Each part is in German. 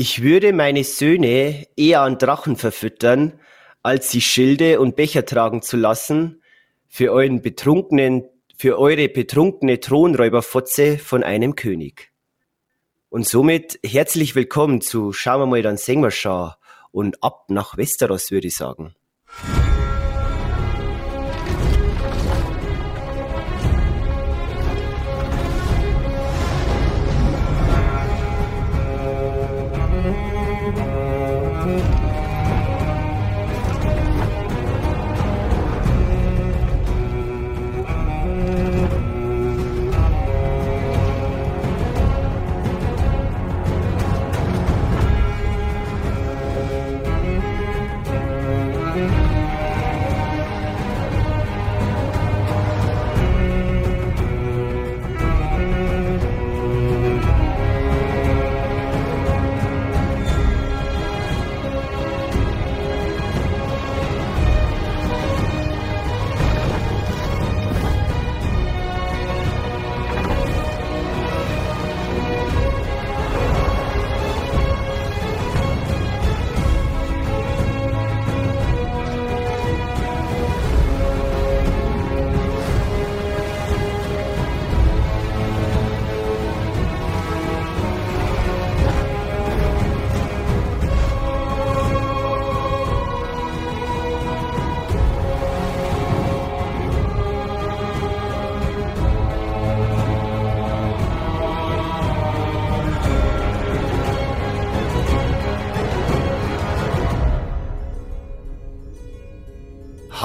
Ich würde meine Söhne eher an Drachen verfüttern, als sie Schilde und Becher tragen zu lassen für euren betrunkenen, für eure betrunkene Thronräuberfotze von einem König. Und somit herzlich willkommen zu Schauen wir mal, dann singen wir schon und ab nach Westeros, würde ich sagen.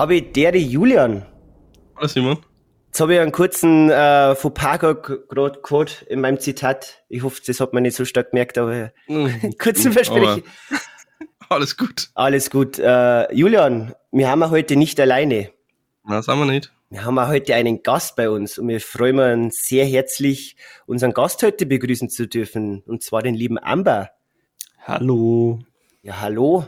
Habe ich der Julian. Hallo Simon. Jetzt habe ich einen kurzen äh, Fauxpas gerade gehört in meinem Zitat. Ich hoffe, das hat man nicht so stark gemerkt, aber mhm. kurzen Versprechen. Alles gut. Alles gut. Äh, Julian, wir haben heute nicht alleine. Na, sagen wir nicht. Wir haben heute einen Gast bei uns und wir freuen uns sehr herzlich, unseren Gast heute begrüßen zu dürfen, und zwar den lieben Amber. Hallo. Ja, hallo.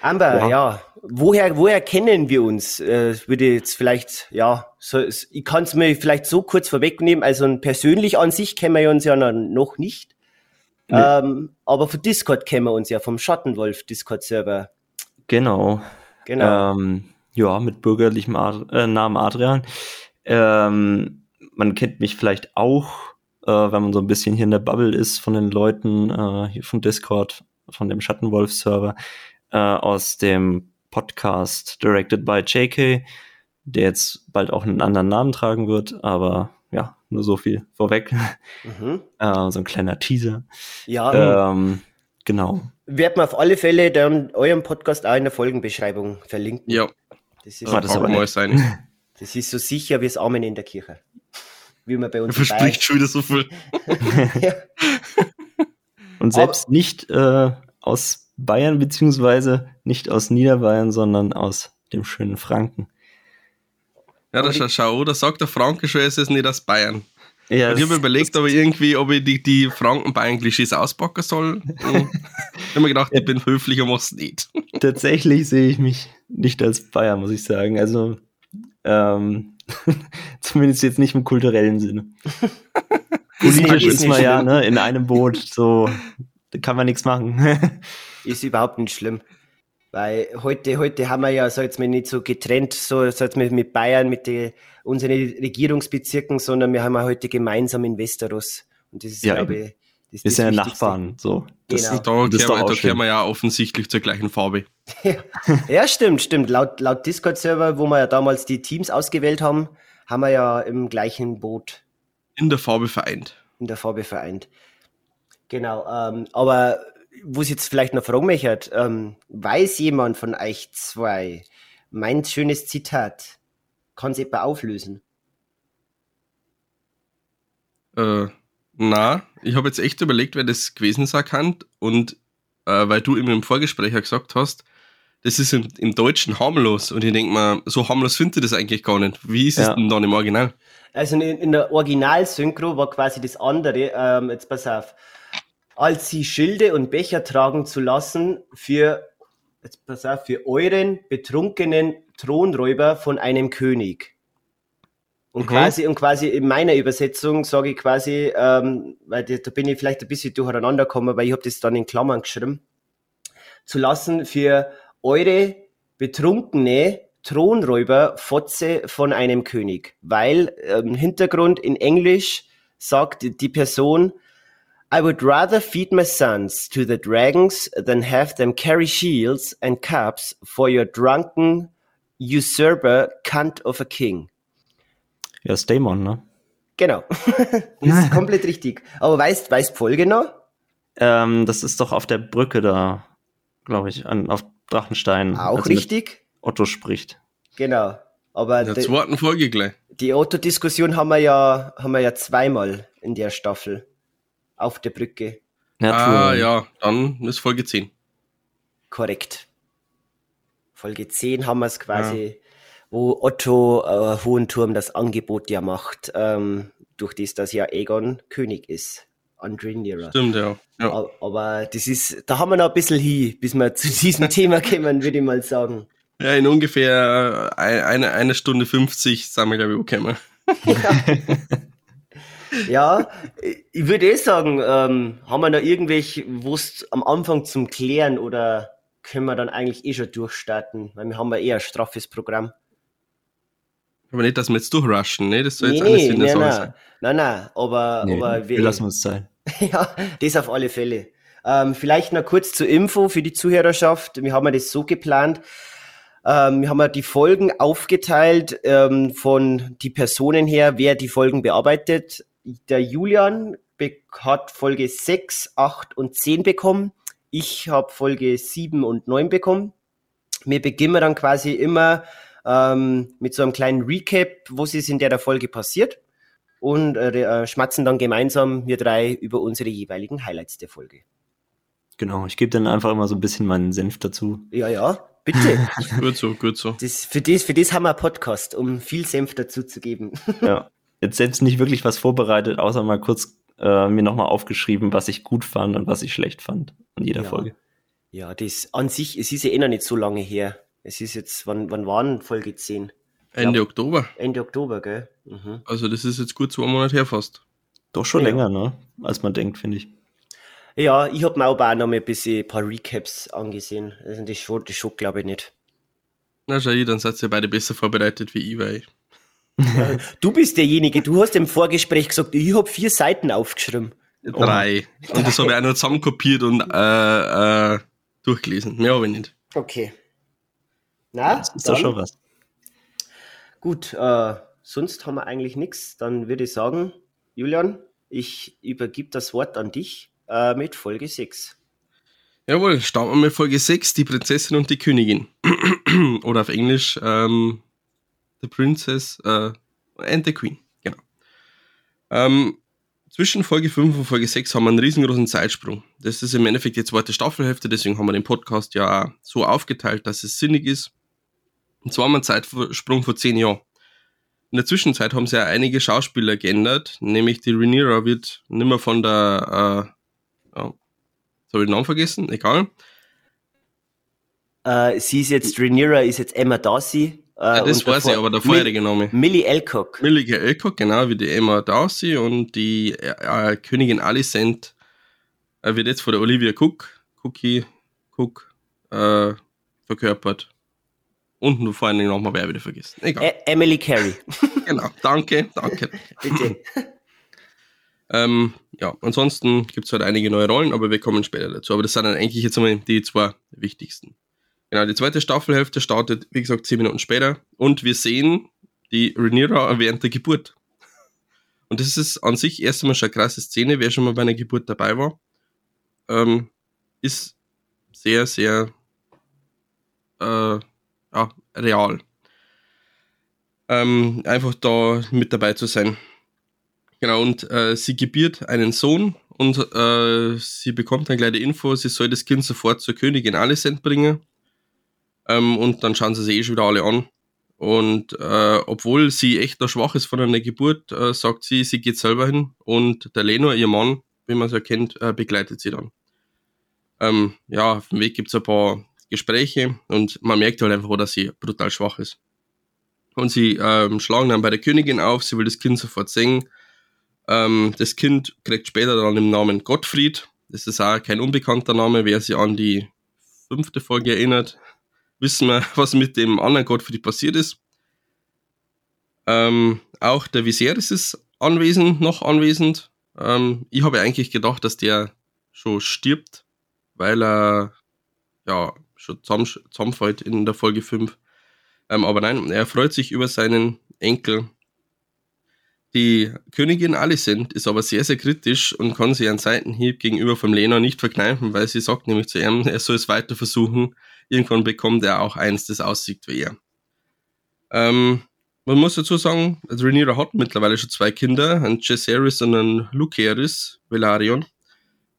Amber, ja. ja. Woher, woher kennen wir uns? Äh, würde jetzt vielleicht, ja, so, ich kann es mir vielleicht so kurz vorwegnehmen. Also persönlich an sich kennen wir uns ja noch nicht. Nee. Ähm, aber von Discord kennen wir uns ja, vom Schattenwolf Discord-Server. Genau. Genau. Ähm, ja, mit bürgerlichem Ad äh, Namen Adrian. Ähm, man kennt mich vielleicht auch, äh, wenn man so ein bisschen hier in der Bubble ist von den Leuten äh, hier von Discord, von dem Schattenwolf-Server äh, aus dem Podcast Directed by JK, der jetzt bald auch einen anderen Namen tragen wird, aber ja, nur so viel vorweg. Mhm. Äh, so ein kleiner Teaser. Ja. Ähm, genau. Werden wir auf alle Fälle dann euren Podcast auch in der Folgenbeschreibung verlinken. Ja. Das ist, das, aber mal sein. das ist so sicher wie das Amen in der Kirche. Wie man bei uns. Verspricht schon wieder so viel. ja. Und selbst aber, nicht äh, aus Bayern, beziehungsweise nicht aus Niederbayern, sondern aus dem schönen Franken. Ja, das ist schau, da sagt der Franke schon, es ist nicht aus Bayern. Ja, ich habe überlegt, aber irgendwie, ob ich die, die Franken-Bayern-Klischees auspacken soll. ich habe mir gedacht, ich bin höflicher, mach's nicht. Tatsächlich sehe ich mich nicht als Bayern, muss ich sagen. Also, ähm, zumindest jetzt nicht im kulturellen Sinne. Politisch ist man ja ne, in einem Boot, so da kann man nichts machen. Ist überhaupt nicht schlimm. Weil heute, heute haben wir ja, so jetzt mal nicht so getrennt, so, so jetzt mit Bayern, mit den, unseren Regierungsbezirken, sondern wir haben ja heute gemeinsam in Westeros. Und das ist, ja, glaube ich, das, wir sind ja Nachbarn, so. Das, genau. Da, das da, da kehren wir ja offensichtlich zur gleichen Farbe. ja, stimmt, stimmt. Laut, laut Discord-Server, wo wir ja damals die Teams ausgewählt haben, haben wir ja im gleichen Boot. In der Farbe vereint. In der Farbe vereint. Genau, ähm, aber wo ich jetzt vielleicht noch fragen möchte, ähm, weiß jemand von euch zwei mein schönes Zitat? Kann es etwa auflösen? Äh, na, ich habe jetzt echt überlegt, wer das gewesen sein kann und äh, weil du eben im Vorgespräch ja gesagt hast, das ist im, im Deutschen harmlos und ich denke mal, so harmlos findet ihr das eigentlich gar nicht. Wie ist ja. es denn dann im Original? Also in, in der Original-Synchro war quasi das andere, ähm, jetzt pass auf, als sie Schilde und Becher tragen zu lassen für, jetzt pass auf, für euren betrunkenen Thronräuber von einem König. Und mhm. quasi, und quasi in meiner Übersetzung sage ich quasi, ähm, weil da bin ich vielleicht ein bisschen durcheinander gekommen, weil ich habe das dann in Klammern geschrieben, zu lassen für eure betrunkene Thronräuber Fotze von einem König. Weil ähm, Hintergrund in Englisch sagt die Person, I would rather feed my sons to the dragons than have them carry shields and caps for your drunken usurper cunt of a king. Ja, Staymon, ne? Genau. das ist komplett richtig. Aber weißt, weißt Folge noch? Ähm, das ist doch auf der Brücke da, glaube ich, an, auf Drachenstein. Auch also richtig. Otto spricht. Genau. Aber in der zweiten Folge gleich. Die Otto-Diskussion haben wir ja, haben wir ja zweimal in der Staffel auf der Brücke. Ja, ah, ja, dann ist Folge 10. Korrekt. Folge 10 haben wir es quasi, ja. wo Otto äh, Hohenturm das Angebot ja macht, ähm, durch das, dass ja Egon König ist. An Rhaenyra. Stimmt, ja. ja. Aber das ist, da haben wir noch ein bisschen hin, bis wir zu diesem Thema kommen, würde ich mal sagen. Ja, in ungefähr äh, eine, eine Stunde 50 sind wir, glaube ich, okay. Ja. ja, ich würde eh sagen, ähm, haben wir noch irgendwelche, wo es am Anfang zum Klären oder können wir dann eigentlich eh schon durchstarten? Weil wir haben ja eher ein straffes Programm. Aber nicht, dass wir jetzt durchrushen, ne? Das soll nee, jetzt alles in der nein, nein, sein. Nein, nein, aber, nee, aber wir, wir lassen uns sein. ja, das auf alle Fälle. Ähm, vielleicht noch kurz zur Info für die Zuhörerschaft. Wir haben ja das so geplant. Ähm, wir haben ja die Folgen aufgeteilt ähm, von die Personen her, wer die Folgen bearbeitet der Julian hat Folge 6, 8 und 10 bekommen. Ich habe Folge 7 und 9 bekommen. Wir beginnen dann quasi immer ähm, mit so einem kleinen Recap, was ist in der Folge passiert. Und äh, äh, schmatzen dann gemeinsam wir drei über unsere jeweiligen Highlights der Folge. Genau, ich gebe dann einfach immer so ein bisschen meinen Senf dazu. Ja, ja, bitte. gut so, gut so. Das, für, das, für das haben wir einen Podcast, um viel Senf dazu zu geben. ja, jetzt selbst nicht wirklich was vorbereitet, außer mal kurz äh, mir nochmal aufgeschrieben, was ich gut fand und was ich schlecht fand an jeder ja. Folge. Ja, das an sich, es ist ja eh noch nicht so lange her. Es ist jetzt, wann, wann waren Folge 10? Ende glaub, Oktober. Ende Oktober, gell? Mhm. Also das ist jetzt gut zwei Monate her fast. Doch schon ja. länger, ne? Als man denkt, finde ich. Ja, ich habe mir auch noch mal ein bisschen ein paar Recaps angesehen. Also das schon, das schon glaube ich nicht. Na schau, dann seid ihr beide besser vorbereitet wie ich, weil du bist derjenige, du hast im Vorgespräch gesagt, ich habe vier Seiten aufgeschrieben. Drei. Oh. Und das habe ich auch noch zusammenkopiert und äh, äh, durchgelesen. Mehr habe ich nicht. Okay. Na, das ist doch schon was. Gut, äh, sonst haben wir eigentlich nichts. Dann würde ich sagen, Julian, ich übergib das Wort an dich äh, mit Folge 6. Jawohl, starten wir mit Folge 6, die Prinzessin und die Königin. Oder auf Englisch ähm, The Princess äh, and the Queen. Genau. Ähm, zwischen Folge 5 und Folge 6 haben wir einen riesengroßen Zeitsprung. Das ist im Endeffekt die zweite Staffelhälfte, deswegen haben wir den Podcast ja so aufgeteilt, dass es sinnig ist. Und zwar haben wir einen Zeitsprung vor 10 Jahren. In der Zwischenzeit haben sich ja einige Schauspieler geändert, nämlich die Rhaenyra wird nicht mehr von der, äh, oh, soll ich den Namen vergessen? Egal. Äh, sie ist jetzt, Rhaenyra ist jetzt Emma Darcy, ja, das weiß davor, ich, aber der vorherige Name. Millie Elcock. Millie Elcock, genau, wie die Emma Darcy und die äh, äh, Königin Alicent äh, wird jetzt von der Olivia Cook, Cookie, Cook, äh, verkörpert. Und nur vor allen Dingen nochmal, wer wieder vergessen. Egal. E Emily Carey. genau, danke, danke. Bitte. ähm, ja, ansonsten gibt es halt einige neue Rollen, aber wir kommen später dazu. Aber das sind dann eigentlich jetzt einmal die zwei wichtigsten. Genau, die zweite Staffelhälfte startet, wie gesagt, zehn Minuten später und wir sehen die Rhaenyra während der Geburt. Und das ist an sich erst einmal schon eine krasse Szene, wer schon mal bei einer Geburt dabei war. Ähm, ist sehr, sehr äh, ja, real. Ähm, einfach da mit dabei zu sein. Genau, und äh, sie gebiert einen Sohn und äh, sie bekommt dann gleich die Info, sie soll das Kind sofort zur Königin Alicent bringen. Ähm, und dann schauen sie sich eh schon wieder alle an. Und äh, obwohl sie echt noch schwach ist von einer Geburt, äh, sagt sie, sie geht selber hin und der Lenor, ihr Mann, wie man es erkennt, äh, begleitet sie dann. Ähm, ja, auf dem Weg gibt es ein paar Gespräche und man merkt halt einfach, dass sie brutal schwach ist. Und sie ähm, schlagen dann bei der Königin auf, sie will das Kind sofort singen. Ähm, das Kind kriegt später dann den Namen Gottfried. Das ist auch kein unbekannter Name. Wer sich an die fünfte Folge erinnert, wissen wir, was mit dem anderen Gottfried passiert ist. Ähm, auch der Viserys ist anwesend, noch anwesend. Ähm, ich habe eigentlich gedacht, dass der schon stirbt, weil er ja schon zusammenfällt in der Folge 5. Ähm, aber nein, er freut sich über seinen Enkel. Die Königin Alicent ist aber sehr, sehr kritisch und kann sich einen Seitenhieb gegenüber vom Lena nicht verkneifen, weil sie sagt nämlich zu ihm, er soll es weiter versuchen. Irgendwann bekommt er auch eins, das aussieht wie er. Ähm, man muss dazu sagen, Rhaenyra hat mittlerweile schon zwei Kinder, einen Jaehaerys und einen Lucerys Velaryon.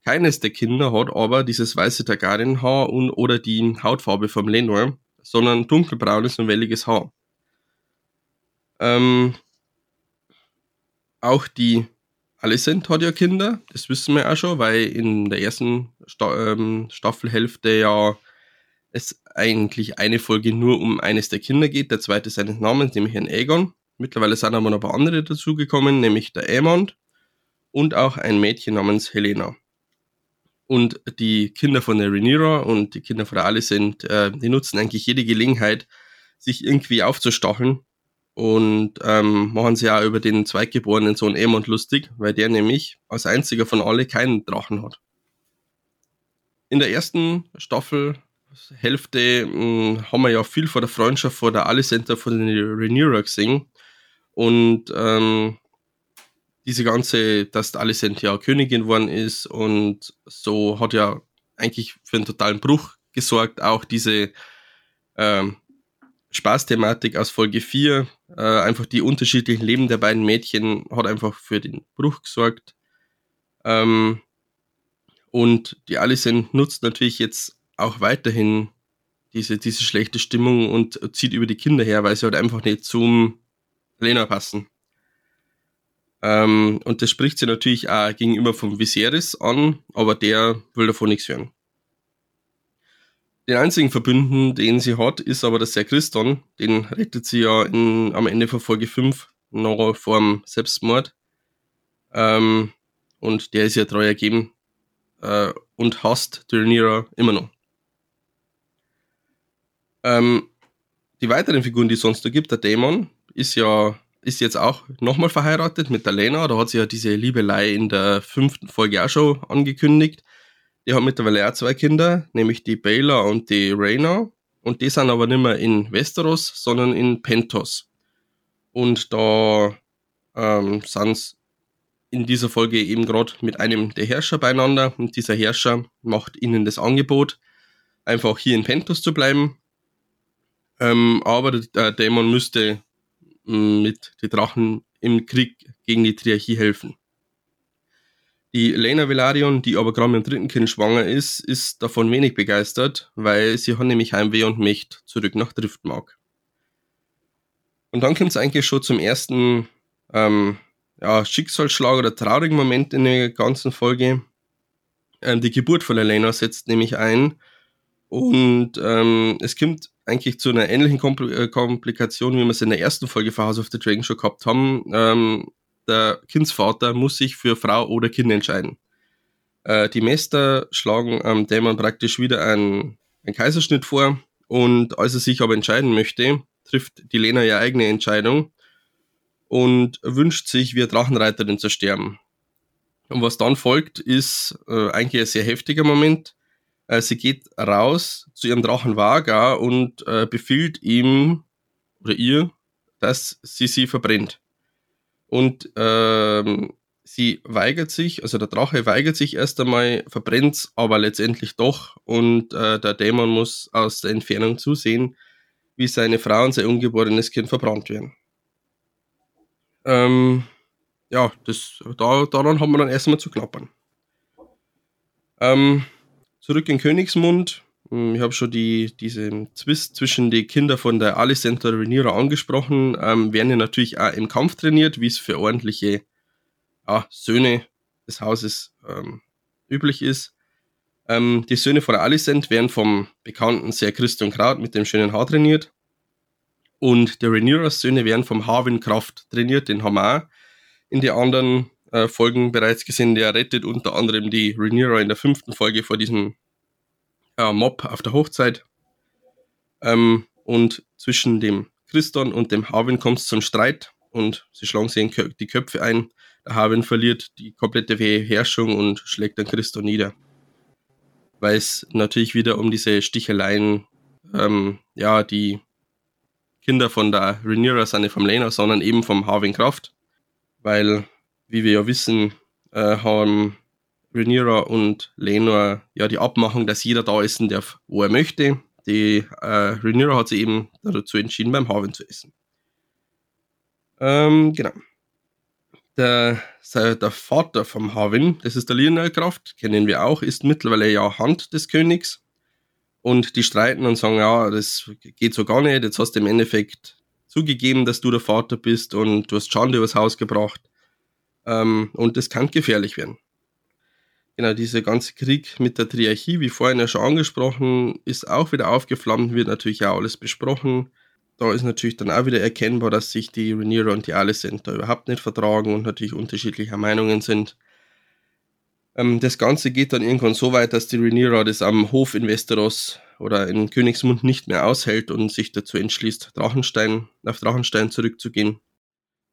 Keines der Kinder hat aber dieses weiße Targaryen-Haar und oder die Hautfarbe vom Lenor, sondern dunkelbraunes und welliges Haar. Ähm, auch die Alicent hat ja Kinder, das wissen wir auch schon, weil in der ersten Sta ähm, Staffelhälfte ja es eigentlich eine Folge nur um eines der Kinder geht, der zweite seines Namens, nämlich ein Aegon. Mittlerweile sind aber noch ein paar andere dazugekommen, nämlich der Aemond und auch ein Mädchen namens Helena. Und die Kinder von der Rhaenyra und die Kinder von der Alicent, äh, die nutzen eigentlich jede Gelegenheit, sich irgendwie aufzustacheln und ähm, machen sie auch über den zweitgeborenen Sohn Aemond lustig, weil der nämlich als einziger von alle keinen Drachen hat. In der ersten Staffel Hälfte mh, hm, haben wir ja viel vor der Freundschaft vor der Alicenter von den Rhaenyra gesehen. Und ähm, diese ganze, dass der Alicent ja Königin geworden ist und so hat ja eigentlich für einen totalen Bruch gesorgt. Auch diese ähm, Spaßthematik aus Folge 4, äh, einfach die unterschiedlichen Leben der beiden Mädchen hat einfach für den Bruch gesorgt. Ähm, und die Alicent nutzt natürlich jetzt auch weiterhin diese, diese schlechte Stimmung und zieht über die Kinder her, weil sie halt einfach nicht zum Lena passen. Ähm, und das spricht sie natürlich auch gegenüber vom Viserys an, aber der will davon nichts hören. Den einzigen Verbündeten, den sie hat, ist aber der Ser Christon. Den rettet sie ja in, am Ende von Folge 5 noch vor dem Selbstmord. Ähm, und der ist ja treu ergeben äh, und hasst Rhaenyra immer noch. Ähm, die weiteren Figuren, die es sonst da gibt, der Dämon, ist ja ist jetzt auch nochmal verheiratet mit der Lena. Da hat sie ja diese Liebelei in der fünften Folge auch schon angekündigt. Die hat mittlerweile auch zwei Kinder, nämlich die Baylor und die Raina. Und die sind aber nicht mehr in Westeros, sondern in Pentos. Und da ähm, sind in dieser Folge eben gerade mit einem der Herrscher beieinander. Und dieser Herrscher macht ihnen das Angebot, einfach hier in Pentos zu bleiben ähm, aber der Dämon müsste mm, mit den Drachen im Krieg gegen die Triarchie helfen. Die Lena Velarion, die aber gerade mit dem dritten Kind schwanger ist, ist davon wenig begeistert, weil sie hat nämlich Heimweh und möchte zurück nach Driftmark. Und dann kommt es eigentlich schon zum ersten ähm, ja, Schicksalsschlag oder traurigen Moment in der ganzen Folge. Ähm, die Geburt von Elena setzt nämlich ein und ähm, es kommt eigentlich zu einer ähnlichen Kompl äh, Komplikation, wie wir es in der ersten Folge von House of the Dragon schon gehabt haben. Ähm, der Kindsvater muss sich für Frau oder Kind entscheiden. Äh, die Meister schlagen ähm, Dämon praktisch wieder einen, einen Kaiserschnitt vor und als er sich aber entscheiden möchte, trifft die Lena ihre eigene Entscheidung und wünscht sich, wie Drachenreiterin zu sterben. Und was dann folgt, ist äh, eigentlich ein sehr heftiger Moment. Äh, sie geht raus zu ihrem Drachen Vaga und äh, befiehlt ihm oder ihr, dass sie sie verbrennt. Und ähm, sie weigert sich, also der Drache weigert sich erst einmal, verbrennt aber letztendlich doch und äh, der Dämon muss aus der Entfernung zusehen, wie seine Frau und sein ungeborenes Kind verbrannt werden. Ähm, ja, das, da, daran haben wir dann erstmal zu knappern. Ähm, Zurück in Königsmund. Hm, ich habe schon die, diese Zwist zwischen den Kindern von der Alicent oder Rhaenyra angesprochen. Ähm, werden ja natürlich auch im Kampf trainiert, wie es für ordentliche ja, Söhne des Hauses ähm, üblich ist. Ähm, die Söhne von Alicent werden vom bekannten Ser Christian Kraut mit dem schönen Haar trainiert. Und der Rhaenyra-Söhne werden vom Harwin Kraft trainiert, den auch in den anderen äh, Folgen bereits gesehen. Der rettet unter anderem die Rhaenyra in der fünften Folge vor diesem äh, Mob auf der Hochzeit. Ähm, und zwischen dem Christon und dem Harwin kommt es zum Streit und sie schlagen sich die Köpfe ein. Der Harwin verliert die komplette Herrschung und schlägt dann Christon nieder. Weil es natürlich wieder um diese Sticheleien, ähm, ja, die Kinder von der Rhaenyra sind nicht vom Lena, sondern eben vom Harwin Kraft. Weil, wie wir ja wissen, äh, haben Rhaenyra und Lenor ja die Abmachung, dass jeder da essen darf, wo er möchte. Die äh, Rhaenyra hat sich eben dazu entschieden, beim Harwin zu essen. Ähm, genau. Der, der Vater vom Harwin, das ist der Lionel Kraft, kennen wir auch, ist mittlerweile ja Hand des Königs und die streiten und sagen, ja, das geht so gar nicht, jetzt hast du im Endeffekt zugegeben, dass du der Vater bist und du hast Schande übers Haus gebracht. Ähm, und das kann gefährlich werden. Genau, dieser ganze Krieg mit der Triarchie, wie vorhin ja schon angesprochen, ist auch wieder aufgeflammt, wird natürlich auch alles besprochen. Da ist natürlich dann auch wieder erkennbar, dass sich die Rhaenyra und die Alicent da überhaupt nicht vertragen und natürlich unterschiedlicher Meinungen sind. Ähm, das Ganze geht dann irgendwann so weit, dass die Rhaenyra das am Hof in Westeros oder in Königsmund nicht mehr aushält und sich dazu entschließt, Drachenstein, auf Drachenstein zurückzugehen.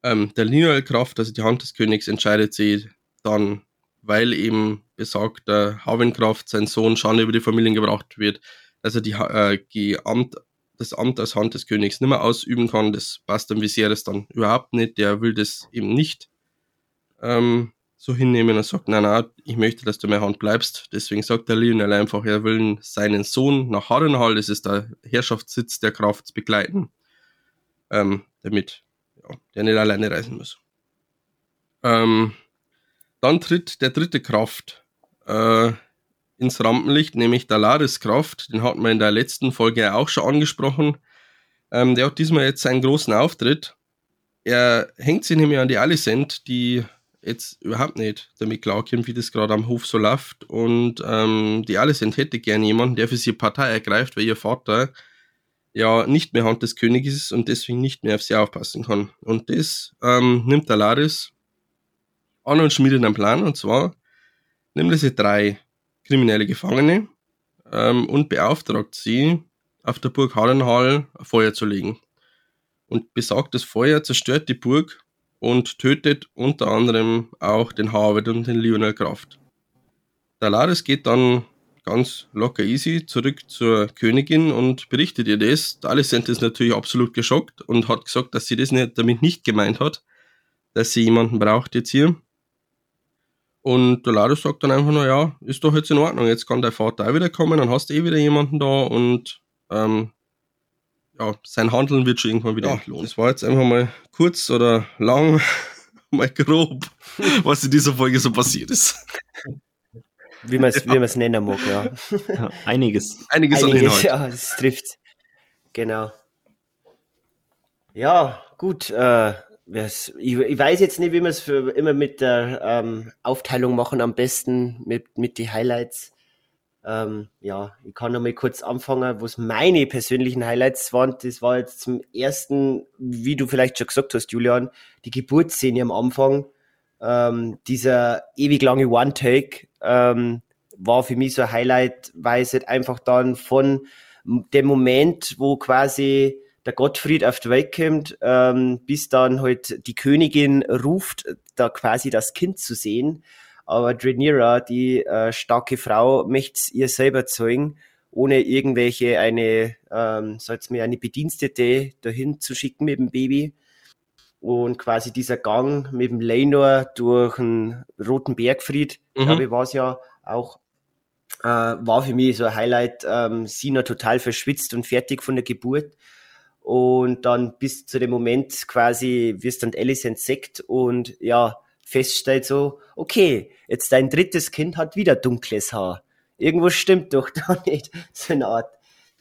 Ähm, der Linealkraft, also die Hand des Königs, entscheidet sie dann, weil eben besagter Havenkraft, sein Sohn, Schande über die Familien gebracht wird, dass er die, äh, die Amt, das Amt als Hand des Königs nicht mehr ausüben kann. Das passt dem Viserys dann überhaupt nicht. Der will das eben nicht. Ähm, so hinnehmen und sagt, nein, nein, ich möchte, dass du meine Hand bleibst. Deswegen sagt der Lionel einfach, er will seinen Sohn nach Harrenhal, das ist der Herrschaftssitz der Kraft, begleiten, ähm, damit ja, der nicht alleine reisen muss. Ähm, dann tritt der dritte Kraft äh, ins Rampenlicht, nämlich der Laris-Kraft. Den hatten wir in der letzten Folge auch schon angesprochen. Ähm, der hat diesmal jetzt seinen großen Auftritt. Er hängt sich nämlich an die Alicent, die jetzt überhaupt nicht damit klarkommt, wie das gerade am Hof so läuft. Und ähm, die Alicent hätte gerne jemanden, der für sie Partei ergreift, weil ihr Vater ja nicht mehr Hand des Königs ist und deswegen nicht mehr auf sie aufpassen kann. Und das ähm, nimmt der Laris an und schmiedet einen Plan. Und zwar nimmt er sich drei kriminelle Gefangene ähm, und beauftragt sie, auf der Burg Harrenhal Feuer zu legen. Und besagtes Feuer zerstört die Burg und tötet unter anderem auch den Harvard und den Lionel Kraft. Der Laris geht dann ganz locker easy zurück zur Königin und berichtet ihr das. Alicent ist natürlich absolut geschockt und hat gesagt, dass sie das nicht, damit nicht gemeint hat, dass sie jemanden braucht jetzt hier. Und der Laris sagt dann einfach nur, ja, ist doch jetzt in Ordnung, jetzt kann dein Vater auch wieder kommen, dann hast du eh wieder jemanden da und ähm, ja, sein Handeln wird schon irgendwann wieder ja, entlohnt. Das war jetzt einfach mal kurz oder lang, mal grob, was in dieser Folge so passiert ist. Wie man es ja. nennen mag, ja. ja einiges. Einiges, einiges ja, das trifft. Genau. Ja, gut. Äh, ich, ich, weiß jetzt nicht, wie wir es immer mit der ähm, Aufteilung machen, am besten mit, mit den Highlights. Ähm, ja, ich kann noch mal kurz anfangen, was meine persönlichen Highlights waren. Das war jetzt zum ersten, wie du vielleicht schon gesagt hast, Julian, die Geburtsszene am Anfang. Ähm, dieser ewig lange One-Take ähm, war für mich so Highlight, weil es halt einfach dann von dem Moment, wo quasi der Gottfried auf die Welt kommt, ähm, bis dann halt die Königin ruft, da quasi das Kind zu sehen aber Draenira, die äh, starke Frau, möchte ihr selber zeugen, ohne irgendwelche eine, ähm, soll's mir eine Bedienstete dahin zu schicken mit dem Baby. Und quasi dieser Gang mit dem Lenor durch den Roten Bergfried, mhm. glaube ich, war es ja auch, äh, war für mich so ein Highlight. Ähm, Sina total verschwitzt und fertig von der Geburt. Und dann bis zu dem Moment quasi wirst dann Alice entdeckt und ja, feststellt so, okay, jetzt dein drittes Kind hat wieder dunkles Haar. Irgendwo stimmt doch da nicht. So eine Art.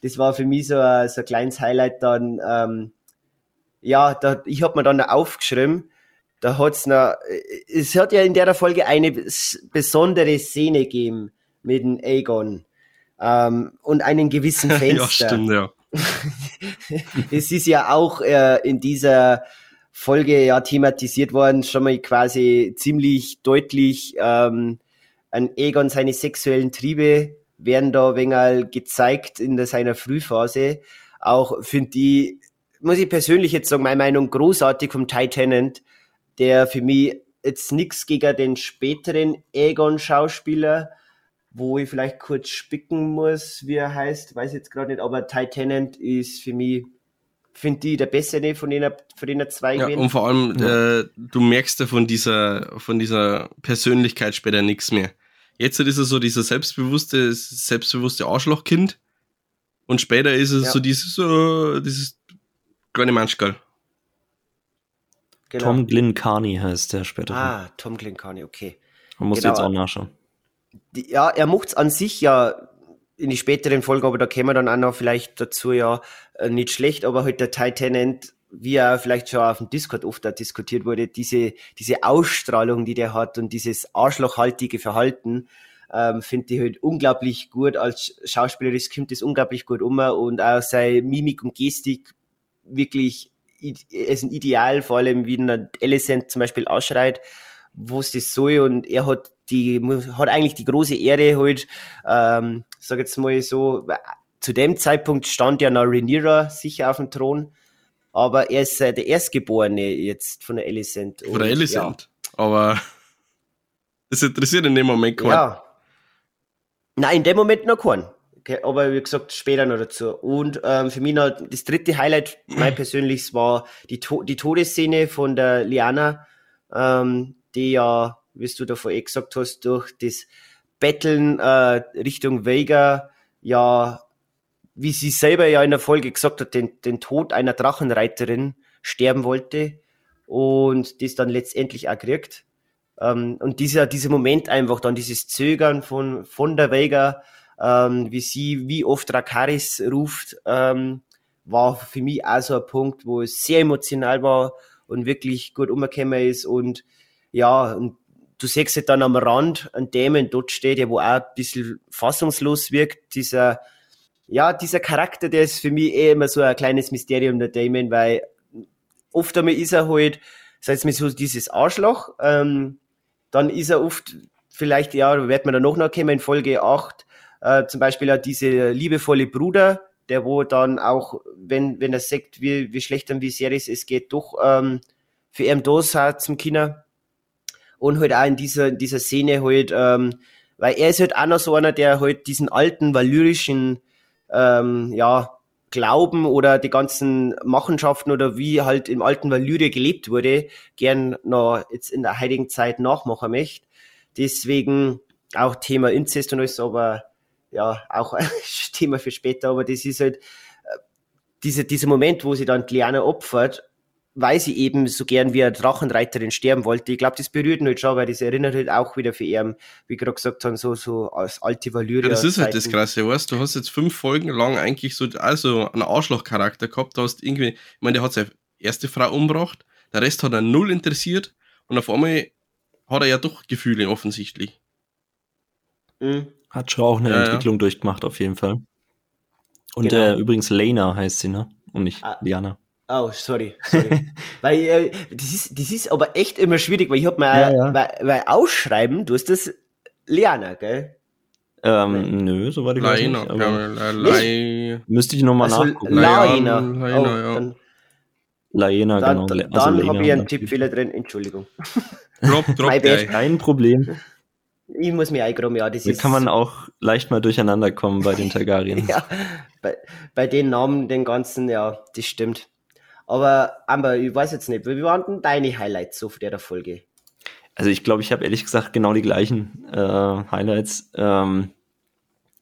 Das war für mich so ein, so ein kleines Highlight dann. Ähm, ja, da, ich habe mir dann aufgeschrieben, da hat's noch, es hat ja in der Folge eine besondere Szene gegeben mit dem Aegon ähm, und einen gewissen Fenster. ja, stimmt, ja. es ist ja auch äh, in dieser Folge ja thematisiert worden, schon mal quasi ziemlich deutlich ähm, an Egon seine sexuellen Triebe werden da ein wenig gezeigt in der, seiner Frühphase. Auch finde ich, muss ich persönlich jetzt sagen, meine Meinung großartig vom Titanant, der für mich jetzt nichts gegen den späteren Egon-Schauspieler, wo ich vielleicht kurz spicken muss, wie er heißt, weiß jetzt gerade nicht, aber Titanant ist für mich, finde ich, der bessere von den, von den zwei ja, Und vor allem, ja. äh, du merkst ja von dieser, von dieser Persönlichkeit später nichts mehr. Jetzt ist er so dieser selbstbewusste, selbstbewusste Arschlochkind. Und später ist es ja. so dieses, so, dieses kleine Manschgal. Genau. Tom Glyn Carney heißt der später. Ah, Tom Glyn Carney, okay. Man muss genau. jetzt auch nachschauen. Ja, er macht's an sich ja in die späteren Folgen, aber da kämen wir dann auch noch vielleicht dazu ja äh, nicht schlecht, aber halt der Titanant wie er vielleicht schon auf dem Discord oft diskutiert wurde, diese, diese Ausstrahlung, die der hat und dieses arschlochhaltige Verhalten, ähm, finde ich halt unglaublich gut. Als Schauspieler das kommt das unglaublich gut um und auch seine Mimik und Gestik wirklich ist ein Ideal, vor allem wie ein Alicent zum Beispiel ausschreit, wo es das soll und er hat die, hat eigentlich die große Ehre halt, ähm, sag jetzt mal so, zu dem Zeitpunkt stand ja noch Rhaenyra sicher auf dem Thron aber er ist äh, der Erstgeborene jetzt von der Alicent. Von der Alicent. Ja. Aber das interessiert in dem Moment keinen. Ja. Nein, in dem Moment noch keinen. Okay, aber wie gesagt, später noch dazu. Und ähm, für mich noch das dritte Highlight, mein persönliches, war die, to die Todesszene von der Liana, ähm, die ja, wie du davor eh gesagt hast, durch das Betteln äh, Richtung Vega ja wie sie selber ja in der Folge gesagt hat, den, den Tod einer Drachenreiterin sterben wollte und das dann letztendlich auch kriegt. Ähm, und dieser, dieser Moment einfach dann, dieses Zögern von, von der Vega, ähm, wie sie, wie oft Rakaris ruft, ähm, war für mich auch so ein Punkt, wo es sehr emotional war und wirklich gut umgekommen ist. Und ja, und du siehst halt dann am Rand einen Dämon dort steht, der wo auch ein bisschen fassungslos wirkt, dieser ja, dieser Charakter, der ist für mich eh immer so ein kleines Mysterium, der Damon, weil oft einmal ist er halt, sag ich mal so, dieses Arschloch, ähm, dann ist er oft, vielleicht, ja, wird man dann noch kommen in Folge 8, äh, zum Beispiel auch diese liebevolle Bruder, der wo dann auch, wenn, wenn er sagt, wie, wie schlecht und wie sehr es, geht, doch ähm, für ihn da sein zum Kinder. Und halt auch in dieser, in dieser Szene halt, ähm, weil er ist halt auch noch so einer, der halt diesen alten, valyrischen ähm, ja, Glauben oder die ganzen Machenschaften oder wie halt im alten Valyria gelebt wurde, gern noch jetzt in der heutigen Zeit nachmachen möchte. Deswegen auch Thema Inzest und alles, aber ja, auch ein Thema für später, aber das ist halt äh, dieser, dieser Moment, wo sie dann Liana opfert weil sie eben so gern wie eine Drachenreiterin sterben wollte. Ich glaube, das berührt ihn halt schon, weil das erinnert halt auch wieder für ihn, wie gerade gesagt haben, so, so als alte Valyria. Ja, das ist halt das Krasse, weißt du, hast jetzt fünf Folgen lang eigentlich so, also einen Arschlochcharakter gehabt, du hast irgendwie, ich meine, der hat seine erste Frau umgebracht, der Rest hat er null interessiert und auf einmal hat er ja doch Gefühle offensichtlich. Mhm. Hat schon auch eine ja, Entwicklung ja. durchgemacht, auf jeden Fall. Und genau. äh, übrigens Lena heißt sie, ne? Und nicht ah. Liana. Oh, sorry. sorry. weil äh, das, ist, das ist aber echt immer schwierig, weil ich hab mal, ja, ja. Weil, weil ausschreiben, du hast das Liana, gell? Ähm, nö, so war die Leina, nicht. Aber ja, Müsste ich nochmal also, nachgucken. Laina. Laina, oh, ja. Dann, Laena, dann, genau. Also dann habe ich einen Tippfehler drin, Entschuldigung. Drop, drop, Kein Problem. Ich muss mich eingraben, ja. Das Hier ist, kann man auch leicht mal durcheinander kommen bei den Targaryen. ja, bei, bei den Namen, den ganzen, ja, das stimmt. Aber Amber, ich weiß jetzt nicht, wie waren denn deine Highlights so für der Folge? Also ich glaube, ich habe ehrlich gesagt genau die gleichen äh, Highlights. Ähm,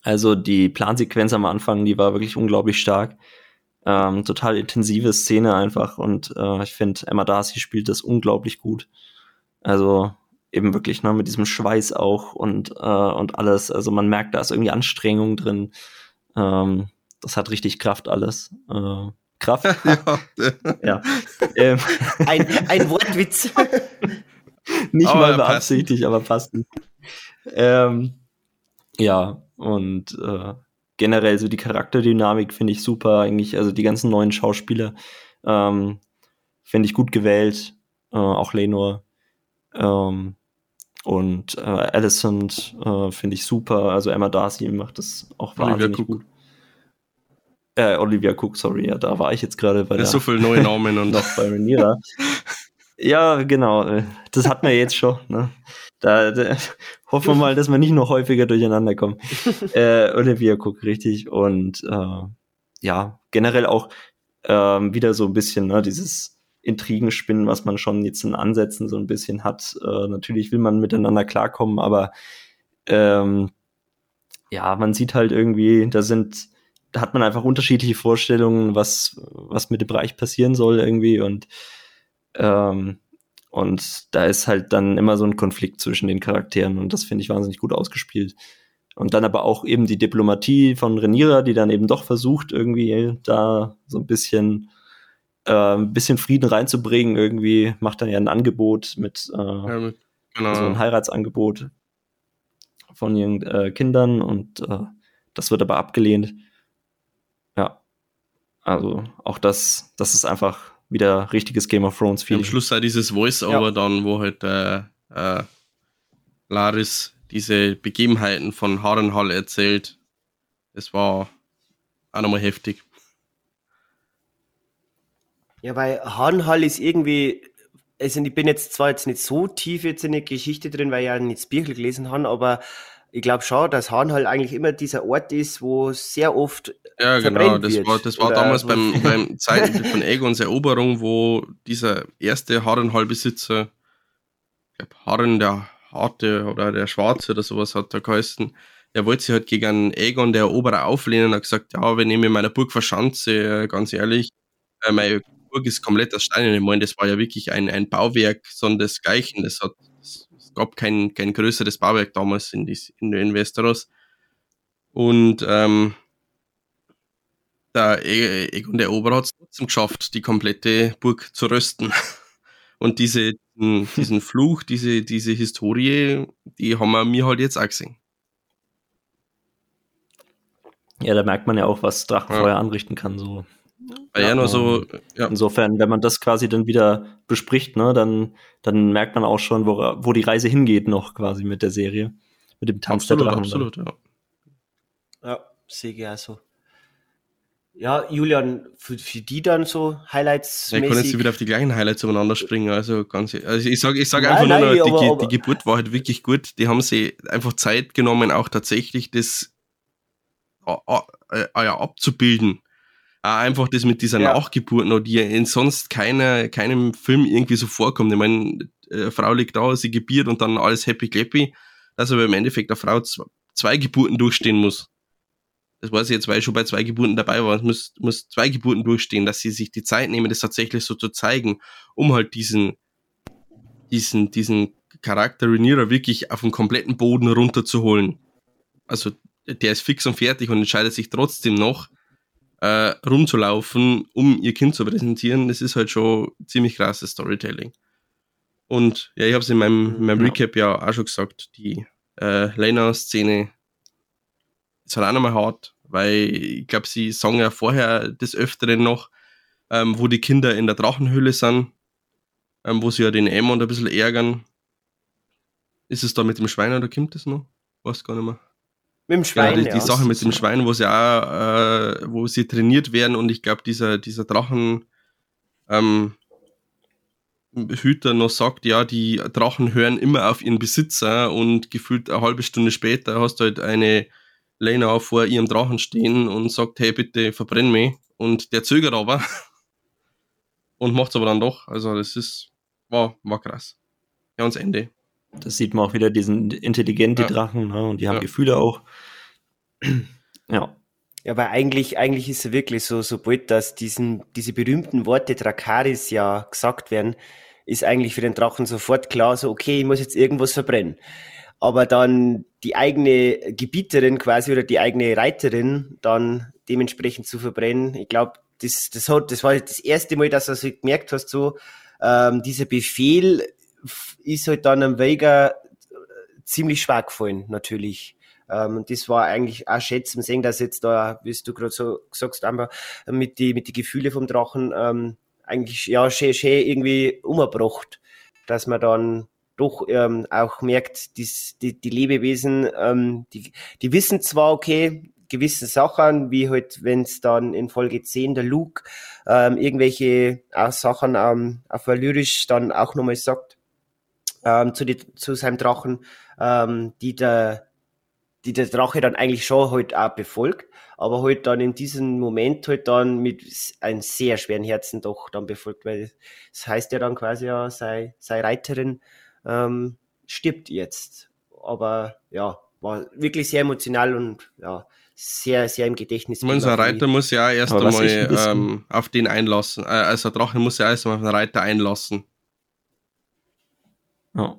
also die Plansequenz am Anfang, die war wirklich unglaublich stark. Ähm, total intensive Szene einfach und äh, ich finde, Emma Darcy spielt das unglaublich gut. Also eben wirklich ne, mit diesem Schweiß auch und, äh, und alles. Also man merkt, da ist irgendwie Anstrengung drin. Ähm, das hat richtig Kraft alles. Äh, Kraft. ja. ja. Ähm. Ein, ein Wortwitz. nicht aber mal beabsichtigt, aber passt nicht. Ähm, ja, und äh, generell so die Charakterdynamik finde ich super eigentlich. Also die ganzen neuen Schauspieler ähm, finde ich gut gewählt. Äh, auch Lenor. Ähm, und äh, Alicent äh, finde ich super. Also Emma Darcy macht das auch wahnsinnig Olivia gut. Äh, Olivia Cook, sorry, ja, da war ich jetzt gerade bei der. So viele neue Namen und noch bei Rhaenyra. ja, genau. Äh, das hat man jetzt schon. Ne? Da, da, hoffen wir mal, dass wir nicht noch häufiger durcheinander kommen. äh, Olivia Cook, richtig. Und äh, ja, generell auch ähm, wieder so ein bisschen ne, dieses Intrigenspinnen, was man schon jetzt in Ansätzen so ein bisschen hat. Äh, natürlich will man miteinander klarkommen, aber ähm, ja, man sieht halt irgendwie, da sind, da hat man einfach unterschiedliche Vorstellungen, was, was mit dem Bereich passieren soll irgendwie und ähm, und da ist halt dann immer so ein Konflikt zwischen den Charakteren und das finde ich wahnsinnig gut ausgespielt. Und dann aber auch eben die Diplomatie von Reniera, die dann eben doch versucht, irgendwie da so ein bisschen äh, ein bisschen Frieden reinzubringen. Irgendwie macht er ja ein Angebot mit, äh, ja, mit genau. so ein Heiratsangebot von ihren äh, Kindern und äh, das wird aber abgelehnt. Ja. Also auch das, das ist einfach wieder richtiges Game of Thrones Feeling. Am Schluss sei dieses Voice-Over ja. dann, wo halt äh, äh, Laris diese Begebenheiten von Harrenhall erzählt. Es war auch nochmal heftig. Ja, weil Harnhall ist irgendwie, also ich bin jetzt zwar jetzt nicht so tief jetzt in der Geschichte drin, weil ich ja nicht das Birchel gelesen habe, aber ich glaube schon, dass Harnhall eigentlich immer dieser Ort ist, wo sehr oft ja, genau. Das wird. war, das war damals beim, beim Zeiten von Egons Eroberung, wo dieser erste Harrenhall-Besitzer, ich glaube, Harren der Harte oder der Schwarze oder sowas hat da geheißen, der wollte sich halt gegen Egon, der Eroberer, auflehnen und hat gesagt, ja, wenn ich mir in meiner Burg verschanze, ganz ehrlich, äh, meine Burg ist komplett aus Steinen. Ich meine, das war ja wirklich ein, ein Bauwerk sondersgleichen. Das hat, es gab kein, kein größeres Bauwerk damals in, die, in, in Westeros. Und ähm, der Egon der Eroberer hat es trotzdem geschafft, die komplette Burg zu rösten. Und diese, diesen Fluch, diese, diese Historie, die haben wir mir halt jetzt auch gesehen. Ja, da merkt man ja auch, was Drachenfeuer ja. anrichten kann. So. Ja, ja nur so. Ja. Insofern, wenn man das quasi dann wieder bespricht, ne, dann, dann merkt man auch schon, wo, wo die Reise hingeht, noch quasi mit der Serie. Mit dem Tanz absolut, der Drachen. Absolut, ja. Ja, sehe ich auch so. Ja, Julian, für, für die dann so Highlights. Ja, ich kann jetzt wieder auf die gleichen Highlights umeinander springen. Also ganz, also ich sage ich sag einfach nein, nur, noch, die, aber, die Geburt war halt wirklich gut. Die haben sie einfach Zeit genommen, auch tatsächlich das äh, äh, ja, abzubilden einfach das mit dieser ja. Nachgeburt noch, die ja in sonst keiner, keinem Film irgendwie so vorkommt. Ich meine, äh, Frau liegt da, sie gebiert und dann alles happy clappy, dass aber im Endeffekt eine Frau zwei Geburten durchstehen muss. Das weiß ich jetzt, weil ich schon bei zwei Geburten dabei war. Es muss, muss zwei Geburten durchstehen, dass sie sich die Zeit nehmen, das tatsächlich so zu zeigen, um halt diesen, diesen, diesen Charakter Rhaenyra wirklich auf den kompletten Boden runterzuholen. Also, der ist fix und fertig und entscheidet sich trotzdem noch, äh, rumzulaufen, um ihr Kind zu präsentieren, das ist halt schon ziemlich krasses Storytelling. Und ja, ich habe es in meinem, in meinem ja. Recap ja auch schon gesagt, die äh, Lena-Szene ist halt auch nochmal hart, weil ich glaube, sie sagen ja vorher des Öfteren noch, ähm, wo die Kinder in der Drachenhöhle sind, ähm, wo sie ja den Emma ein bisschen ärgern. Ist es da mit dem Schwein oder kommt das noch? Weiß gar nicht mehr. Mit dem Schwein. Ja, die, die. Sache mit dem Schwein, wo sie auch, äh, wo sie trainiert werden und ich glaube, dieser, dieser Drachen ähm, Hüter noch sagt, ja, die Drachen hören immer auf ihren Besitzer und gefühlt eine halbe Stunde später hast du halt eine Lena vor ihrem Drachen stehen und sagt, hey, bitte verbrenn mich. Und der zögert aber und macht es aber dann doch. Also das ist, war, war krass. Ja, und das Ende. Das sieht man auch wieder, diesen intelligenten ja. Drachen, ne? und die haben ja. Gefühle auch. ja. Ja, aber eigentlich, eigentlich ist es wirklich so, sobald dass diesen, diese berühmten Worte Drakaris ja gesagt werden, ist eigentlich für den Drachen sofort klar, so, okay, ich muss jetzt irgendwas verbrennen. Aber dann die eigene Gebieterin quasi oder die eigene Reiterin dann dementsprechend zu verbrennen, ich glaube, das, das, hat, das war das erste Mal, dass du so gemerkt hast, so, ähm, dieser Befehl ist halt dann am Vega ziemlich schwach gefallen, natürlich. Ähm, das war eigentlich auch schön zum sehen, dass jetzt da, wie du gerade so sagst, einfach mit die, mit die Gefühle vom Drachen, ähm, eigentlich, ja, schön, schön irgendwie umgebracht, dass man dann doch ähm, auch merkt, dies, die, die Lebewesen, ähm, die, die wissen zwar, okay, gewisse Sachen, wie halt, wenn es dann in Folge 10 der Luke ähm, irgendwelche auch Sachen ähm, auf Valyrisch dann auch nochmal sagt, ähm, zu, die, zu seinem Drachen, ähm, die der die der Drache dann eigentlich schon halt auch befolgt, aber halt dann in diesem Moment halt dann mit einem sehr schweren Herzen doch dann befolgt, weil das heißt ja dann quasi ja, sei, sei Reiterin ähm, stirbt jetzt. Aber ja, war wirklich sehr emotional und ja, sehr, sehr im Gedächtnis. Unser Reiter muss ja erst einmal ähm, auf den einlassen. Äh, also Drache muss ja erst einmal auf den Reiter einlassen. Ja.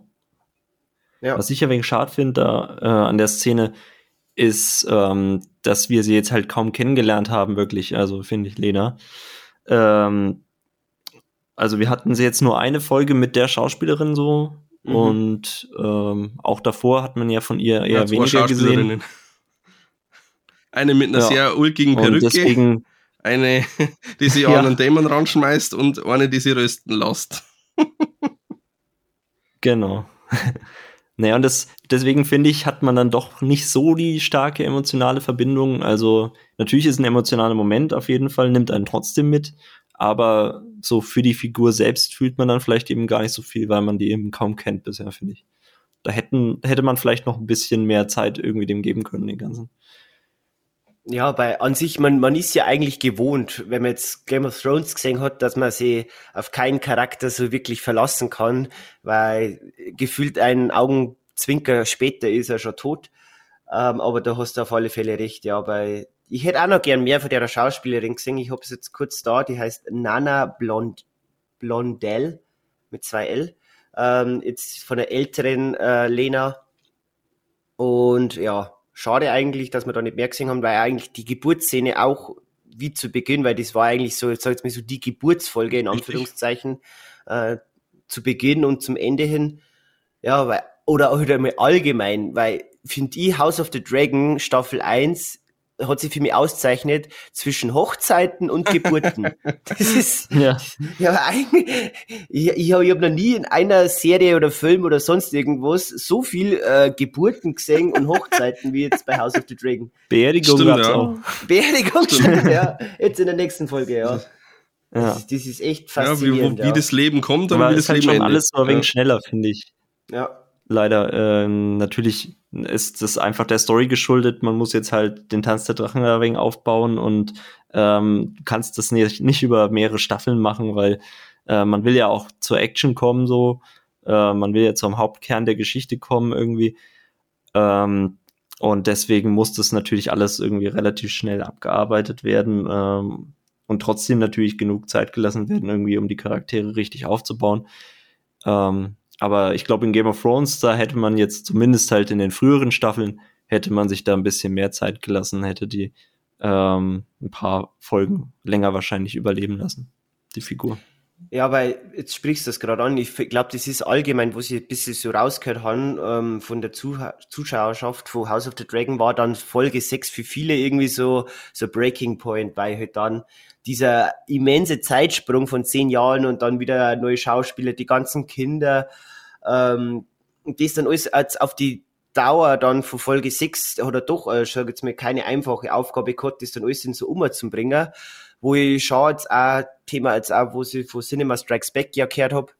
ja. Was ich ja wegen schade finde äh, an der Szene, ist, ähm, dass wir sie jetzt halt kaum kennengelernt haben, wirklich. Also finde ich, Lena. Ähm, also wir hatten sie jetzt nur eine Folge mit der Schauspielerin so Mhm. Und ähm, auch davor hat man ja von ihr eher ja, weniger gesehen. Eine mit einer ja. sehr ulkigen Perücke. Eine, die sie ja. an einen Dämon ranschmeißt und eine, die sie rösten lässt. genau. naja, und das, deswegen finde ich, hat man dann doch nicht so die starke emotionale Verbindung. Also, natürlich ist ein emotionaler Moment auf jeden Fall, nimmt einen trotzdem mit aber so für die Figur selbst fühlt man dann vielleicht eben gar nicht so viel, weil man die eben kaum kennt bisher, finde ich. Da hätten, hätte man vielleicht noch ein bisschen mehr Zeit irgendwie dem geben können, den ganzen. Ja, bei an sich, man, man ist ja eigentlich gewohnt, wenn man jetzt Game of Thrones gesehen hat, dass man sich auf keinen Charakter so wirklich verlassen kann, weil gefühlt einen Augenzwinker später ist er schon tot. Ähm, aber da hast du auf alle Fälle recht, ja, bei ich hätte auch noch gern mehr von der Schauspielerin gesehen. Ich habe es jetzt kurz da. Die heißt Nana Blond, Blondell mit zwei L. Ähm, jetzt von der älteren äh, Lena. Und ja, schade eigentlich, dass wir da nicht mehr gesehen haben, weil eigentlich die Geburtsszene auch wie zu Beginn, weil das war eigentlich so, jetzt sag ich mal so die Geburtsfolge in Anführungszeichen äh, zu Beginn und zum Ende hin. Ja, weil, oder auch wieder mal allgemein, weil finde ich House of the Dragon Staffel 1 hat sich für mich auszeichnet zwischen Hochzeiten und Geburten. das ist, ja, ja ich, ich habe hab noch nie in einer Serie oder Film oder sonst irgendwas so viel äh, Geburten gesehen und Hochzeiten wie jetzt bei House of the Dragon. Beerdigung stimmt, ja. auch. Beerdigung stimmt, ja. Jetzt in der nächsten Folge, ja. Ja. Das, ist, das ist echt faszinierend. Ja, wie, wie, wie das Leben kommt und wie das halt Leben schon endet. alles so ein wenig schneller, finde ich. Ja leider. Ähm, natürlich ist das einfach der Story geschuldet. Man muss jetzt halt den Tanz der Drachen ein wenig aufbauen und ähm, kannst das nicht, nicht über mehrere Staffeln machen, weil äh, man will ja auch zur Action kommen, so. Äh, man will ja zum Hauptkern der Geschichte kommen irgendwie. Ähm, und deswegen muss das natürlich alles irgendwie relativ schnell abgearbeitet werden ähm, und trotzdem natürlich genug Zeit gelassen werden, irgendwie, um die Charaktere richtig aufzubauen. Ähm, aber ich glaube, in Game of Thrones, da hätte man jetzt zumindest halt in den früheren Staffeln, hätte man sich da ein bisschen mehr Zeit gelassen, hätte die ähm, ein paar Folgen länger wahrscheinlich überleben lassen, die Figur. Ja, weil jetzt sprichst du das gerade an. Ich glaube, das ist allgemein, wo sie ein bisschen so rausgehört haben ähm, von der Zuh Zuschauerschaft von House of the Dragon, war dann Folge 6 für viele irgendwie so, so Breaking Point, weil halt dann dieser immense Zeitsprung von zehn Jahren und dann wieder neue Schauspieler, die ganzen Kinder, ähm, das dann alles als auf die Dauer dann von Folge 6 hat er doch, äh, schon jetzt mal keine einfache Aufgabe gehabt, das dann alles in so umzubringen, wo ich schon jetzt auch, Thema jetzt auch, wo ich von Cinema Strikes Back ja gehört habe,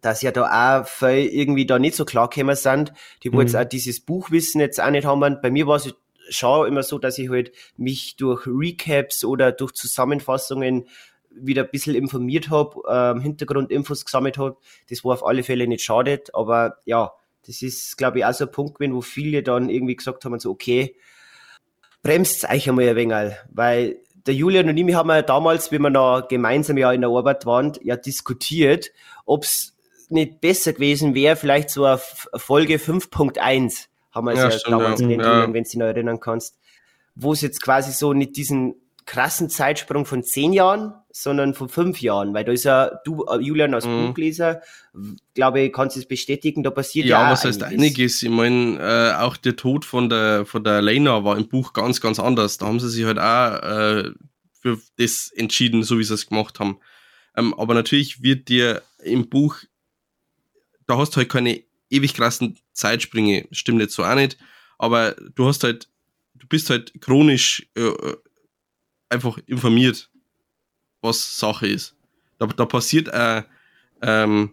dass ja da auch viel irgendwie da nicht so klar gekommen sind, die wo mhm. jetzt auch dieses Buchwissen jetzt auch nicht haben. Bei mir war es schon immer so, dass ich halt mich durch Recaps oder durch Zusammenfassungen wieder ein bisschen informiert habe, ähm, Hintergrundinfos gesammelt habe. Das war auf alle Fälle nicht schadet, aber ja, das ist, glaube ich, auch so ein Punkt gewesen, wo viele dann irgendwie gesagt haben, so, okay, bremst euch einmal ein wenig, weil der Julian und ich haben ja damals, wie wir noch gemeinsam ja in der Arbeit waren, ja diskutiert, ob es nicht besser gewesen wäre, vielleicht so eine Folge 5.1, haben wir ja, ja stimmt, damals ja. wenn du dich noch erinnern kannst, wo es jetzt quasi so nicht diesen krassen Zeitsprung von zehn Jahren, sondern von fünf Jahren, weil da ist ja, du, äh, Julian, als mhm. Buchleser, glaube ich, kannst du es bestätigen, da passiert ja, ja was heißt einiges. Ich meine, äh, auch der Tod von der, von der Lena war im Buch ganz, ganz anders. Da haben sie sich halt auch äh, für das entschieden, so wie sie es gemacht haben. Ähm, aber natürlich wird dir im Buch, da hast du halt keine ewig krassen Zeitsprünge, stimmt jetzt so auch nicht, aber du hast halt, du bist halt chronisch äh, äh einfach informiert, was Sache ist. Da, da passiert äh, ähm,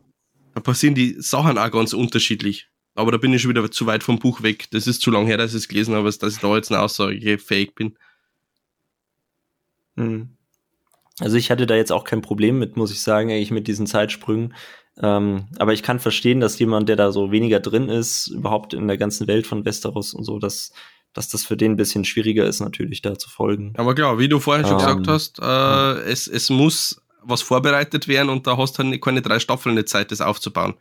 da passieren die Sachen auch ganz unterschiedlich. Aber da bin ich schon wieder zu weit vom Buch weg. Das ist zu lange her, dass ich es gelesen habe, dass ich da jetzt eine Aussage fähig bin. Hm. Also ich hatte da jetzt auch kein Problem mit, muss ich sagen, eigentlich mit diesen Zeitsprüngen. Ähm, aber ich kann verstehen, dass jemand, der da so weniger drin ist, überhaupt in der ganzen Welt von Westeros und so, dass, dass das für den ein bisschen schwieriger ist, natürlich da zu folgen. Aber klar, wie du vorhin schon ähm, gesagt hast, äh, ja. es, es muss was vorbereitet werden und da hast du halt keine drei Staffeln eine Zeit, das aufzubauen.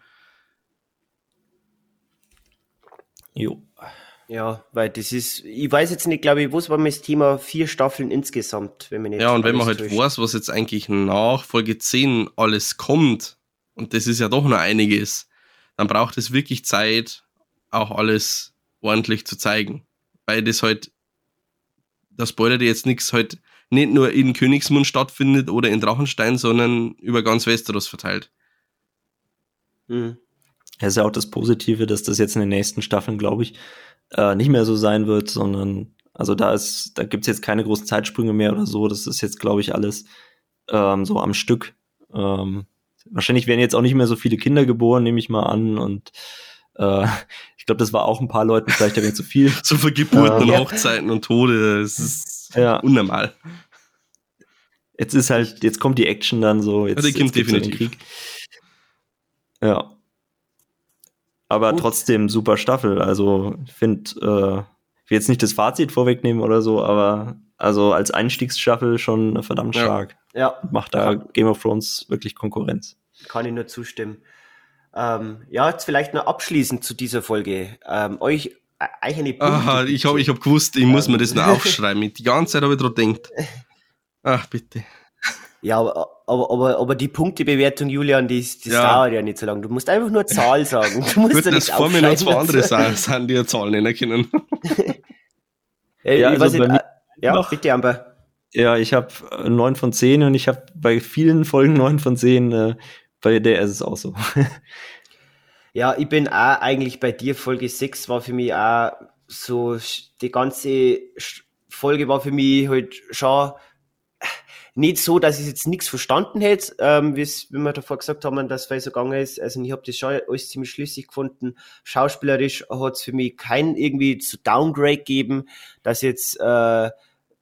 Jo. Ja, weil das ist, ich weiß jetzt nicht, glaube ich, was war das Thema vier Staffeln insgesamt, wenn man nicht. Ja, und wenn man halt täuscht. weiß, was jetzt eigentlich nach Folge 10 alles kommt, und das ist ja doch noch einiges, dann braucht es wirklich Zeit, auch alles ordentlich zu zeigen. Weil das halt, das spoilert jetzt nichts halt nicht nur in Königsmund stattfindet oder in Drachenstein, sondern über ganz Westeros verteilt. Mhm. Das ist ja auch das Positive, dass das jetzt in den nächsten Staffeln, glaube ich, äh, nicht mehr so sein wird, sondern also da ist, da gibt's jetzt keine großen Zeitsprünge mehr oder so. Das ist jetzt, glaube ich, alles ähm, so am Stück. Ähm, wahrscheinlich werden jetzt auch nicht mehr so viele Kinder geboren, nehme ich mal an. Und äh, ich glaube, das war auch ein paar Leuten vielleicht ein wenig zu viel. so für Geburten ähm, und Hochzeiten und Tode, das ist ja. unnormal. Jetzt ist halt, jetzt kommt die Action dann so. Jetzt, ja, die kommt definitiv. Krieg. Ja. Aber Gut. trotzdem super Staffel. Also ich finde, äh, ich will jetzt nicht das Fazit vorwegnehmen oder so, aber also als Einstiegsstaffel schon verdammt stark. Ja. Macht da Game of Thrones wirklich Konkurrenz. Kann ich nur zustimmen. Ähm, ja, jetzt vielleicht noch abschließend zu dieser Folge. Ähm, euch äh, eigene Punkte. Aha, ich habe ich hab gewusst, ich muss mir das noch aufschreiben. Die ganze Zeit habe ich dran gedacht. Ach, bitte. Ja, aber, aber, aber, aber die Punktebewertung, Julian, die, die ja. dauert ja nicht so lange. Du musst einfach nur Zahl sagen. Du musst ja das vor mir noch zwei andere Sachen, sind, die ja Zahlen nennen können. ja, ja, also nicht, äh, ja noch, bitte, Amber. Ja, ich habe äh, 9 von 10 und ich habe bei vielen Folgen 9 von 10. Äh, bei der ist es auch so. ja, ich bin auch eigentlich bei dir. Folge 6 war für mich auch so, die ganze Folge war für mich halt schon nicht so, dass ich jetzt nichts verstanden hätte, ähm, wie wir davor gesagt haben, dass es so gegangen ist. Also ich habe das schon alles ziemlich schlüssig gefunden. Schauspielerisch hat es für mich kein irgendwie zu Downgrade gegeben, dass jetzt äh,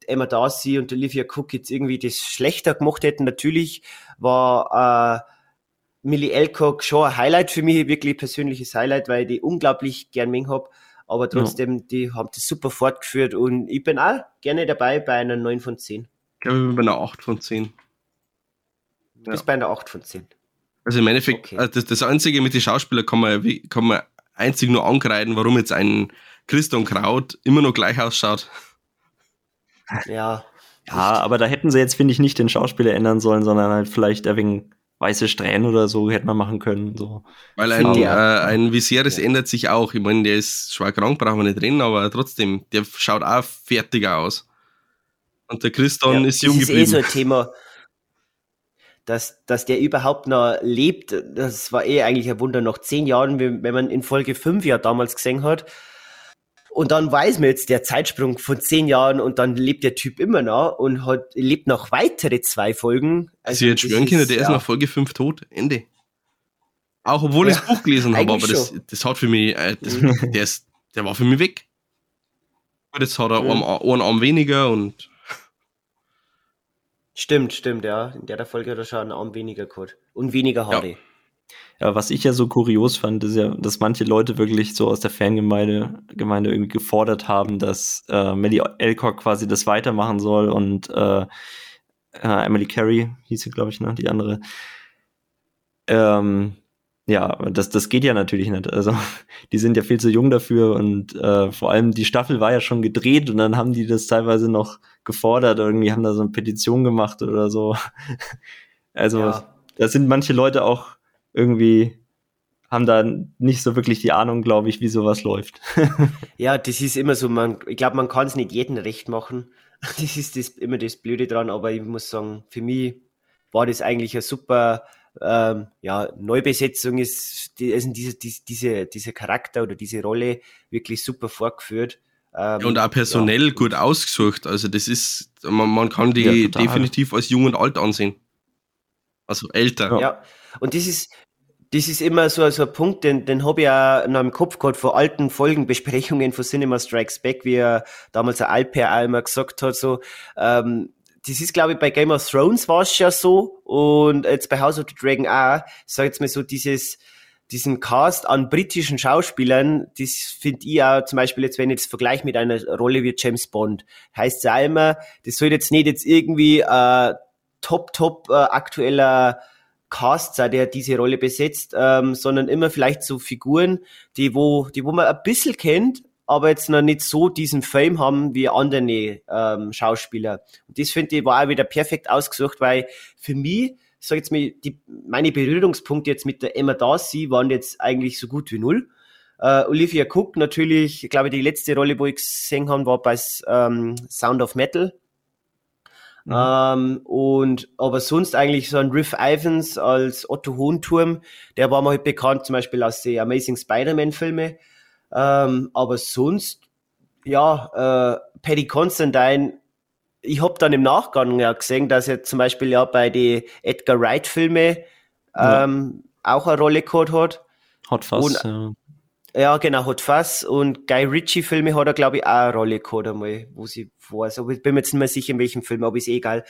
Emma Darcy und Olivia Cook jetzt irgendwie das schlechter gemacht hätten. Natürlich war äh, Millie Elcock schon ein Highlight für mich, wirklich persönliches Highlight, weil ich die unglaublich gern mengen habe. Aber trotzdem, ja. die haben das super fortgeführt und ich bin auch gerne dabei bei einer 9 von 10. Ich glaube, ich bin bei einer 8 von 10. Du bist bei einer 8 von 10. Also im Endeffekt, okay. also das, das Einzige mit den Schauspielern kann man, kann man einzig nur angreifen, warum jetzt ein Christian Kraut immer noch gleich ausschaut. Ja. Ja, aber da hätten sie jetzt, finde ich, nicht den Schauspieler ändern sollen, sondern halt vielleicht ein wenig weiße Strähnen oder so hätte man machen können. So. Weil ein, äh, ein Viserys ja. ändert sich auch. Ich meine, der ist schwer krank, brauchen wir nicht reden, aber trotzdem, der schaut auch fertiger aus. Und der Christian ja, ist jung geblieben. Das ist eh so ein Thema. Dass, dass der überhaupt noch lebt, das war eh eigentlich ein Wunder. Nach zehn Jahren, wenn man in Folge 5 ja damals gesehen hat, und dann weiß man jetzt der Zeitsprung von zehn Jahren und dann lebt der Typ immer noch und hat, lebt noch weitere zwei Folgen. Also, Sie jetzt schwören können, der ja. ist nach Folge 5 tot. Ende. Auch obwohl ja, ich das Buch gelesen habe, aber das, das hat für mich, äh, das, der, ist, der war für mich weg. Jetzt hat er mhm. einen, einen Arm weniger und Stimmt, stimmt, ja. In der Folge hat er schon einen Arm weniger gehabt. Und weniger Haare. Ja. Ja. was ich ja so kurios fand, ist ja, dass manche Leute wirklich so aus der Fangemeinde Gemeinde irgendwie gefordert haben, dass äh, Melly Elcock quasi das weitermachen soll und äh, äh, Emily Carey hieß sie, glaube ich, ne, die andere. Ähm, ja, das, das geht ja natürlich nicht. Also, die sind ja viel zu jung dafür und äh, vor allem die Staffel war ja schon gedreht und dann haben die das teilweise noch gefordert, irgendwie haben da so eine Petition gemacht oder so. Also, ja. da sind manche Leute auch irgendwie haben da nicht so wirklich die Ahnung, glaube ich, wie sowas läuft. ja, das ist immer so, man, ich glaube, man kann es nicht jedem recht machen. Das ist das, immer das Blöde dran, aber ich muss sagen, für mich war das eigentlich ein super ähm, ja, Neubesetzung ist, die, also diese, diese, diese, diese Charakter oder diese Rolle wirklich super vorgeführt. Ähm, ja, und auch personell ja. gut ausgesucht. Also das ist, man, man kann die ja, definitiv als jung und alt ansehen. Also älter. Ja, und das ist, das ist immer so, so ein Punkt, den, den habe ich auch noch im Kopf gehabt vor alten Folgenbesprechungen von Cinema Strikes Back, wie er damals ein Alper auch immer gesagt hat, so, ähm, das ist, glaube ich, bei Game of Thrones war es ja so und jetzt bei House of the Dragon auch, ich jetzt mal so, dieses, diesen Cast an britischen Schauspielern, das finde ich auch zum Beispiel jetzt, wenn ich das vergleiche mit einer Rolle wie James Bond, heißt es auch immer, das soll jetzt nicht jetzt irgendwie äh, top, top äh, aktueller Cast sei, der diese Rolle besetzt, ähm, sondern immer vielleicht so Figuren, die wo, die wo man ein bisschen kennt, aber jetzt noch nicht so diesen Fame haben wie andere ähm, Schauspieler. Und das finde ich war auch wieder perfekt ausgesucht, weil für mich, sag jetzt mal, die, meine Berührungspunkte jetzt mit der Emma Darcy waren jetzt eigentlich so gut wie null. Uh, Olivia Cook natürlich, ich glaube, die letzte Rolle, wo ich gesehen habe, war bei ähm, Sound of Metal. Mhm. Ähm, und aber sonst eigentlich so ein Riff Ivans als Otto Hohenturm, der war mal halt bekannt, zum Beispiel aus den Amazing Spider-Man-Filme. Ähm, aber sonst, ja, äh, Paddy Constantine, ich hab dann im Nachgang ja gesehen, dass er zum Beispiel ja bei den Edgar Wright-Filme ähm, ja. auch eine Rolle gehabt hat. Hat fast, ja. Ja, genau, hat fast. Und Guy Ritchie-Filme hat er, glaube ich, auch eine Rolle gehabt einmal, wo sie weiß. Aber ich bin mir jetzt nicht mehr sicher, in welchem Film, aber ist eh egal.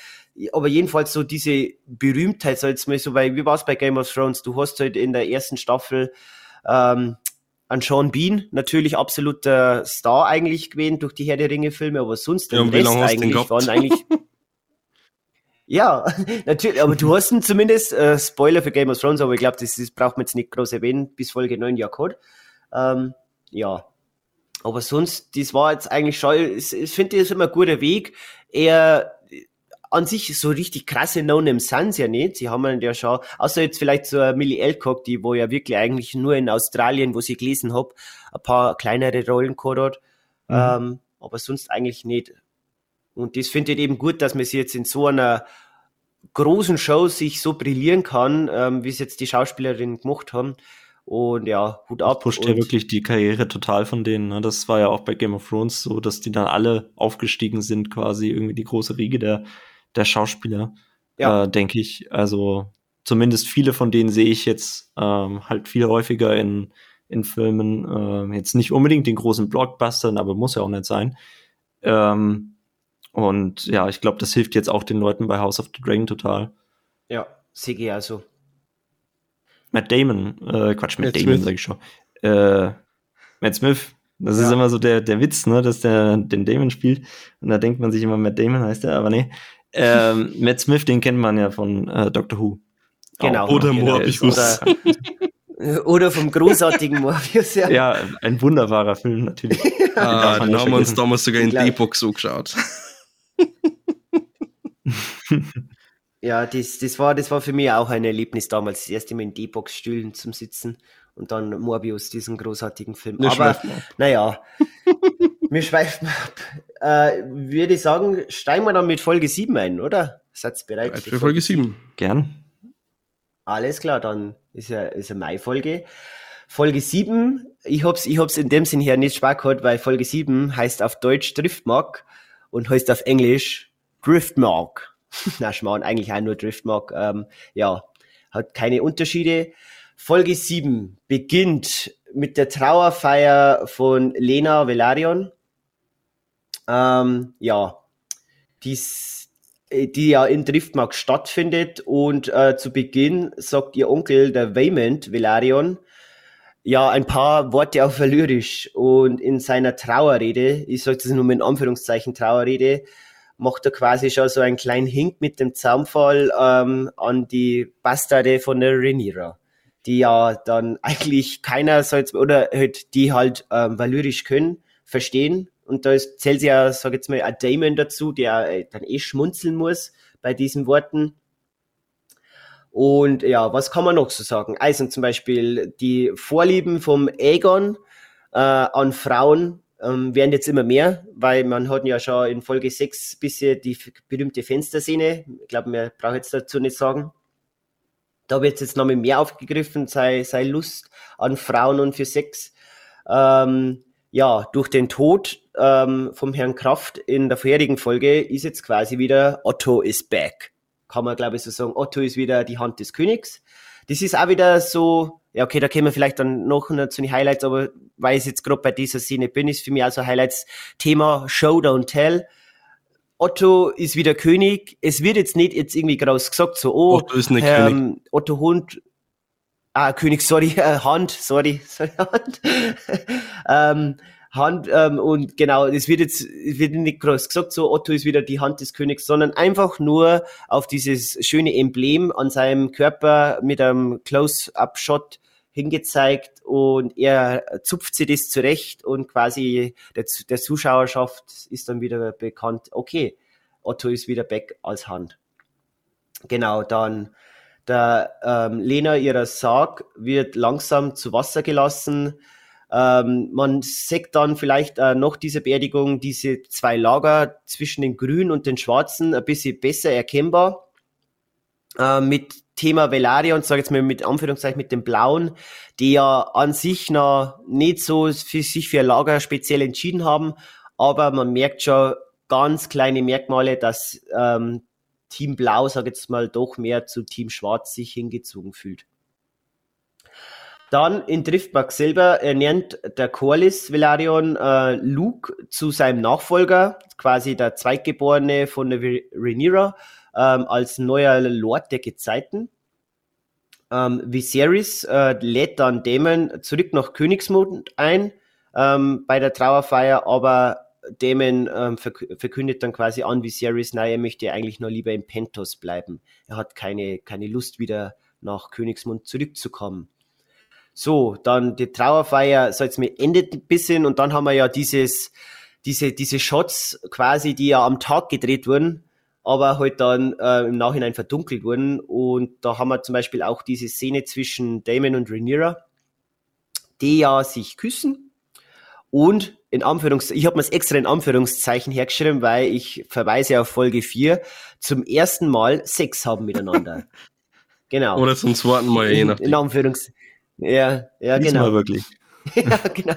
Aber jedenfalls so diese Berühmtheit, so jetzt mal so, weil, wie war es bei Game of Thrones? Du hast halt in der ersten Staffel ähm, an Sean Bean, natürlich absoluter Star eigentlich gewesen durch die Herr der Ringe Filme, aber sonst ja, Rest eigentlich waren eigentlich Ja, natürlich, aber du hast ihn zumindest, äh, Spoiler für Game of Thrones, aber ich glaube, das, das, braucht man jetzt nicht groß erwähnen, bis Folge 9 ja gehabt. Ähm, ja, aber sonst, das war jetzt eigentlich schon, ich, ich finde, das immer ein guter Weg. Er an sich so richtig krasse No-Names sind ja nicht. Sie haben ja schon, außer jetzt vielleicht so Millie Elcock, die wo ja wirklich eigentlich nur in Australien, wo sie gelesen hab, ein paar kleinere Rollen gehabt hat. Mhm. Ähm, aber sonst eigentlich nicht. Und das finde ich eben gut, dass man sie jetzt in so einer großen Show sich so brillieren kann, ähm, wie es jetzt die Schauspielerinnen gemacht haben. Und ja, Hut ab. Das pusht ja wirklich die Karriere total von denen. Ne? Das war ja auch bei Game of Thrones so, dass die dann alle aufgestiegen sind, quasi irgendwie die große Riege der der Schauspieler, ja. äh, denke ich. Also zumindest viele von denen sehe ich jetzt ähm, halt viel häufiger in, in Filmen. Äh, jetzt nicht unbedingt den großen Blockbustern, aber muss ja auch nicht sein. Ähm, und ja, ich glaube, das hilft jetzt auch den Leuten bei House of the Dragon total. Ja, sehe ich also. Matt Damon, äh, Quatsch, Matt, Matt Damon, sag ich schon. Äh, Matt Smith, das ja. ist immer so der, der Witz, ne, dass der den Damon spielt. Und da denkt man sich immer, Matt Damon heißt er, aber nee. Ähm, Matt Smith, den kennt man ja von äh, Doctor Who. Genau. Oh, oder genau. Morbius. Oder, oder vom großartigen Morbius, ja. Ja, ein wunderbarer Film natürlich. ah, den haben wir uns damals sogar in D-Box so geschaut. Ja, das, das, war, das war für mich auch ein Erlebnis damals, das erste Mal in D-Box-Stühlen zum Sitzen und dann Morbius, diesen großartigen Film. Wir Aber naja, wir schweifen ab. Äh, würde ich sagen, steigen wir dann mit Folge 7 ein, oder? Seid ihr bereit? Für, Folge 7. Gern. Alles klar, dann ist ja ist eine Mai-Folge. Folge 7, ich hab's, ich hab's in dem Sinn her nicht schwer gehabt, weil Folge 7 heißt auf Deutsch Driftmark und heißt auf Englisch Driftmark. Na, schmarrn, eigentlich auch nur Driftmark. Ähm, ja, hat keine Unterschiede. Folge 7 beginnt mit der Trauerfeier von Lena Velarion. Ähm, ja, dies, äh, die ja in Driftmark stattfindet und äh, zu Beginn sagt ihr Onkel, der Waymond Velarion, ja, ein paar Worte auf Valyrisch und in seiner Trauerrede, ich sage das nur mit Anführungszeichen Trauerrede, macht er quasi schon so einen kleinen Hink mit dem Zaunfall ähm, an die Bastarde von der Rhaenyra die ja dann eigentlich keiner so jetzt, oder halt, die halt ähm, valyrisch können, verstehen. Und da ist, zählt ja, sag jetzt mal, ein Damon dazu, der äh, dann eh schmunzeln muss bei diesen Worten. Und ja, was kann man noch so sagen? Also zum Beispiel die Vorlieben vom Aegon äh, an Frauen ähm, werden jetzt immer mehr, weil man hat ja schon in Folge 6 bisschen die berühmte Fensterszene. Ich glaube, mehr brauche jetzt dazu nicht sagen. Da wird jetzt noch mehr aufgegriffen, sei, sei Lust an Frauen und für Sex. Ähm, ja, durch den Tod ähm, vom Herrn Kraft in der vorherigen Folge ist jetzt quasi wieder Otto is back. Kann man, glaube ich, so sagen. Otto ist wieder die Hand des Königs. Das ist auch wieder so, ja, okay, da kommen wir vielleicht dann noch zu den Highlights, aber weil ich jetzt gerade bei dieser Szene bin, ist für mich also Highlights Thema Show, Don't Tell. Otto ist wieder König. Es wird jetzt nicht jetzt irgendwie groß gesagt, so, oh, Otto ist nicht ähm, König. Otto Hund, ah, König, sorry, äh, Hand, sorry, sorry, Hand. ähm, Hand ähm, und genau, es wird jetzt wird nicht groß gesagt, so Otto ist wieder die Hand des Königs, sondern einfach nur auf dieses schöne Emblem an seinem Körper mit einem Close-up-Shot hingezeigt und er zupft sich das zurecht und quasi der, der Zuschauerschaft ist dann wieder bekannt, okay, Otto ist wieder back als Hand. Genau, dann der ähm, Lena ihrer Sarg wird langsam zu Wasser gelassen. Ähm, man sieht dann vielleicht äh, noch diese Beerdigung, diese zwei Lager zwischen den Grünen und den Schwarzen ein bisschen besser erkennbar. Äh, mit Thema Velarion, sage jetzt mal mit Anführungszeichen mit dem Blauen, die ja an sich noch nicht so für sich für ein Lager speziell entschieden haben, aber man merkt schon ganz kleine Merkmale, dass ähm, Team Blau, sage jetzt mal, doch mehr zu Team Schwarz sich hingezogen fühlt. Dann in Driftmark selber ernennt der Corlys Velaryon äh, Luke zu seinem Nachfolger, quasi der Zweitgeborene von der Rhaenyra, ähm, als neuer Lord der Gezeiten. Ähm, Viserys äh, lädt dann Daemon zurück nach Königsmund ein ähm, bei der Trauerfeier, aber Damon ähm, verkündet dann quasi an Viserys, nein, er möchte eigentlich nur lieber in Pentos bleiben. Er hat keine, keine Lust, wieder nach Königsmund zurückzukommen. So, dann die Trauerfeier, so jetzt mit endet ein bisschen und dann haben wir ja dieses, diese, diese Shots quasi, die ja am Tag gedreht wurden, aber halt dann äh, im Nachhinein verdunkelt wurden. Und da haben wir zum Beispiel auch diese Szene zwischen Damon und Rhaenyra, die ja sich küssen und in Anführungs ich habe mir es extra in Anführungszeichen hergeschrieben, weil ich verweise auf Folge 4, zum ersten Mal Sex haben miteinander. genau. Oder zum zweiten Mal, je nachdem. In, in Anführungszeichen. Ja, ja, Diesmal genau. wirklich. ja, genau.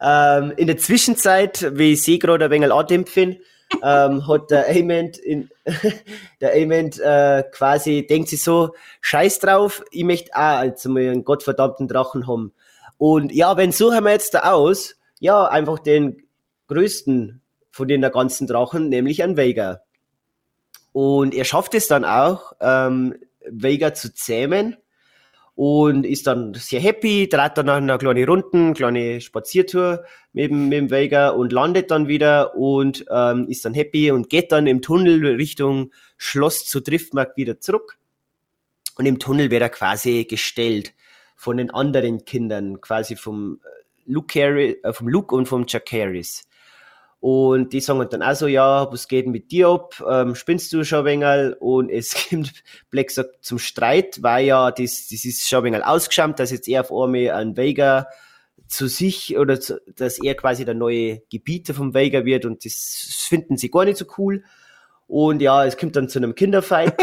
Ähm, in der Zwischenzeit, wie ich sehe gerade ein wenig andämpfen, ähm, hat der Ament in, der Ament äh, quasi, denkt sich so, scheiß drauf, ich möchte auch als mal einen gottverdammten Drachen haben. Und ja, wenn suchen wir jetzt da aus, ja, einfach den größten von den ganzen Drachen, nämlich einen Vega. Und er schafft es dann auch, ähm, Vega zu zähmen und ist dann sehr happy, dreht dann eine kleine Runden, kleine Spaziertour mit, dem, mit dem Vega und landet dann wieder und ähm, ist dann happy und geht dann im Tunnel Richtung Schloss zu Driftmark wieder zurück. Und im Tunnel wird er quasi gestellt von den anderen Kindern, quasi vom äh, Luke, Harris, äh, vom Luke und vom Jack Harris. Und die sagen dann auch so, ja, was geht mit dir ab? Ähm, spinnst du schon ein wenig? Und es kommt, Black sagt, zum Streit, weil ja, das, das ist schon ein wenig ausgeschämt, dass jetzt er auf einmal ein Vega zu sich oder zu, dass er quasi der neue Gebieter vom Vega wird und das finden sie gar nicht so cool. Und ja, es kommt dann zu einem Kinderfight.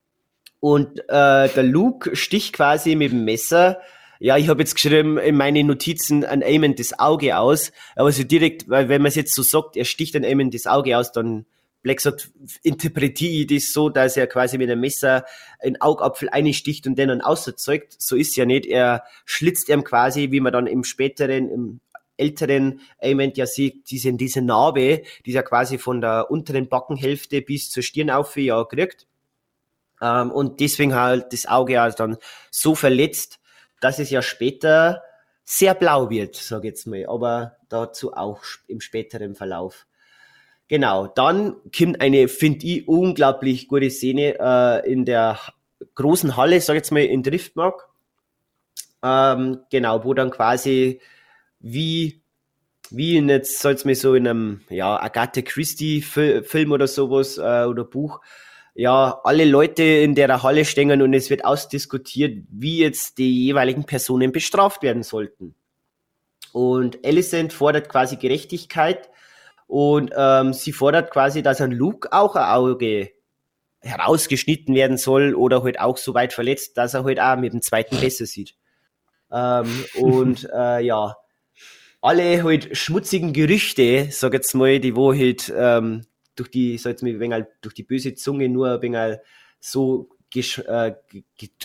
und äh, der Luke sticht quasi mit dem Messer ja, ich habe jetzt geschrieben in meine Notizen ein Amen das Auge aus, aber so direkt, weil wenn man es jetzt so sagt, er sticht ein Amen das Auge aus, dann Black sagt, interpretiere ich das so, dass er quasi mit einem Messer einen Augapfel einsticht und den dann auserzeugt. So ist ja nicht. Er schlitzt ihm quasi, wie man dann im späteren, im älteren Amen ja sieht, diese, diese Narbe, die er quasi von der unteren Backenhälfte bis zur Stirn auf ja kriegt. Ähm, und deswegen halt das Auge ja dann so verletzt, dass es ja später sehr blau wird, sag ich jetzt mal, aber dazu auch im späteren Verlauf. Genau, dann kommt eine, finde ich, unglaublich gute Szene äh, in der großen Halle, sag ich jetzt mal, in Driftmark. Ähm, genau, wo dann quasi wie, wie in jetzt, soll es mir so in einem, ja, Agatha Christie Film oder sowas äh, oder Buch, ja, alle Leute in der Halle stehen und es wird ausdiskutiert, wie jetzt die jeweiligen Personen bestraft werden sollten. Und Alicent fordert quasi Gerechtigkeit und ähm, sie fordert quasi, dass ein Luke auch ein Auge herausgeschnitten werden soll oder halt auch so weit verletzt, dass er halt auch mit dem zweiten besser sieht. Ähm, und äh, ja, alle halt schmutzigen Gerüchte, sag jetzt mal, die wo halt ähm, durch die, sag jetzt halt durch die böse Zunge nur ein wenig so äh,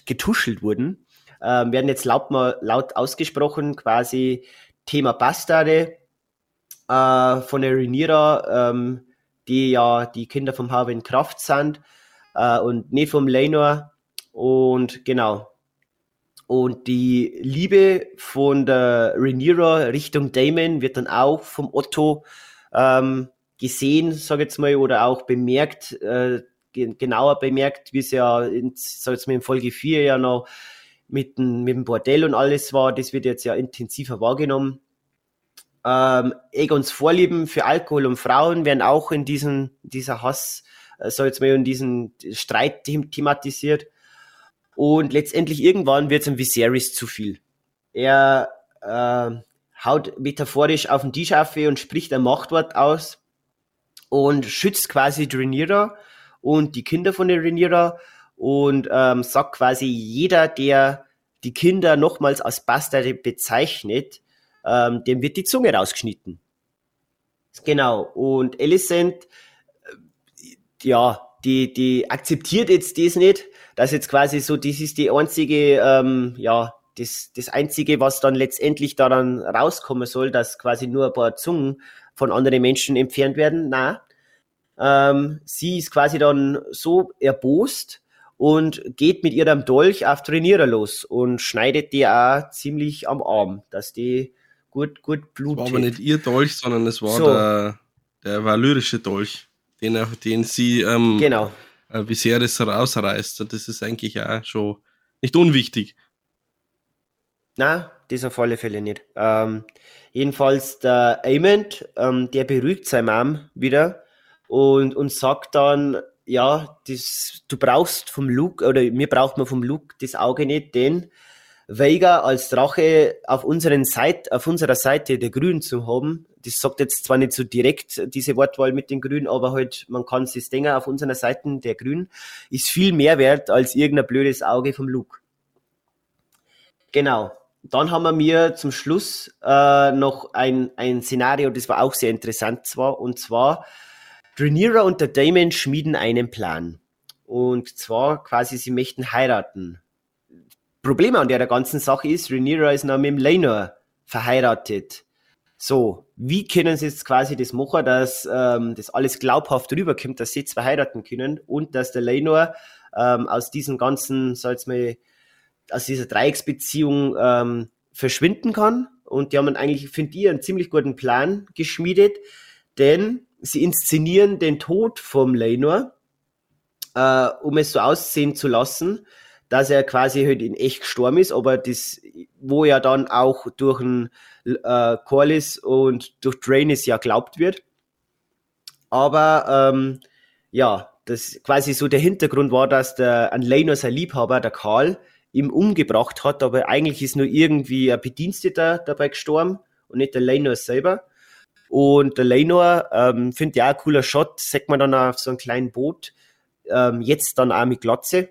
getuschelt wurden, ähm, werden jetzt laut, mal, laut ausgesprochen, quasi Thema Bastarde äh, von der Rhaenyra, ähm, die ja die Kinder vom Harwin Kraft sind äh, und nicht vom Lenor. Und genau. Und die Liebe von der Rhaenyra Richtung Damon wird dann auch vom Otto ähm, gesehen, sag jetzt mal, oder auch bemerkt, äh, genauer bemerkt, wie es ja in, sag jetzt mal in Folge 4 ja noch mit dem, mit dem Bordell und alles war. Das wird jetzt ja intensiver wahrgenommen. Ähm, Egons Vorlieben für Alkohol und Frauen werden auch in diesen, dieser Hass, äh, soll jetzt mal in diesen Streit thematisiert. Und letztendlich irgendwann wird es ein Viserys zu viel. Er äh, haut metaphorisch auf den Tisch auf und spricht ein Machtwort aus und schützt quasi Rhaenyra und die Kinder von der Rhaenyra und ähm, sagt quasi jeder, der die Kinder nochmals als Bastarde bezeichnet, ähm, dem wird die Zunge rausgeschnitten. Genau. Und Alicent, äh, ja, die, die akzeptiert jetzt das nicht, dass jetzt quasi so, das ist die einzige, ähm, ja, das, das einzige, was dann letztendlich daran rauskommen soll, dass quasi nur ein paar Zungen von anderen Menschen entfernt werden. Na, ähm, sie ist quasi dann so erbost und geht mit ihrem Dolch auf Trainierer los und schneidet die auch ziemlich am Arm, dass die gut, gut blutet. Das war aber nicht ihr Dolch, sondern es war so. der, der valyrische Dolch, den, den sie ähm, genau. äh, Viserys rausreißt. Das ist eigentlich auch schon nicht unwichtig. Na, das auf alle Fälle nicht. Ähm, jedenfalls der Amond, ähm, der beruhigt seine Mom wieder und, und sagt dann, ja, das, du brauchst vom Luke, oder mir braucht man vom Luke das Auge nicht, denn Vega als Drache auf, unseren Seite, auf unserer Seite der Grünen zu haben. Das sagt jetzt zwar nicht so direkt diese Wortwahl mit den Grünen, aber halt, man kann sich denken, auf unserer Seite der Grünen ist viel mehr wert als irgendein blödes Auge vom Luke. Genau. Dann haben wir mir zum Schluss äh, noch ein, ein Szenario, das war auch sehr interessant zwar, und zwar Rhaenyra und der Damon schmieden einen Plan. Und zwar quasi, sie möchten heiraten. Problem an der ganzen Sache ist, Rhaenyra ist noch mit dem Laenor verheiratet. So, wie können sie jetzt quasi das machen, dass ähm, das alles glaubhaft rüberkommt, dass sie zwei heiraten können und dass der Laenor ähm, aus diesem ganzen, sag ich mal, aus dieser Dreiecksbeziehung ähm, verschwinden kann. Und die haben eigentlich, finde ich, einen ziemlich guten Plan geschmiedet, denn sie inszenieren den Tod vom Laenor, äh, um es so aussehen zu lassen, dass er quasi halt in echt gestorben ist, aber das, wo ja dann auch durch ein äh, Corliss und durch Drainus ja glaubt wird. Aber ähm, ja, das quasi so der Hintergrund war, dass der ein Leinor sein Liebhaber, der Karl, ihm umgebracht hat, aber eigentlich ist nur irgendwie ein Bediensteter dabei gestorben und nicht der Leinor selber. Und der Leinor ähm, finde ja cooler Shot, sagt man dann auf so einem kleinen Boot, ähm, jetzt dann auch mit Glatze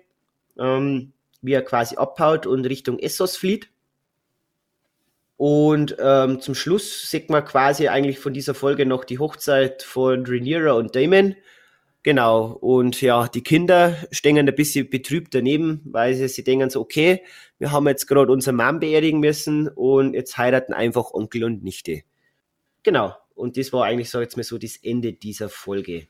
ähm, wie er quasi abhaut und Richtung Essos flieht. Und ähm, zum Schluss sieht man quasi eigentlich von dieser Folge noch die Hochzeit von Rhaenyra und Damon. Genau, und ja, die Kinder stehen ein bisschen betrübt daneben, weil sie, sie denken so, okay, wir haben jetzt gerade unsere Mom beerdigen müssen und jetzt heiraten einfach Onkel und Nichte. Genau, und das war eigentlich, so jetzt mal so, das Ende dieser Folge.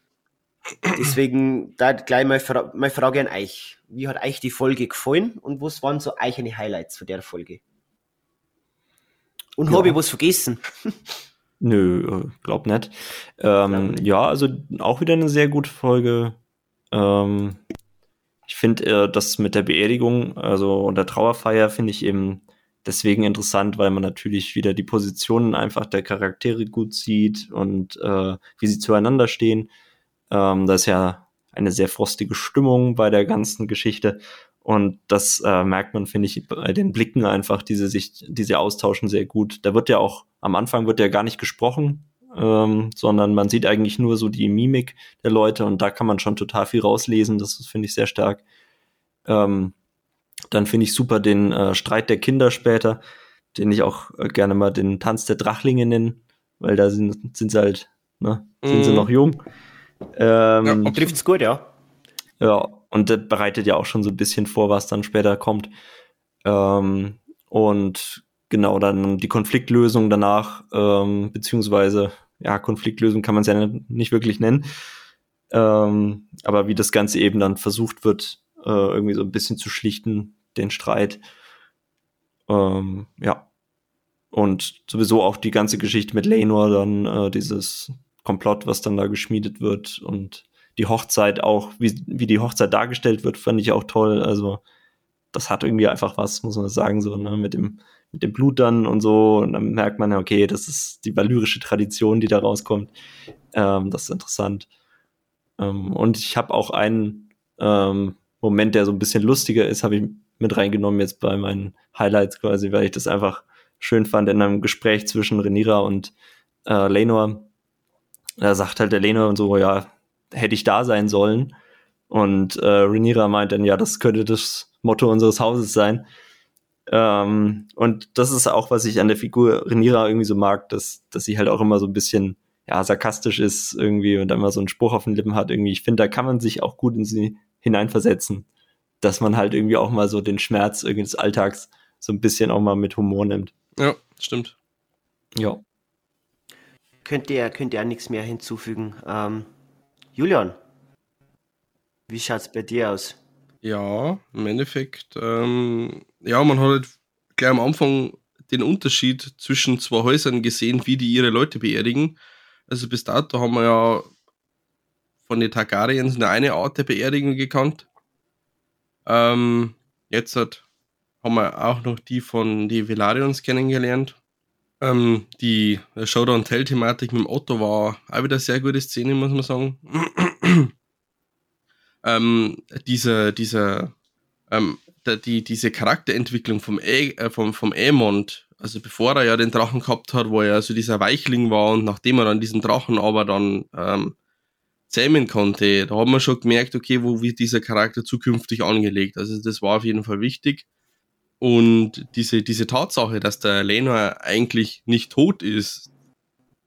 Deswegen da gleich mal Fra meine Frage an euch. Wie hat euch die Folge gefallen und was waren so eigene Highlights von der Folge? Und ja. habe ich was vergessen? Nö, äh, glaub nicht. Ähm, Ja, also auch wieder eine sehr gute Folge. Ähm, ich finde, äh, das mit der Beerdigung, also und der Trauerfeier, finde ich eben deswegen interessant, weil man natürlich wieder die Positionen einfach der Charaktere gut sieht und äh, wie sie zueinander stehen. Ähm, da ist ja eine sehr frostige Stimmung bei der ganzen Geschichte. Und das äh, merkt man, finde ich, bei den Blicken einfach, diese sich, diese austauschen sehr gut. Da wird ja auch, am Anfang wird ja gar nicht gesprochen, ähm, sondern man sieht eigentlich nur so die Mimik der Leute und da kann man schon total viel rauslesen. Das finde ich sehr stark. Ähm, dann finde ich super den äh, Streit der Kinder später, den ich auch äh, gerne mal den Tanz der Drachlinge nenne, weil da sind, sind sie halt, ne, sind mm. sie mhm. noch jung. Ähm, ja, trifft's gut, ja. Ja, und das bereitet ja auch schon so ein bisschen vor, was dann später kommt. Ähm, und genau, dann die Konfliktlösung danach, ähm, beziehungsweise, ja, Konfliktlösung kann man es ja nicht wirklich nennen. Ähm, aber wie das Ganze eben dann versucht wird, äh, irgendwie so ein bisschen zu schlichten, den Streit. Ähm, ja. Und sowieso auch die ganze Geschichte mit Lenor, dann äh, dieses Komplott, was dann da geschmiedet wird und die Hochzeit auch, wie, wie die Hochzeit dargestellt wird, fand ich auch toll. Also, das hat irgendwie einfach was, muss man sagen, so, ne, mit dem, mit dem Blut dann und so. Und dann merkt man ja, okay, das ist die valyrische Tradition, die da rauskommt. Ähm, das ist interessant. Ähm, und ich habe auch einen ähm, Moment, der so ein bisschen lustiger ist, habe ich mit reingenommen jetzt bei meinen Highlights quasi, weil ich das einfach schön fand in einem Gespräch zwischen Renira und äh, Lenor. Da sagt halt der Lenor und so, ja, hätte ich da sein sollen. Und äh, Renira meint dann, ja, das könnte das Motto unseres Hauses sein. Ähm, und das ist auch, was ich an der Figur Renira irgendwie so mag, dass, dass sie halt auch immer so ein bisschen ja, sarkastisch ist irgendwie und immer so einen Spruch auf den Lippen hat irgendwie. Ich finde, da kann man sich auch gut in sie hineinversetzen, dass man halt irgendwie auch mal so den Schmerz irgendwie des Alltags so ein bisschen auch mal mit Humor nimmt. Ja, stimmt. Ja. Könnte er, könnte er nichts mehr hinzufügen. Ähm, Julian, wie schaut es bei dir aus? Ja, im Endeffekt, ähm, ja, man hat halt gleich am Anfang den Unterschied zwischen zwei Häusern gesehen, wie die ihre Leute beerdigen. Also bis dato haben wir ja von den Targaryens nur eine Art der Beerdigung gekannt. Ähm, jetzt hat, haben wir auch noch die von den Velarions kennengelernt. Ähm, die Showdown-Tell-Thematik mit dem Otto war auch wieder eine sehr gute Szene, muss man sagen. ähm, diese, diese, ähm, die, diese Charakterentwicklung vom, e, äh, vom, vom Aemond, also bevor er ja den Drachen gehabt hat, wo er so dieser Weichling war und nachdem er dann diesen Drachen aber dann ähm, zähmen konnte, da haben wir schon gemerkt, okay, wo wird dieser Charakter zukünftig angelegt. Also das war auf jeden Fall wichtig. Und diese, diese Tatsache, dass der Lena eigentlich nicht tot ist,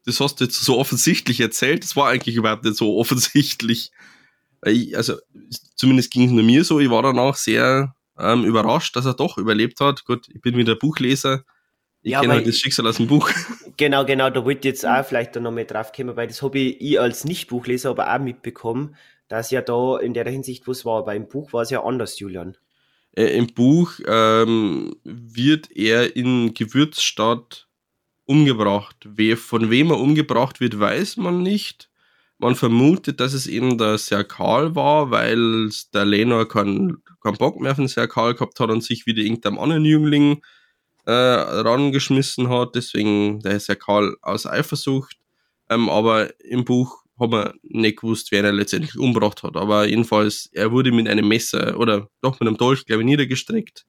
das hast du jetzt so offensichtlich erzählt, das war eigentlich überhaupt nicht so offensichtlich. Ich, also, zumindest ging es nur mir so, ich war danach sehr ähm, überrascht, dass er doch überlebt hat. Gut, ich bin wieder Buchleser. Ich ja, kenne halt das Schicksal aus dem Buch. Genau, genau, da wollte ich jetzt auch vielleicht da nochmal drauf kommen, weil das habe ich, als Nicht-Buchleser aber auch mitbekommen, dass ja da in der Hinsicht was war. Weil im Buch war es ja anders, Julian. Äh, Im Buch ähm, wird er in Gewürzstadt umgebracht. Wer, von wem er umgebracht wird, weiß man nicht. Man vermutet, dass es eben der Serkal war, weil der Lenor keinen kein Bock mehr auf den Serkal gehabt hat und sich wieder irgendeinem anderen Jüngling äh, rangeschmissen hat, deswegen der Karl aus Eifersucht. Ähm, aber im Buch haben wir nicht gewusst, wer er letztendlich umgebracht hat. Aber jedenfalls, er wurde mit einem Messer oder doch mit einem Dolch, glaube ich, niedergestreckt.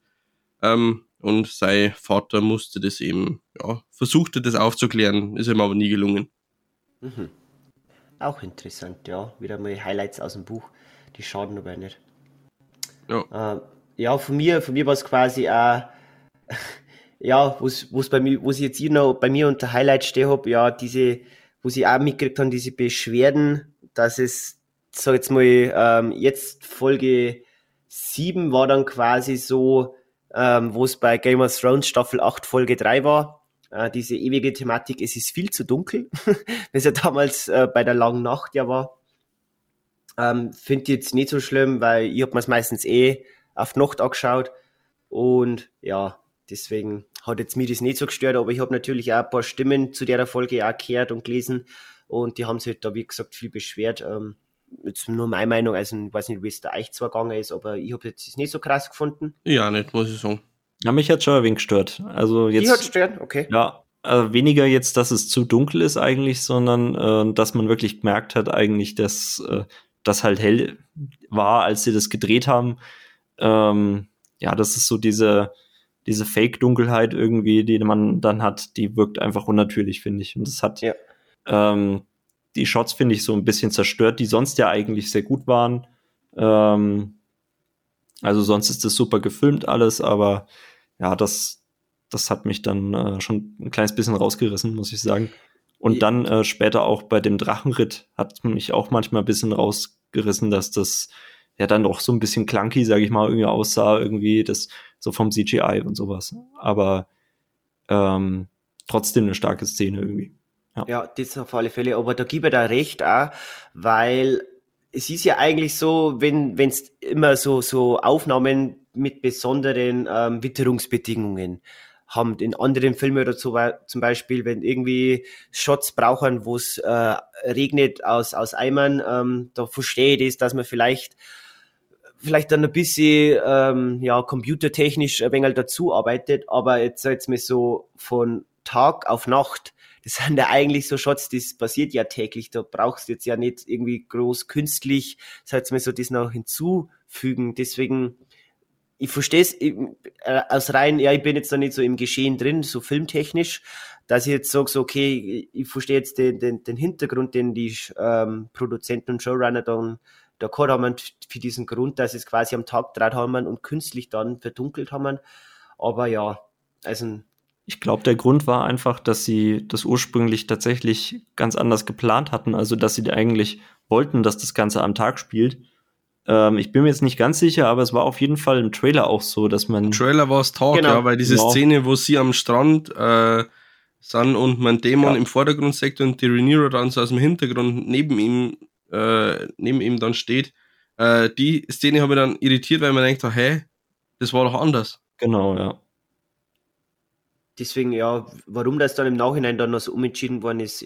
Ähm, und sein Vater musste das eben, ja, versuchte das aufzuklären, ist ihm aber nie gelungen. Mhm. Auch interessant, ja. Wieder mal Highlights aus dem Buch, die schaden aber nicht. Ja. Äh, ja, von mir, von mir war es quasi auch ja, wo's bei mir, wo ich jetzt hier noch bei mir unter Highlight stehe habe, ja, diese, wo sie auch mitgekriegt haben, diese Beschwerden, dass es, sag jetzt mal, ähm, jetzt Folge 7 war dann quasi so, ähm, wo es bei Game of Thrones Staffel 8 Folge 3 war, äh, diese ewige Thematik, es ist viel zu dunkel, was ja damals äh, bei der langen Nacht ja war. Ähm, Finde ich jetzt nicht so schlimm, weil ich habe mir es meistens eh auf Nacht angeschaut und ja, Deswegen hat jetzt mir das nicht so gestört, aber ich habe natürlich auch ein paar Stimmen zu der Folge auch gehört und gelesen und die haben sich halt da, wie gesagt, viel beschwert. Ähm, jetzt nur meine Meinung, also ich weiß nicht, wie es da euch zwar gegangen ist, aber ich habe jetzt nicht so krass gefunden. Ja, nicht, muss ich sagen. Ja, mich hat schon ein wenig gestört. Also jetzt. Die hat gestört, okay. Ja, äh, weniger jetzt, dass es zu dunkel ist eigentlich, sondern äh, dass man wirklich gemerkt hat eigentlich, dass äh, das halt hell war, als sie das gedreht haben. Ähm, ja, das ist so diese, diese Fake-Dunkelheit irgendwie, die man dann hat, die wirkt einfach unnatürlich, finde ich. Und das hat ja. ähm, die Shots, finde ich, so ein bisschen zerstört, die sonst ja eigentlich sehr gut waren. Ähm, also sonst ist das super gefilmt alles, aber ja, das, das hat mich dann äh, schon ein kleines bisschen rausgerissen, muss ich sagen. Und dann äh, später auch bei dem Drachenritt hat mich auch manchmal ein bisschen rausgerissen, dass das ja dann doch so ein bisschen clunky, sage ich mal, irgendwie aussah, irgendwie das so vom CGI und sowas. Aber ähm, trotzdem eine starke Szene irgendwie. Ja. ja, das auf alle Fälle. Aber da gebe ich da recht auch, weil es ist ja eigentlich so, wenn es immer so, so Aufnahmen mit besonderen ähm, Witterungsbedingungen haben in anderen Filmen oder so, zum Beispiel, wenn irgendwie Shots brauchen, wo es äh, regnet aus, aus Eimern, ähm, da verstehe ich das, dass man vielleicht vielleicht dann ein bisschen ähm, ja, computertechnisch ein wenig dazu arbeitet, aber jetzt jetzt mir so von Tag auf Nacht, das sind ja eigentlich so Shots, das passiert ja täglich, da brauchst du jetzt ja nicht irgendwie groß künstlich, jetzt mir so das noch hinzufügen, deswegen ich verstehe es äh, aus rein, ja, ich bin jetzt da nicht so im Geschehen drin, so filmtechnisch, dass ich jetzt sage, so, okay, ich verstehe jetzt den, den, den Hintergrund, den die ähm, Produzenten und Showrunner dann da gehabt haben für diesen Grund, dass sie es quasi am Tag draht haben und künstlich dann verdunkelt haben. Aber ja, also. Ich glaube, der Grund war einfach, dass sie das ursprünglich tatsächlich ganz anders geplant hatten. Also, dass sie eigentlich wollten, dass das Ganze am Tag spielt. Ähm, ich bin mir jetzt nicht ganz sicher, aber es war auf jeden Fall im Trailer auch so, dass man. Im Trailer war es Tag, genau. ja, weil diese genau. Szene, wo sie am Strand äh, sind und mein Dämon ja. im Vordergrund sagt und die Rhaenyra dann so aus dem Hintergrund neben ihm äh, neben ihm dann steht. Äh, die Szene habe ich dann irritiert, weil man denkt, hä, hey, das war doch anders. Genau, ja. Deswegen, ja, warum das dann im Nachhinein dann noch so umentschieden worden ist,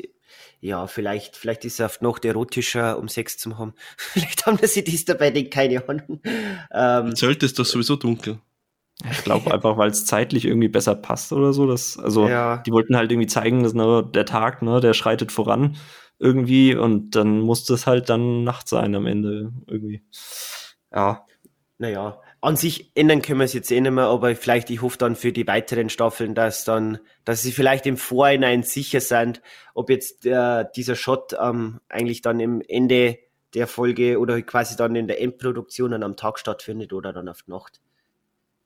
ja, vielleicht, vielleicht ist es auf noch erotischer, um Sex zu haben. vielleicht haben sie das dabei nicht, keine Ahnung. Ähm, Zelt ist doch sowieso dunkel. Ich glaube einfach, weil es zeitlich irgendwie besser passt oder so. Dass, also ja. die wollten halt irgendwie zeigen, dass ne, der Tag, ne, der schreitet voran irgendwie und dann musste es halt dann Nacht sein am Ende irgendwie. Ja. Naja, an sich ändern können wir es jetzt eh nicht mehr, aber vielleicht, ich hoffe dann für die weiteren Staffeln, dass dann, dass sie vielleicht im Vorhinein sicher sind, ob jetzt äh, dieser Shot ähm, eigentlich dann im Ende der Folge oder quasi dann in der Endproduktion dann am Tag stattfindet oder dann auf die Nacht.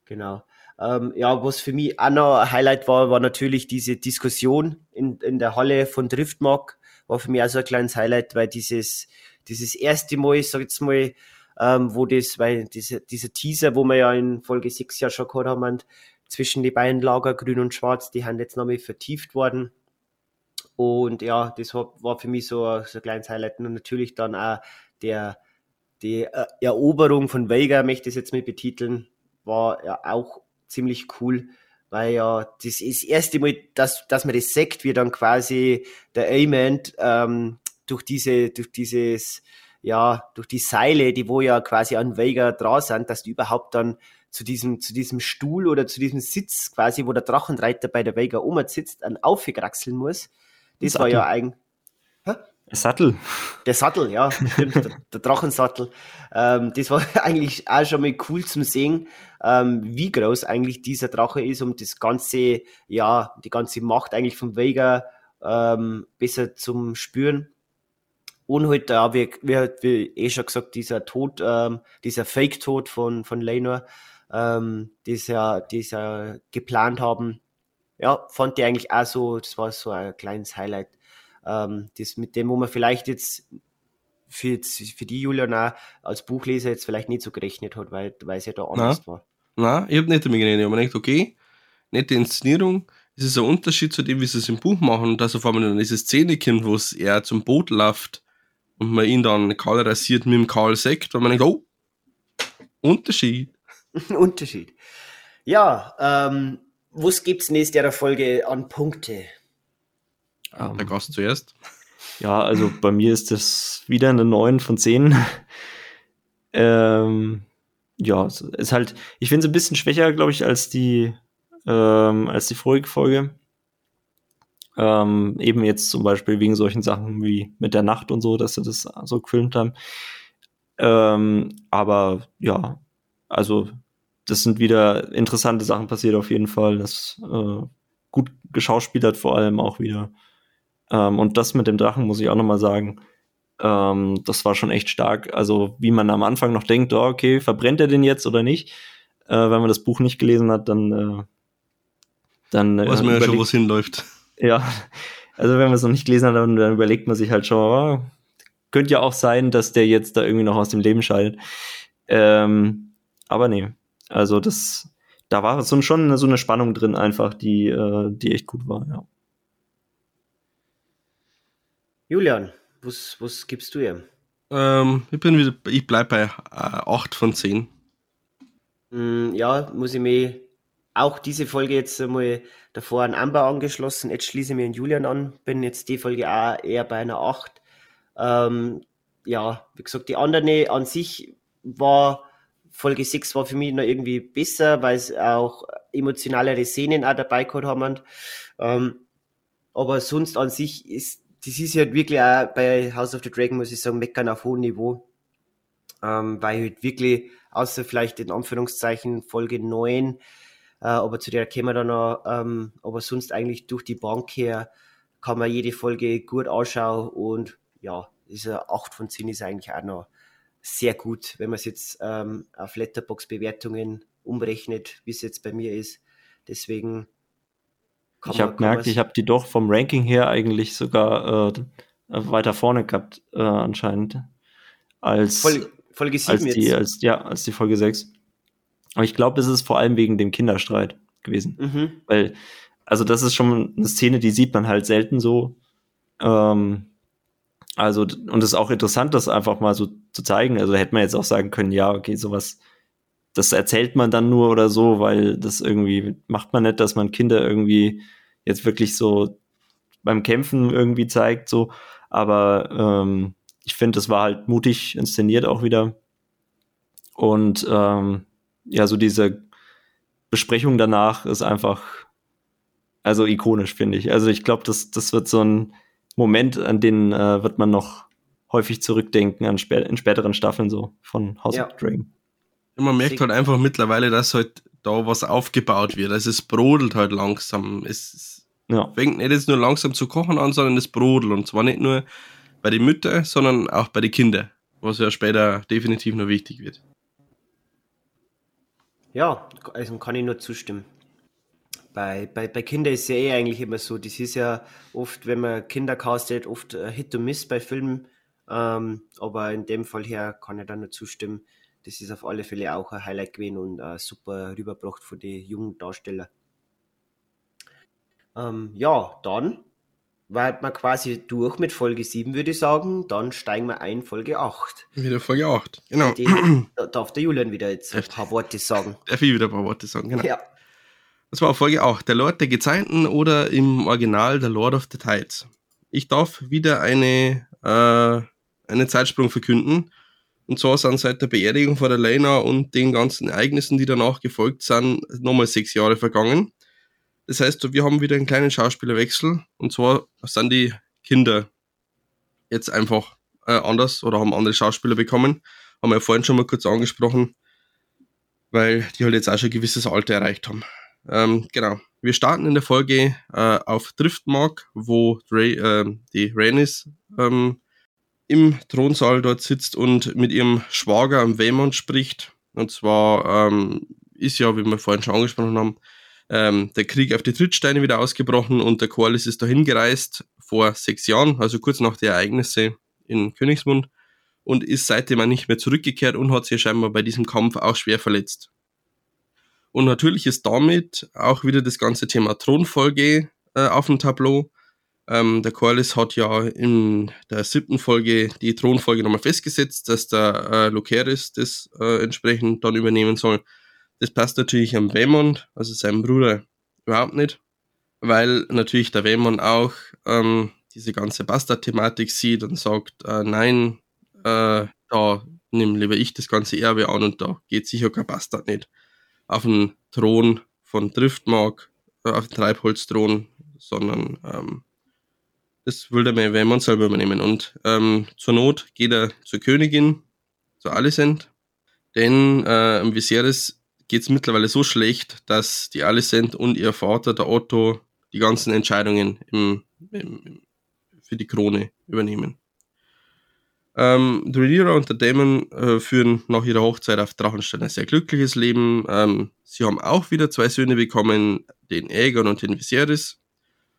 Genau. Ähm, ja, was für mich auch noch ein Highlight war, war natürlich diese Diskussion in, in der Halle von Driftmark, war für mich auch so ein kleines Highlight, weil dieses, dieses erste Mal, ich sag jetzt mal, ähm, wo das, weil diese, dieser Teaser, wo wir ja in Folge 6 ja schon gehabt haben, zwischen die beiden Lager, grün und schwarz, die haben jetzt nochmal vertieft worden. Und ja, das war für mich so, so ein kleines Highlight. Und natürlich dann auch der, die äh, Eroberung von Vega, möchte ich es jetzt mal betiteln, war ja auch ziemlich cool weil ja das ist das erste Mal, dass, dass man das sagt, wie dann quasi der Ament ähm, durch diese, durch dieses, ja, durch die Seile, die wo ja quasi an Vega dran sind, dass die überhaupt dann zu diesem, zu diesem Stuhl oder zu diesem Sitz quasi, wo der Drachenreiter bei der Vega Oma sitzt, dann aufgekraxeln muss. Das war ja eigentlich, der Sattel. Der Sattel, ja, stimmt, der, der Drachensattel. Ähm, das war eigentlich auch schon mal cool zum Sehen, ähm, wie groß eigentlich dieser Drache ist, um das ganze, ja, die ganze Macht eigentlich vom Vega ähm, besser zum Spüren. Und halt da, wie, wie, wie eh schon gesagt, dieser Tod, ähm, dieser Fake-Tod von, von Lenor, ähm, das ja, das ja geplant haben, ja, fand ich eigentlich auch so, das war so ein kleines Highlight ähm, das mit dem, wo man vielleicht jetzt für, für die Julian auch als Buchleser jetzt vielleicht nicht so gerechnet hat, weil, weil es ja da anders Na, war. Nein, ich habe nicht damit gerechnet. Ich habe mir gedacht, okay, nette Inszenierung, es ist ein Unterschied zu dem, wie sie es im Buch machen, dass auf einmal dann diese Szene kommt, wo er zum Boot läuft und man ihn dann kahl rasiert mit dem Karl Sekt, weil man denkt, oh, Unterschied. Unterschied. Ja, ähm, was gibt's nächste Jahr Folge an Punkte? Ähm, Der Gast zuerst. Ja, also bei mir ist das wieder eine 9 von 10. ähm, ja, ist halt, ich finde es ein bisschen schwächer, glaube ich, als die, ähm, als die vorige Folge. Ähm, eben jetzt zum Beispiel wegen solchen Sachen wie mit der Nacht und so, dass sie das so gefilmt haben. Ähm, aber ja, also das sind wieder interessante Sachen passiert auf jeden Fall. Das äh, gut geschauspielert vor allem auch wieder. Ähm, und das mit dem Drachen muss ich auch noch mal sagen. Ähm, das war schon echt stark. Also wie man am Anfang noch denkt, oh, okay, verbrennt er den jetzt oder nicht? Äh, wenn man das Buch nicht gelesen hat, dann äh, dann äh, weiß man ja schon, wo es hinläuft. Ja, also wenn man es noch nicht gelesen hat, dann, dann überlegt man sich halt schon, oh, könnte ja auch sein, dass der jetzt da irgendwie noch aus dem Leben scheidet. Ähm, aber nee, also das, da war so schon so eine Spannung drin einfach, die, äh, die echt gut war, ja. Julian, was, was gibst du ihm? Ähm, ich bin wieder, ich bleib bei äh, 8 von 10. Mm, ja, muss ich mir auch diese Folge jetzt einmal davor an Amber angeschlossen. Jetzt schließe ich mir an Julian an. Bin jetzt die Folge auch eher bei einer 8. Ähm, ja, wie gesagt, die andere an sich war, Folge 6 war für mich noch irgendwie besser, weil es auch emotionalere Szenen auch dabei gehabt haben. Ähm, aber sonst an sich ist das ist halt wirklich auch bei House of the Dragon, muss ich sagen, meckern auf hohem Niveau. Ähm, weil halt wirklich, außer vielleicht in Anführungszeichen Folge 9, äh, aber zu der kämen wir dann noch, ähm, aber sonst eigentlich durch die Bank her kann man jede Folge gut anschauen und ja, diese 8 von 10 ist eigentlich auch noch sehr gut, wenn man es jetzt ähm, auf Letterbox-Bewertungen umrechnet, wie es jetzt bei mir ist. Deswegen ich habe gemerkt, ich habe die doch vom Ranking her eigentlich sogar äh, weiter vorne gehabt, äh, anscheinend. Als, Folge, Folge 7 als die, jetzt. Als, ja, als die Folge 6. Aber ich glaube, es ist vor allem wegen dem Kinderstreit gewesen. Mhm. Weil, also das ist schon eine Szene, die sieht man halt selten so. Ähm, also, und es ist auch interessant, das einfach mal so zu zeigen. Also hätte man jetzt auch sagen können, ja, okay, sowas das erzählt man dann nur oder so, weil das irgendwie macht man nicht, dass man Kinder irgendwie jetzt wirklich so beim Kämpfen irgendwie zeigt, so. Aber ähm, ich finde, das war halt mutig inszeniert auch wieder. Und ähm, ja, so diese Besprechung danach ist einfach, also ikonisch, finde ich. Also ich glaube, das, das wird so ein Moment, an den äh, wird man noch häufig zurückdenken an spä in späteren Staffeln so von House ja. of Dragon. Man merkt halt einfach mittlerweile, dass halt da was aufgebaut wird. Also es brodelt halt langsam. Es ja. fängt nicht jetzt nur langsam zu kochen an, sondern es brodelt. Und zwar nicht nur bei den Müttern, sondern auch bei den Kindern. Was ja später definitiv noch wichtig wird. Ja, also kann ich nur zustimmen. Bei, bei, bei Kindern ist es ja eh eigentlich immer so. Das ist ja oft, wenn man Kinder castet, oft Hit und Miss bei Filmen. Ähm, aber in dem Fall her kann ich da nur zustimmen das ist auf alle Fälle auch ein Highlight gewesen und äh, super rübergebracht von den jungen Darstellern. Ähm, ja, dann war man quasi durch mit Folge 7, würde ich sagen. Dann steigen wir ein, Folge 8. Wieder Folge 8, genau. Den, da darf der Julian wieder jetzt ein paar Worte sagen. Darf ich wieder ein paar Worte sagen, genau. Ja. Das war Folge 8, der Lord der Gezeiten oder im Original der Lord of the Tides. Ich darf wieder eine, äh, einen Zeitsprung verkünden und zwar sind seit der Beerdigung von der Lena und den ganzen Ereignissen, die danach gefolgt sind, nochmal sechs Jahre vergangen. Das heißt, wir haben wieder einen kleinen Schauspielerwechsel. Und zwar sind die Kinder jetzt einfach äh, anders oder haben andere Schauspieler bekommen. Haben wir ja vorhin schon mal kurz angesprochen, weil die halt jetzt auch schon ein gewisses Alter erreicht haben. Ähm, genau. Wir starten in der Folge äh, auf Driftmark, wo Ray, äh, die Rhaenys ähm, im Thronsaal dort sitzt und mit ihrem Schwager am Waymond spricht. Und zwar ähm, ist ja, wie wir vorhin schon angesprochen haben, ähm, der Krieg auf die Trittsteine wieder ausgebrochen und der Corlys ist dahin gereist vor sechs Jahren, also kurz nach den Ereignissen in Königsmund und ist seitdem auch nicht mehr zurückgekehrt und hat sich scheinbar bei diesem Kampf auch schwer verletzt. Und natürlich ist damit auch wieder das ganze Thema Thronfolge äh, auf dem Tableau. Ähm, der Corlys hat ja in der siebten Folge die Thronfolge nochmal festgesetzt, dass der äh, Locaris das äh, entsprechend dann übernehmen soll. Das passt natürlich am Waymond, also seinem Bruder, überhaupt nicht, weil natürlich der Waymond auch ähm, diese ganze Bastard-Thematik sieht und sagt, äh, nein, äh, da nehme lieber ich das ganze Erbe an und da geht sicher kein Bastard nicht auf den Thron von Driftmark, äh, auf den Treibholzthron, sondern ähm, das will der Wayman selber übernehmen. Und ähm, zur Not geht er zur Königin, zu Alicent, denn äh, im Viserys geht es mittlerweile so schlecht, dass die Alicent und ihr Vater, der Otto, die ganzen Entscheidungen im, im, für die Krone übernehmen. Ähm, Rhaenyra und der Daemon äh, führen nach ihrer Hochzeit auf Drachenstein ein sehr glückliches Leben. Ähm, sie haben auch wieder zwei Söhne bekommen, den Aegon und den Viserys.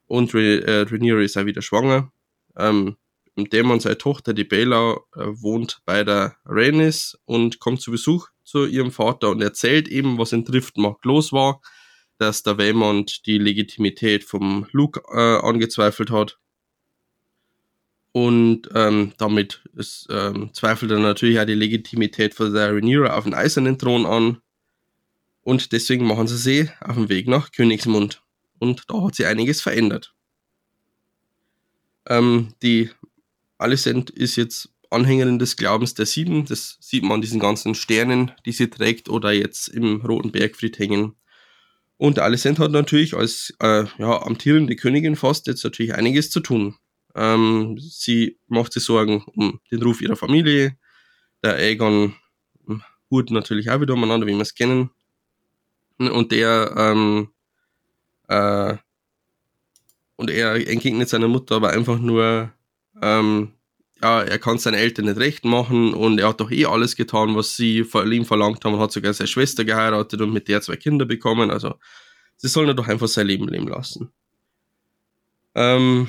Und äh, ist auch wieder schwanger. Ähm, Daemon, seine Tochter, die Bela, äh, wohnt bei der Rhaenys und kommt zu Besuch zu ihrem Vater und erzählt eben, was in Driftmark los war, dass der Waymond die Legitimität vom Luke äh, angezweifelt hat und ähm, damit ist, ähm, zweifelt er natürlich auch die Legitimität von der Rhaenyra auf den eisernen Thron an. Und deswegen machen sie sie auf dem Weg nach Königsmund. Und da hat sich einiges verändert. Ähm, die Alicent ist jetzt Anhängerin des Glaubens der Sieben. Das sieht man an diesen ganzen Sternen, die sie trägt oder jetzt im Roten Bergfried hängen. Und Alicent hat natürlich als äh, ja, amtierende Königin fast jetzt natürlich einiges zu tun. Ähm, sie macht sich Sorgen um den Ruf ihrer Familie. Der Aegon hurt natürlich auch wieder umeinander, wie wir es kennen. Und der, ähm, äh, und er entgegnet seiner Mutter aber einfach nur, ähm, ja, er kann seinen Eltern nicht recht machen und er hat doch eh alles getan, was sie von ihm verlangt haben und hat sogar seine Schwester geheiratet und mit der zwei Kinder bekommen. Also, sie sollen doch einfach sein Leben leben lassen. Ähm,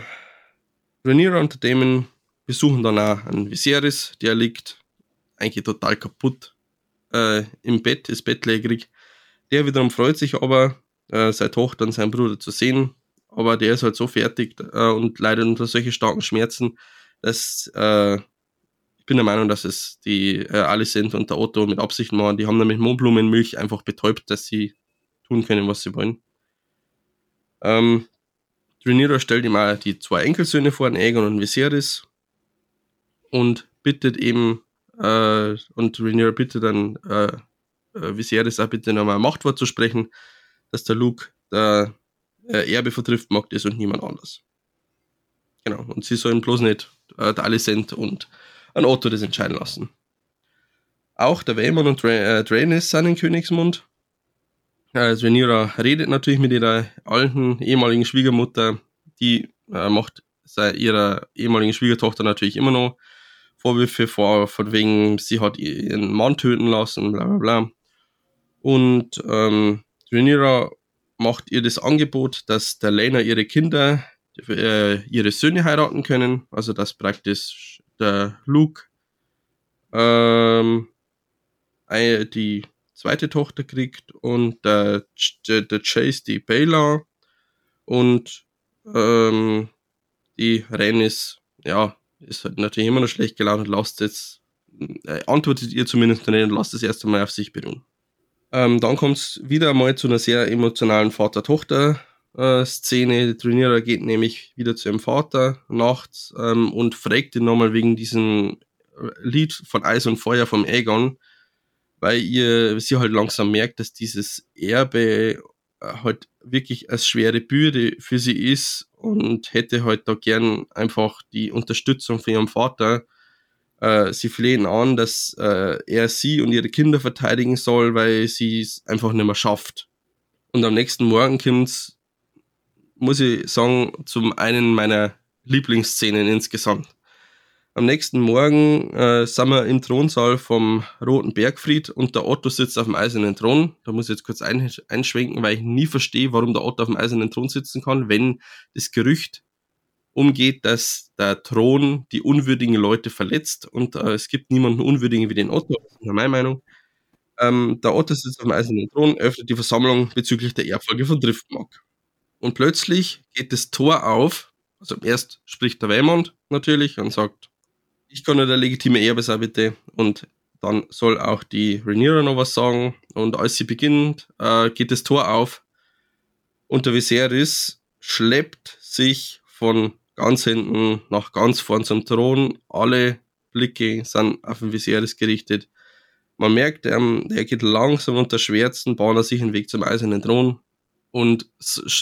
Rhaenyra und Damon besuchen dann auch einen Viserys, der liegt eigentlich total kaputt äh, im Bett, ist bettlägerig. Der wiederum freut sich aber, äh, seine Tochter und seinen Bruder zu sehen, aber der ist halt so fertig äh, und leidet unter solchen starken Schmerzen, dass äh, ich bin der Meinung, dass es die äh, Alicent und der Otto mit Absicht machen. Die haben nämlich Mohnblumenmilch einfach betäubt, dass sie tun können, was sie wollen. Ähm, Rhaenyra stellt ihm auch die zwei Enkelsöhne vor, den Aegon und Viserys, und bittet eben, äh, und Rhaenyra bittet dann äh, äh, Viserys auch bitte nochmal ein Machtwort zu sprechen, dass der Luke der äh, Erbe vertrifft mag ist und niemand anders. Genau, und sie sollen bloß nicht äh, der Alicent und ein Otto das entscheiden lassen. Auch der Waymon und Dra äh, sind in Königsmund also Rhaenyra redet natürlich mit ihrer alten ehemaligen Schwiegermutter, die äh, macht ihrer ehemaligen Schwiegertochter natürlich immer noch Vorwürfe vor, von wegen, sie hat ihren Mann töten lassen, bla bla bla. Und ähm, Rhaenyra macht ihr das Angebot, dass der Lena ihre Kinder, äh, ihre Söhne heiraten können, also dass praktisch der Luke ähm, die zweite Tochter kriegt und der, der, Chase die Baylor und ähm, die Rennis, ja, ist halt natürlich immer noch schlecht gelaunt und lasst jetzt, äh, antwortet ihr zumindest und lasst es erst einmal auf sich beruhen. Ähm, dann kommt es wieder einmal zu einer sehr emotionalen Vater-Tochter-Szene. Die Trainierer geht nämlich wieder zu ihrem Vater nachts ähm, und fragt ihn nochmal wegen diesem Lied von Eis und Feuer vom Aegon, weil ihr sie halt langsam merkt, dass dieses Erbe äh, halt wirklich als schwere Bürde für sie ist und hätte halt da gern einfach die Unterstützung von ihrem Vater. Äh, sie flehen an, dass äh, er sie und ihre Kinder verteidigen soll, weil sie es einfach nicht mehr schafft. Und am nächsten Morgen kommt's, muss ich sagen, zum einen meiner Lieblingsszenen insgesamt. Am nächsten Morgen äh, sind wir im Thronsaal vom Roten Bergfried und der Otto sitzt auf dem eisernen Thron. Da muss ich jetzt kurz ein, einschwenken, weil ich nie verstehe, warum der Otto auf dem eisernen Thron sitzen kann, wenn das Gerücht umgeht, dass der Thron die unwürdigen Leute verletzt und äh, es gibt niemanden unwürdigen wie den Otto, das ist meine Meinung. Ähm, der Otto sitzt auf dem eisernen Thron, öffnet die Versammlung bezüglich der Erbfolge von Driftmark. Und plötzlich geht das Tor auf, also erst spricht der Waymond natürlich und sagt, ich kann nur der legitime Erbe sein, bitte. Und dann soll auch die Rhaenyra noch was sagen. Und als sie beginnt, äh, geht das Tor auf. Und der Viserys schleppt sich von ganz hinten nach ganz vorn zum Thron alle Blicke sind auf den Viserys gerichtet. Man merkt, ähm, er geht langsam unter Schwärzen, bahnt er sich einen Weg zum eisernen Thron und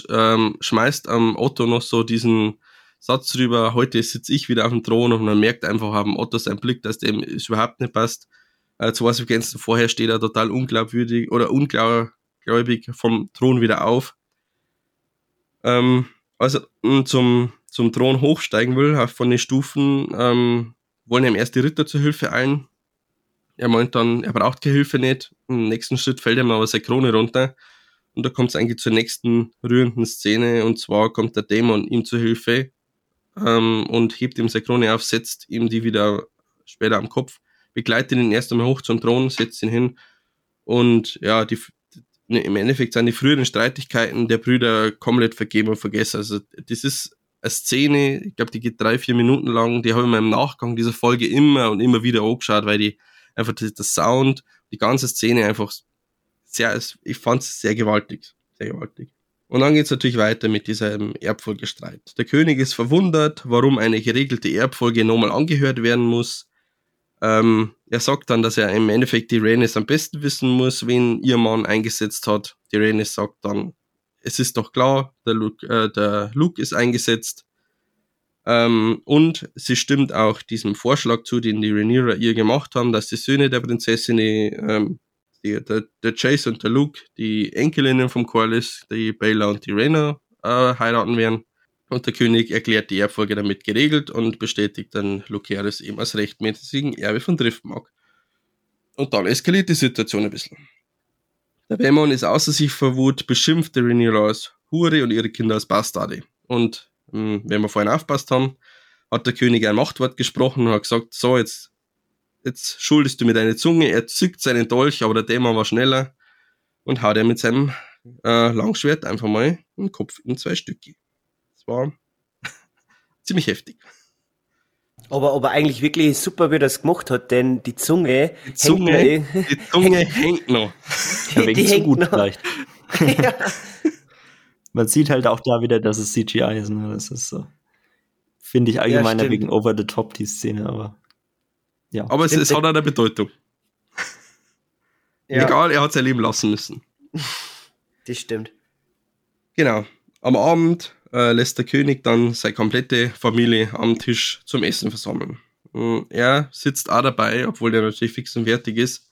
ähm, schmeißt am Otto noch so diesen Satz rüber, heute sitze ich wieder auf dem Thron und man merkt einfach am Otto sein Blick, dass dem es überhaupt nicht passt. Äh, zwei Sequenzen vorher steht er total unglaubwürdig oder ungläubig vom Thron wieder auf. Ähm, also zum, zum Thron hochsteigen will, auch von den Stufen, ähm, wollen ihm erst die Ritter zur Hilfe eilen. Er meint dann, er braucht keine Hilfe nicht. Im nächsten Schritt fällt ihm aber seine Krone runter. Und da kommt es eigentlich zur nächsten rührenden Szene. Und zwar kommt der Dämon ihm zur Hilfe ähm, und hebt ihm seine Krone auf, setzt ihm die wieder später am Kopf, begleitet ihn erst einmal hoch zum Thron, setzt ihn hin. Und ja, die, ne, im Endeffekt sind die früheren Streitigkeiten der Brüder komplett vergeben und vergessen. Also das ist eine Szene, ich glaube, die geht drei, vier Minuten lang, die habe ich mir im Nachgang dieser Folge immer und immer wieder angeschaut, weil die einfach das Sound, die ganze Szene einfach sehr, ich fand es sehr gewaltig, sehr gewaltig. Und dann geht es natürlich weiter mit diesem Erbfolgestreit. Der König ist verwundert, warum eine geregelte Erbfolge nochmal angehört werden muss. Ähm, er sagt dann, dass er im Endeffekt die Rhaenys am besten wissen muss, wen ihr Mann eingesetzt hat. Die Rhaenys sagt dann, es ist doch klar, der Luke, äh, der Luke ist eingesetzt. Ähm, und sie stimmt auch diesem Vorschlag zu, den die Rhaenyra ihr gemacht haben, dass die Söhne der Prinzessin, ähm, die, der, der Chase und der Luke, die Enkelinnen vom Corlys, die Baela und die Rhaena, äh, heiraten werden. Und der König erklärt die Erbfolge damit geregelt und bestätigt dann Lucerys eben als rechtmäßigen Erbe von Driftmark. Und dann eskaliert die Situation ein bisschen. Der Dämon ist außer sich vor Wut, beschimpft Rhaenyra als Hure und ihre Kinder als Bastarde. Und mh, hm, wenn wir vorhin aufpasst haben, hat der König ein Machtwort gesprochen und hat gesagt, so, jetzt, jetzt schuldest du mir deine Zunge. Er zückt seinen Dolch, aber der Dämon war schneller und haut er mit seinem äh, Langschwert einfach mal den Kopf in zwei Stücke. Das war ziemlich heftig. Aber, aber eigentlich wirklich super, wie er das gemacht hat, denn die Zunge, die Zunge, hängt, noch, die Zunge hängt noch. Ja, die, hängt gut noch. vielleicht. ja. Man sieht halt auch da wieder, dass es CGI ist. Ne? Das ist so. Finde ich allgemein ja, wegen over the top, die Szene, aber. Ja. Aber es, es hat eine Bedeutung. Ja. Egal, er hat sein Leben lassen müssen. Das stimmt. Genau. Am Abend äh, lässt der König dann seine komplette Familie am Tisch zum Essen versammeln. Und er sitzt auch dabei, obwohl der natürlich fix und fertig ist.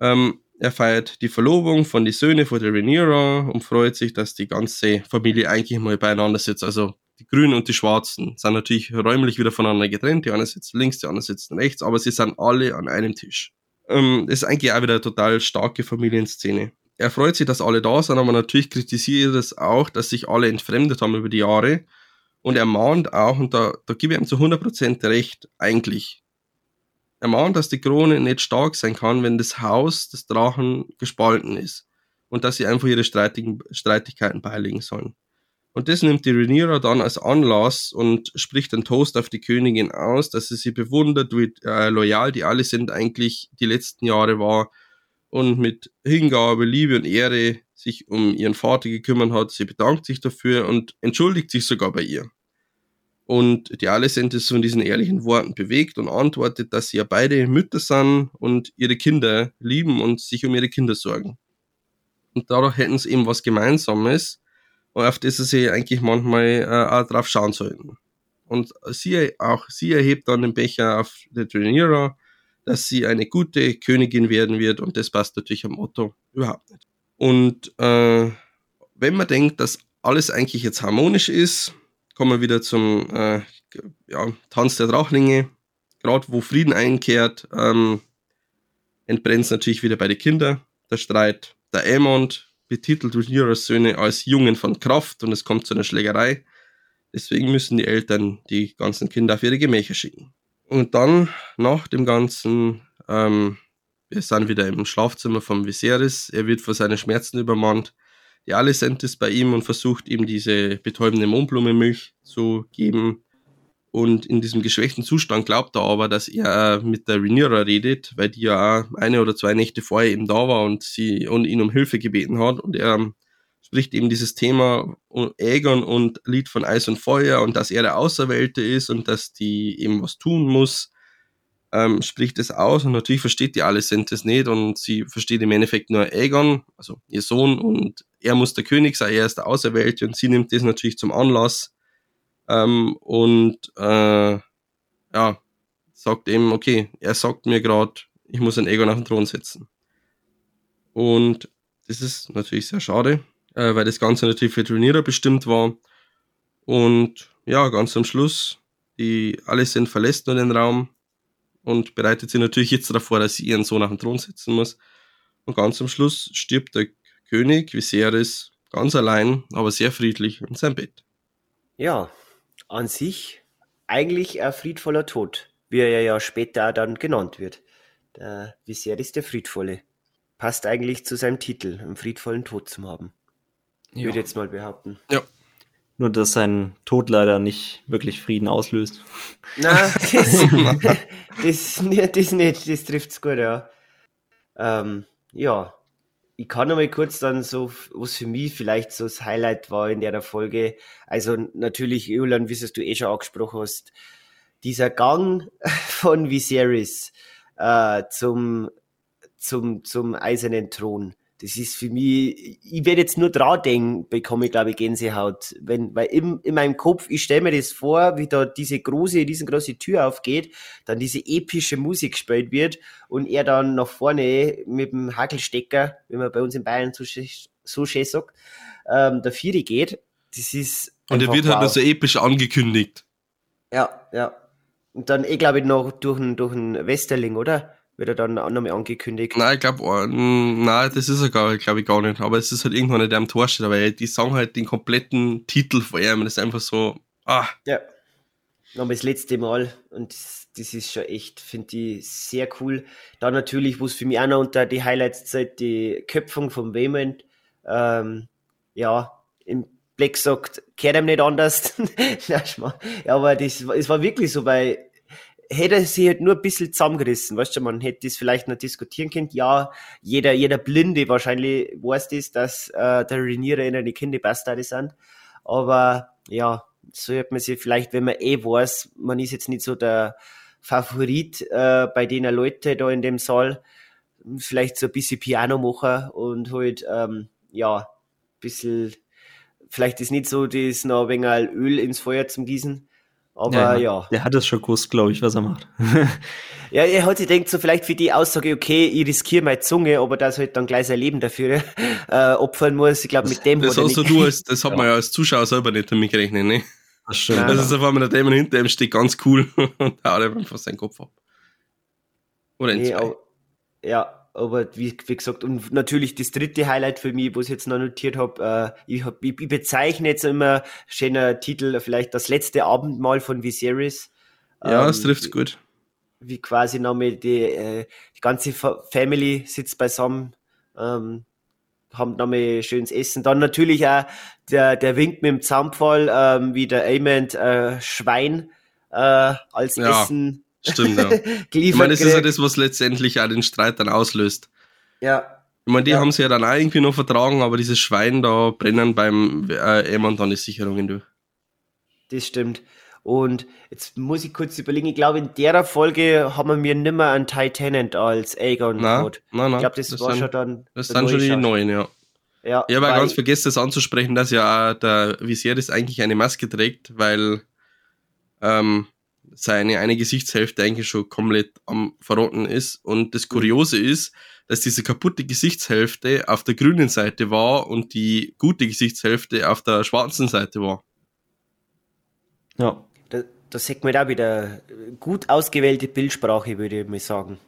Ähm, er feiert die Verlobung von den Söhnen von der Rhaenyra und freut sich, dass die ganze Familie eigentlich mal beieinander sitzt. Also die Grünen und die Schwarzen sind natürlich räumlich wieder voneinander getrennt. Die eine sitzt links, die andere sitzt rechts, aber sie sind alle an einem Tisch. Ähm, das ist eigentlich auch wieder eine total starke Familienszene er freut sich, dass alle da sind, aber natürlich kritisiert er es auch, dass sich alle entfremdet haben über die Jahre. Und er mahnt auch, und da, da gebe ich ihm zu 100% recht, eigentlich. Er mahnt, dass die Krone nicht stark sein kann, wenn das Haus des Drachen gespalten ist. Und dass sie einfach ihre streitigen, Streitigkeiten beilegen sollen. Und das nimmt die Rhaenyra dann als Anlass und spricht einen Toast auf die Königin aus, dass sie sie bewundert, wie äh, loyal die alle sind eigentlich die letzten Jahre war und mit Hingabe, Liebe und Ehre sich um ihren Vater gekümmert hat. Sie bedankt sich dafür und entschuldigt sich sogar bei ihr. Und die Alicent ist von diesen ehrlichen Worten bewegt und antwortet, dass sie ja beide Mütter sind und ihre Kinder lieben und sich um ihre Kinder sorgen. Und dadurch hätten sie eben was Gemeinsames, auf das sie eigentlich manchmal äh, auch drauf schauen sollten. Und sie auch, sie erhebt dann den Becher auf die Trainierer dass sie eine gute Königin werden wird und das passt natürlich am Motto überhaupt nicht. Und äh, wenn man denkt, dass alles eigentlich jetzt harmonisch ist, kommen wir wieder zum äh, ja, Tanz der Drachlinge. Gerade wo Frieden einkehrt, ähm, entbrennt es natürlich wieder bei den Kindern. Der Streit. Der Aemond betitelt Rhaenyras Söhne als Jungen von Kraft und es kommt zu einer Schlägerei. Deswegen müssen die Eltern die ganzen Kinder auf ihre Gemächer schicken. Und dann, nach dem Ganzen, ähm, wir sind wieder im Schlafzimmer von Viserys. Er wird vor seinen Schmerzen übermannt. Die Alicent ist bei ihm und versucht ihm diese betäubende Mohnblumenmilch zu geben. Und in diesem geschwächten Zustand glaubt er aber, dass er mit der Rhaenyra redet, weil die ja eine oder zwei Nächte vorher eben da war und sie und ihn um Hilfe gebeten hat. Und er spricht eben dieses Thema Aegon und Lied von Eis und Feuer und dass er der Auserwählte ist und dass die eben was tun muss. ähm, spricht es aus und natürlich versteht die Alicent das nicht und sie versteht im Endeffekt nur Aegon, also ihr Sohn und er muss der König sein, er ist der Auserwählte und sie nimmt das natürlich zum Anlass ähm, und äh, ja, sagt eben, okay, er sagt mir gerade, ich muss einen Aegon auf den Thron setzen. Und das ist natürlich sehr schade, äh, weil das Ganze natürlich für Turnierer bestimmt war. Und ja, ganz am Schluss, die Alicent verlässt nur den Raum und bereitet sich natürlich jetzt davor, dass sie ihren Sohn auf den Thron setzen muss. Und ganz am Schluss stirbt der König Viserys ganz allein, aber sehr friedlich in seinem Bett. Ja, an sich eigentlich ein friedvoller Tod, wie er ja später dann genannt wird. Der Viserys der Friedvolle. Passt eigentlich zu seinem Titel, einen friedvollen Tod zu haben. Ja. Würde jetzt mal behaupten. Ja. Nur, dass sein Tod leider nicht wirklich Frieden auslöst. Na, das, das, das nicht, das trifft's gut, ja. Ähm, ja, ich kann noch mal kurz dann so, was für mich vielleicht so das Highlight war in der Folge. Also natürlich, Ölan, wie es du eh schon angesprochen hast, dieser Gang von Viserys äh, zum, zum, zum eisernen Thron das ist für mich, ich werde jetzt nur dran denken, bekomme ich glaube ich Gänsehaut. Wenn, weil im, in meinem Kopf, ich stelle mir das vor, wie da diese große, riesengroße Tür aufgeht, dann diese epische Musik gespielt wird und er dann nach vorne mit dem Hakelstecker, wie man bei uns in Bayern so, so schön sagt, ähm, der Vieri geht. Das ist. Und er wird halt wow. halt so episch angekündigt. Ja, ja. Und dann, ich glaube, noch durch einen, durch einen Westerling, oder? Wird er dann nochmal angekündigt. Nein, ich glaube, oh, nein, das ist er gar, glaube ich gar nicht. Aber es ist halt irgendwann nicht am Tor steht, weil die sagen halt den kompletten Titel vor ihm. Das ist einfach so, ah. Ja. Nochmal das letzte Mal. Und das, das ist schon echt, finde ich, sehr cool. Dann natürlich, wo es für mich auch noch unter die Highlights zählt, die Köpfung von Waymond. Ähm, ja, im Black sagt, kehrt ihm nicht anders. ja, aber das, es war wirklich so, weil hätte sie halt nur ein bisschen zusammengerissen, weißt du, man hätte das vielleicht noch diskutieren können. Ja, jeder, jeder Blinde wahrscheinlich weiß das, dass äh, der Renierer in eine Kinder Bastarde sind. Aber ja, so hätte man sich vielleicht, wenn man eh weiß, man ist jetzt nicht so der Favorit äh, bei den Leuten da in dem Saal, vielleicht so ein bisschen Piano machen und halt, ähm, ja, ein bisschen, vielleicht ist nicht so das noch ein wenig Öl ins Feuer zum Gießen. Aber ja, ja. Der hat es schon gewusst, glaube ich, was er macht. ja, er hat sich denkt so vielleicht für die Aussage, okay, ich riskiere meine Zunge, aber das halt dann gleich sein Leben dafür äh, opfern muss. Ich glaube, mit dem Das hast du als, das hat man ja als Zuschauer selber nicht damit gerechnet, ne? Das stimmt. Das ist auf einmal der Dämon hinter ihm steht ganz cool und haut einfach seinen Kopf ab. Oder in nee, zwei. Aber, ja, aber wie, wie gesagt, und natürlich das dritte Highlight für mich, was ich jetzt noch notiert habe, äh, ich, hab, ich, ich bezeichne jetzt immer schöner Titel, vielleicht das letzte Abendmahl von Viserys. Ja, ähm, das trifft gut. Wie quasi nochmal die, äh, die ganze Family sitzt beisammen, ähm, haben nochmal schönes Essen. Dann natürlich auch der, der Wink mit dem Zaunpfahl, ähm, wie der Aemond äh, Schwein äh, als ja. Essen Stimmt, ja. ich meine, das ist ja das, was letztendlich auch den Streit dann auslöst. Ja. Ich meine, die ja. haben sie ja dann auch irgendwie noch vertragen, aber dieses Schwein da brennen beim äh, Ehemann dann die Sicherungen durch. Das stimmt. Und jetzt muss ich kurz überlegen, ich glaube, in der Folge haben wir mir nimmer einen Titanant als Aegon gehabt. Nein, nein, Ich glaube, das, das, war sind, schon dann. Das sind schon die neuen, ja. Ja, ich habe ganz vergessen, das anzusprechen, dass ja auch der Viserys eigentlich eine Maske trägt, weil ähm, seine eine Gesichtshälfte eigentlich schon komplett am Verrotten ist. Und das Kuriose ist, dass diese kaputte Gesichtshälfte auf der grünen Seite war und die gute Gesichtshälfte auf der schwarzen Seite war. Ja. Da, da sieht man da wieder gut ausgewählte Bildsprache, würde ich mal sagen.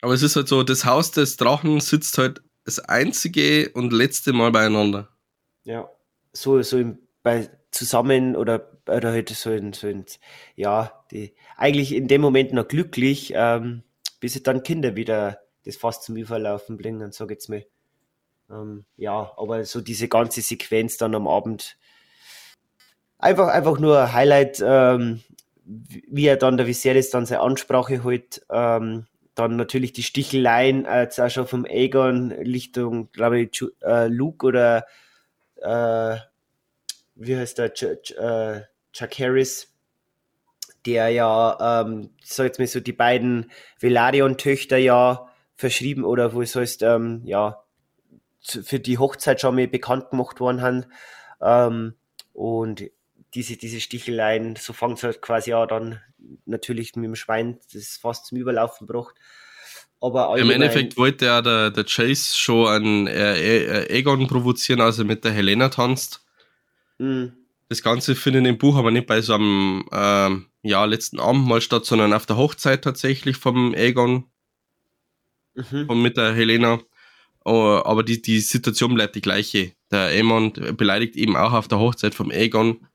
Aber es ist halt so, das Haus des Drachen sitzt halt das einzige und letzte Mal beieinander. Ja, so, so im, bei, zusammen oder oder halt so ein, so ein ja, die eigentlich in dem Moment noch glücklich, ähm, bis sie dann Kinder wieder das fast zum Überlaufen bringen, sag jetzt mal. Ähm, ja, aber so diese ganze Sequenz dann am Abend, einfach, einfach nur ein Highlight, ähm, wie er dann der Viserys dann seine Ansprache halt, ähm, dann natürlich die Sticheleien, äh, jetzt auch schon vom Aegon Richtung, glaube ich, äh, Luke oder äh, wie heißt der, Ch Ch äh, Chuck Harris, der ja, ähm, sag jetzt mal so, die beiden Velarion-Töchter ja verschrieben oder wo es heißt, ähm, ja, für die Hochzeit schon mal bekannt gemacht worden haben. Ähm, und diese, diese Sticheleien, so fängt es halt quasi auch dann natürlich mit dem Schwein, das ist fast zum Überlaufen gebracht. Aber Im Endeffekt wollte ja der, der Chase schon einen äh, äh, Egon provozieren, also mit der Helena tanzt. Mhm. Das Ganze findet im Buch aber nicht bei so einem ähm, ja, letzten Abend mal statt, sondern auf der Hochzeit tatsächlich vom Egon mhm. und mit der Helena. Oh, aber die, die Situation bleibt die gleiche. Der Aemon beleidigt eben auch auf der Hochzeit vom Aegon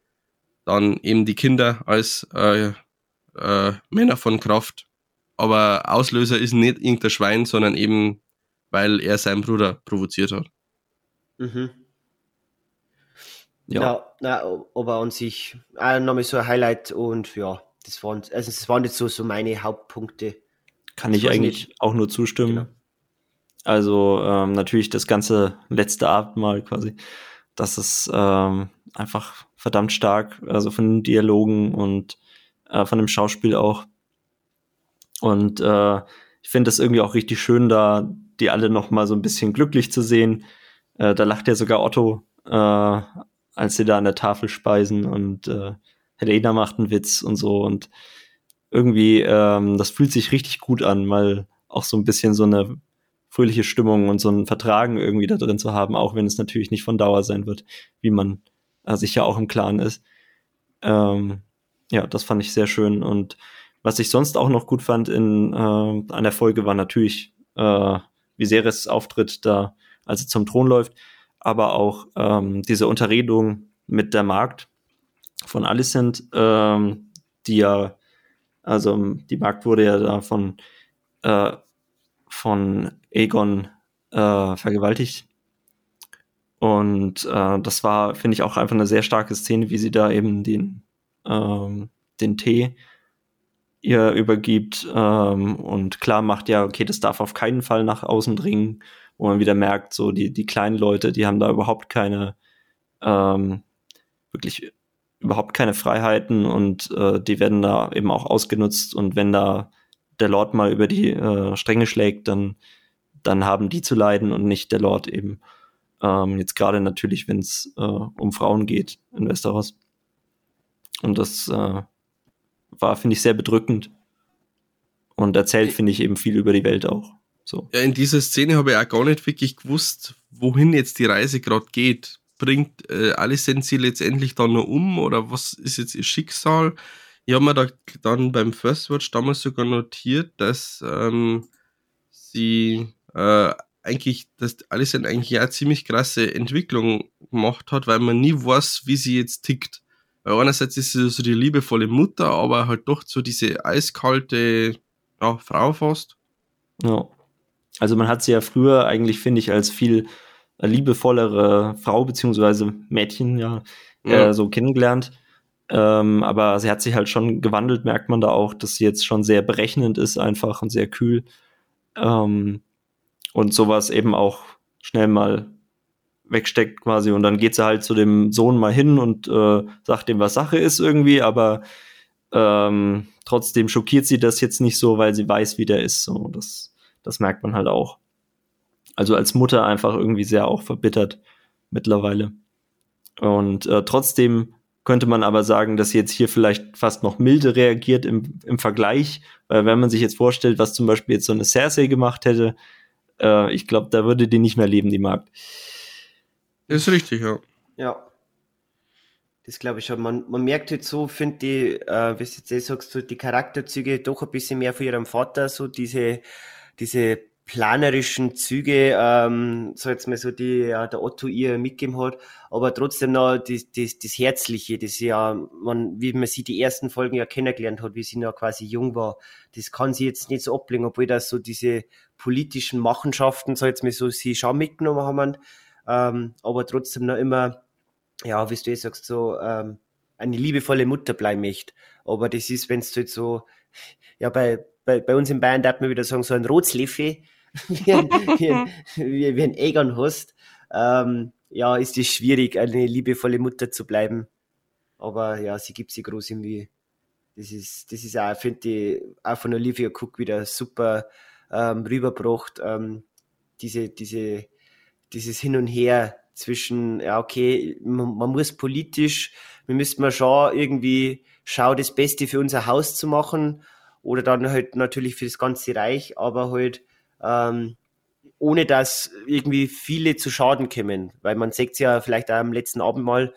dann eben die Kinder als äh, äh, Männer von Kraft. Aber Auslöser ist nicht irgendein Schwein, sondern eben, weil er seinen Bruder provoziert hat. Mhm. Ja, ja na, aber an sich auch nochmal so ein Highlight und ja, das waren, also das waren jetzt so, so meine Hauptpunkte. Kann ich eigentlich nicht. auch nur zustimmen. Genau. Also ähm, natürlich das ganze letzte Abendmahl quasi. Das ist ähm, einfach verdammt stark, also von den Dialogen und äh, von dem Schauspiel auch. Und äh, ich finde es irgendwie auch richtig schön, da die alle noch mal so ein bisschen glücklich zu sehen. Äh, da lacht ja sogar Otto, äh, als sie da an der Tafel speisen und äh, Helena macht einen Witz und so und irgendwie, ähm, das fühlt sich richtig gut an, mal auch so ein bisschen so eine fröhliche Stimmung und so ein Vertragen irgendwie da drin zu haben, auch wenn es natürlich nicht von Dauer sein wird, wie man äh, sich ja auch im Klaren ist. Ähm, ja, das fand ich sehr schön. Und was ich sonst auch noch gut fand in äh, einer Folge war natürlich äh, Viserys Auftritt da, als er zum Thron läuft, aber auch ähm, diese Unterredung mit der Magd von Alicent, ähm, die ja, also die Magd wurde ja da von äh, von Aegon äh, vergewaltigt. Und äh, das war, finde ich, auch einfach eine sehr starke Szene, wie sie da eben den, ähm, den Tee ihr übergibt ähm, und klar macht, ja, okay, das darf auf keinen Fall nach außen dringen, wo man wieder merkt, so die, die kleinen Leute, die haben da überhaupt keine, ähm, wirklich überhaupt keine Freiheiten und äh, die werden da eben auch ausgenutzt und wenn da der Lord mal über die äh, Stränge schlägt, dann, dann haben die zu leiden und nicht der Lord eben. Ähm, jetzt gerade natürlich, wenn es äh, um Frauen geht in Westeros. Und das äh, war, finde ich, sehr bedrückend. Und erzählt, finde ich, eben viel über die Welt auch. So. Ja, in dieser Szene habe ich auch gar nicht wirklich gewusst, wohin jetzt die Reise gerade geht. Bringt äh, Alicent sie letztendlich dann nur um oder was ist jetzt ihr Schicksal? Ich habe mir da dann beim First Watch damals sogar notiert, dass ähm, sie äh, eigentlich, dass Alicent eigentlich eine ziemlich krasse Entwicklung gemacht hat, weil man nie weiß, wie sie jetzt tickt. Weil einerseits ist sie so die liebevolle Mutter, aber halt doch so diese eiskalte ja, Frau fast. Ja. Also man hat sie ja früher eigentlich, finde ich, als viel liebevollere Frau beziehungsweise Mädchen ja, ja. Äh, so kennengelernt. Ähm, aber sie hat sich halt schon gewandelt, merkt man da auch, dass sie jetzt schon sehr berechnend ist einfach und sehr kühl. Ähm, und sowas eben auch schnell mal wegsteckt quasi. Und dann geht sie halt zu dem Sohn mal hin und äh, sagt ihm, was Sache ist irgendwie, aber ähm, trotzdem schockiert sie das jetzt nicht so, weil sie weiß, wie der ist. So, das, das merkt man halt auch. Also als Mutter einfach irgendwie sehr auch verbittert mittlerweile. Und äh, trotzdem könnte man aber sagen, dass sie jetzt hier vielleicht fast noch milde reagiert im, im Vergleich, weil wenn man sich jetzt vorstellt, was zum Beispiel jetzt so eine Cersei gemacht hätte, äh, ich glaube, da würde die nicht mehr leben, die Magd. Ist richtig, ja. Ja. Das glaube ich schon. Man, man merkt jetzt so, finde die, äh, wie du jetzt eh sagst, so die Charakterzüge doch ein bisschen mehr von ihrem Vater, so diese, diese planerischen Züge, ähm, so jetzt mal so die ja, der Otto ihr mitgegeben hat, aber trotzdem noch das, das, das Herzliche, das ja, man, wie man sie die ersten Folgen ja kennengelernt hat, wie sie noch quasi jung war, das kann sie jetzt nicht so ablegen, obwohl das so diese politischen Machenschaften, so jetzt mal so sie schon mitgenommen haben, ähm, aber trotzdem noch immer, ja, wie du eh sagst, so ähm, eine liebevolle Mutter bleiben möchte. Aber das ist, wenn es halt so, ja, bei, bei, bei uns in Bayern darf man wieder sagen, so ein Rotsleffe, wie ein, wie ein, wie, wie ein Egon hast, ähm, ja, ist es schwierig, eine liebevolle Mutter zu bleiben. Aber ja, sie gibt sich große Mühe. das ist, das ist auch, finde ich, auch von Olivia Cook wieder super ähm, rübergebracht. Ähm, diese, diese, dieses Hin und Her zwischen, ja, okay, man, man muss politisch, wir müssen mal schon irgendwie schauen, das Beste für unser Haus zu machen oder dann halt natürlich für das ganze Reich, aber halt ähm, ohne dass irgendwie viele zu Schaden kommen, weil man sieht ja vielleicht auch am letzten Abend mal,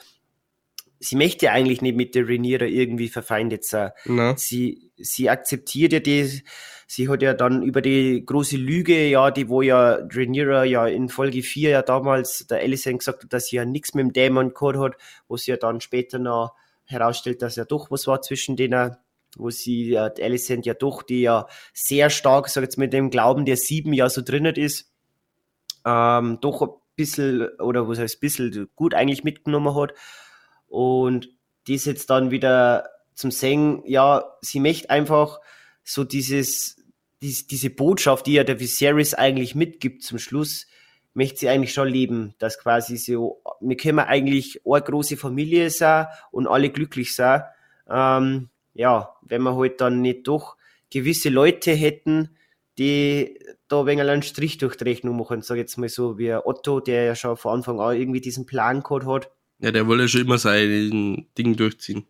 sie möchte eigentlich nicht mit der Reniera irgendwie verfeindet sein. No. Sie, sie akzeptiert ja die, sie hat ja dann über die große Lüge, ja, die wo ja Reniera ja in Folge 4 ja damals der Alison gesagt hat, dass sie ja nichts mit dem Dämon gehabt hat, wo sie ja dann später noch herausstellt, dass ja doch was war zwischen denen, wo sie die Alicent ja doch, die ja sehr stark, sag jetzt mit dem Glauben, der sieben ja so drinnen ist, ähm, doch ein bisschen, oder was heißt ein bisschen, gut eigentlich mitgenommen hat. Und das jetzt dann wieder zum Singen, ja, sie möchte einfach so dieses, dies, diese Botschaft, die ja der Viserys eigentlich mitgibt zum Schluss, möchte sie eigentlich schon leben, dass quasi so, wir können eigentlich eine große Familie sein und alle glücklich sein. Ähm, ja, wenn wir halt dann nicht doch gewisse Leute hätten, die da ein wenig einen Strich durch die Rechnung machen, sag jetzt mal so, wie Otto, der ja schon von Anfang an irgendwie diesen Plan gehabt hat, ja, der wollte schon immer sein Ding durchziehen.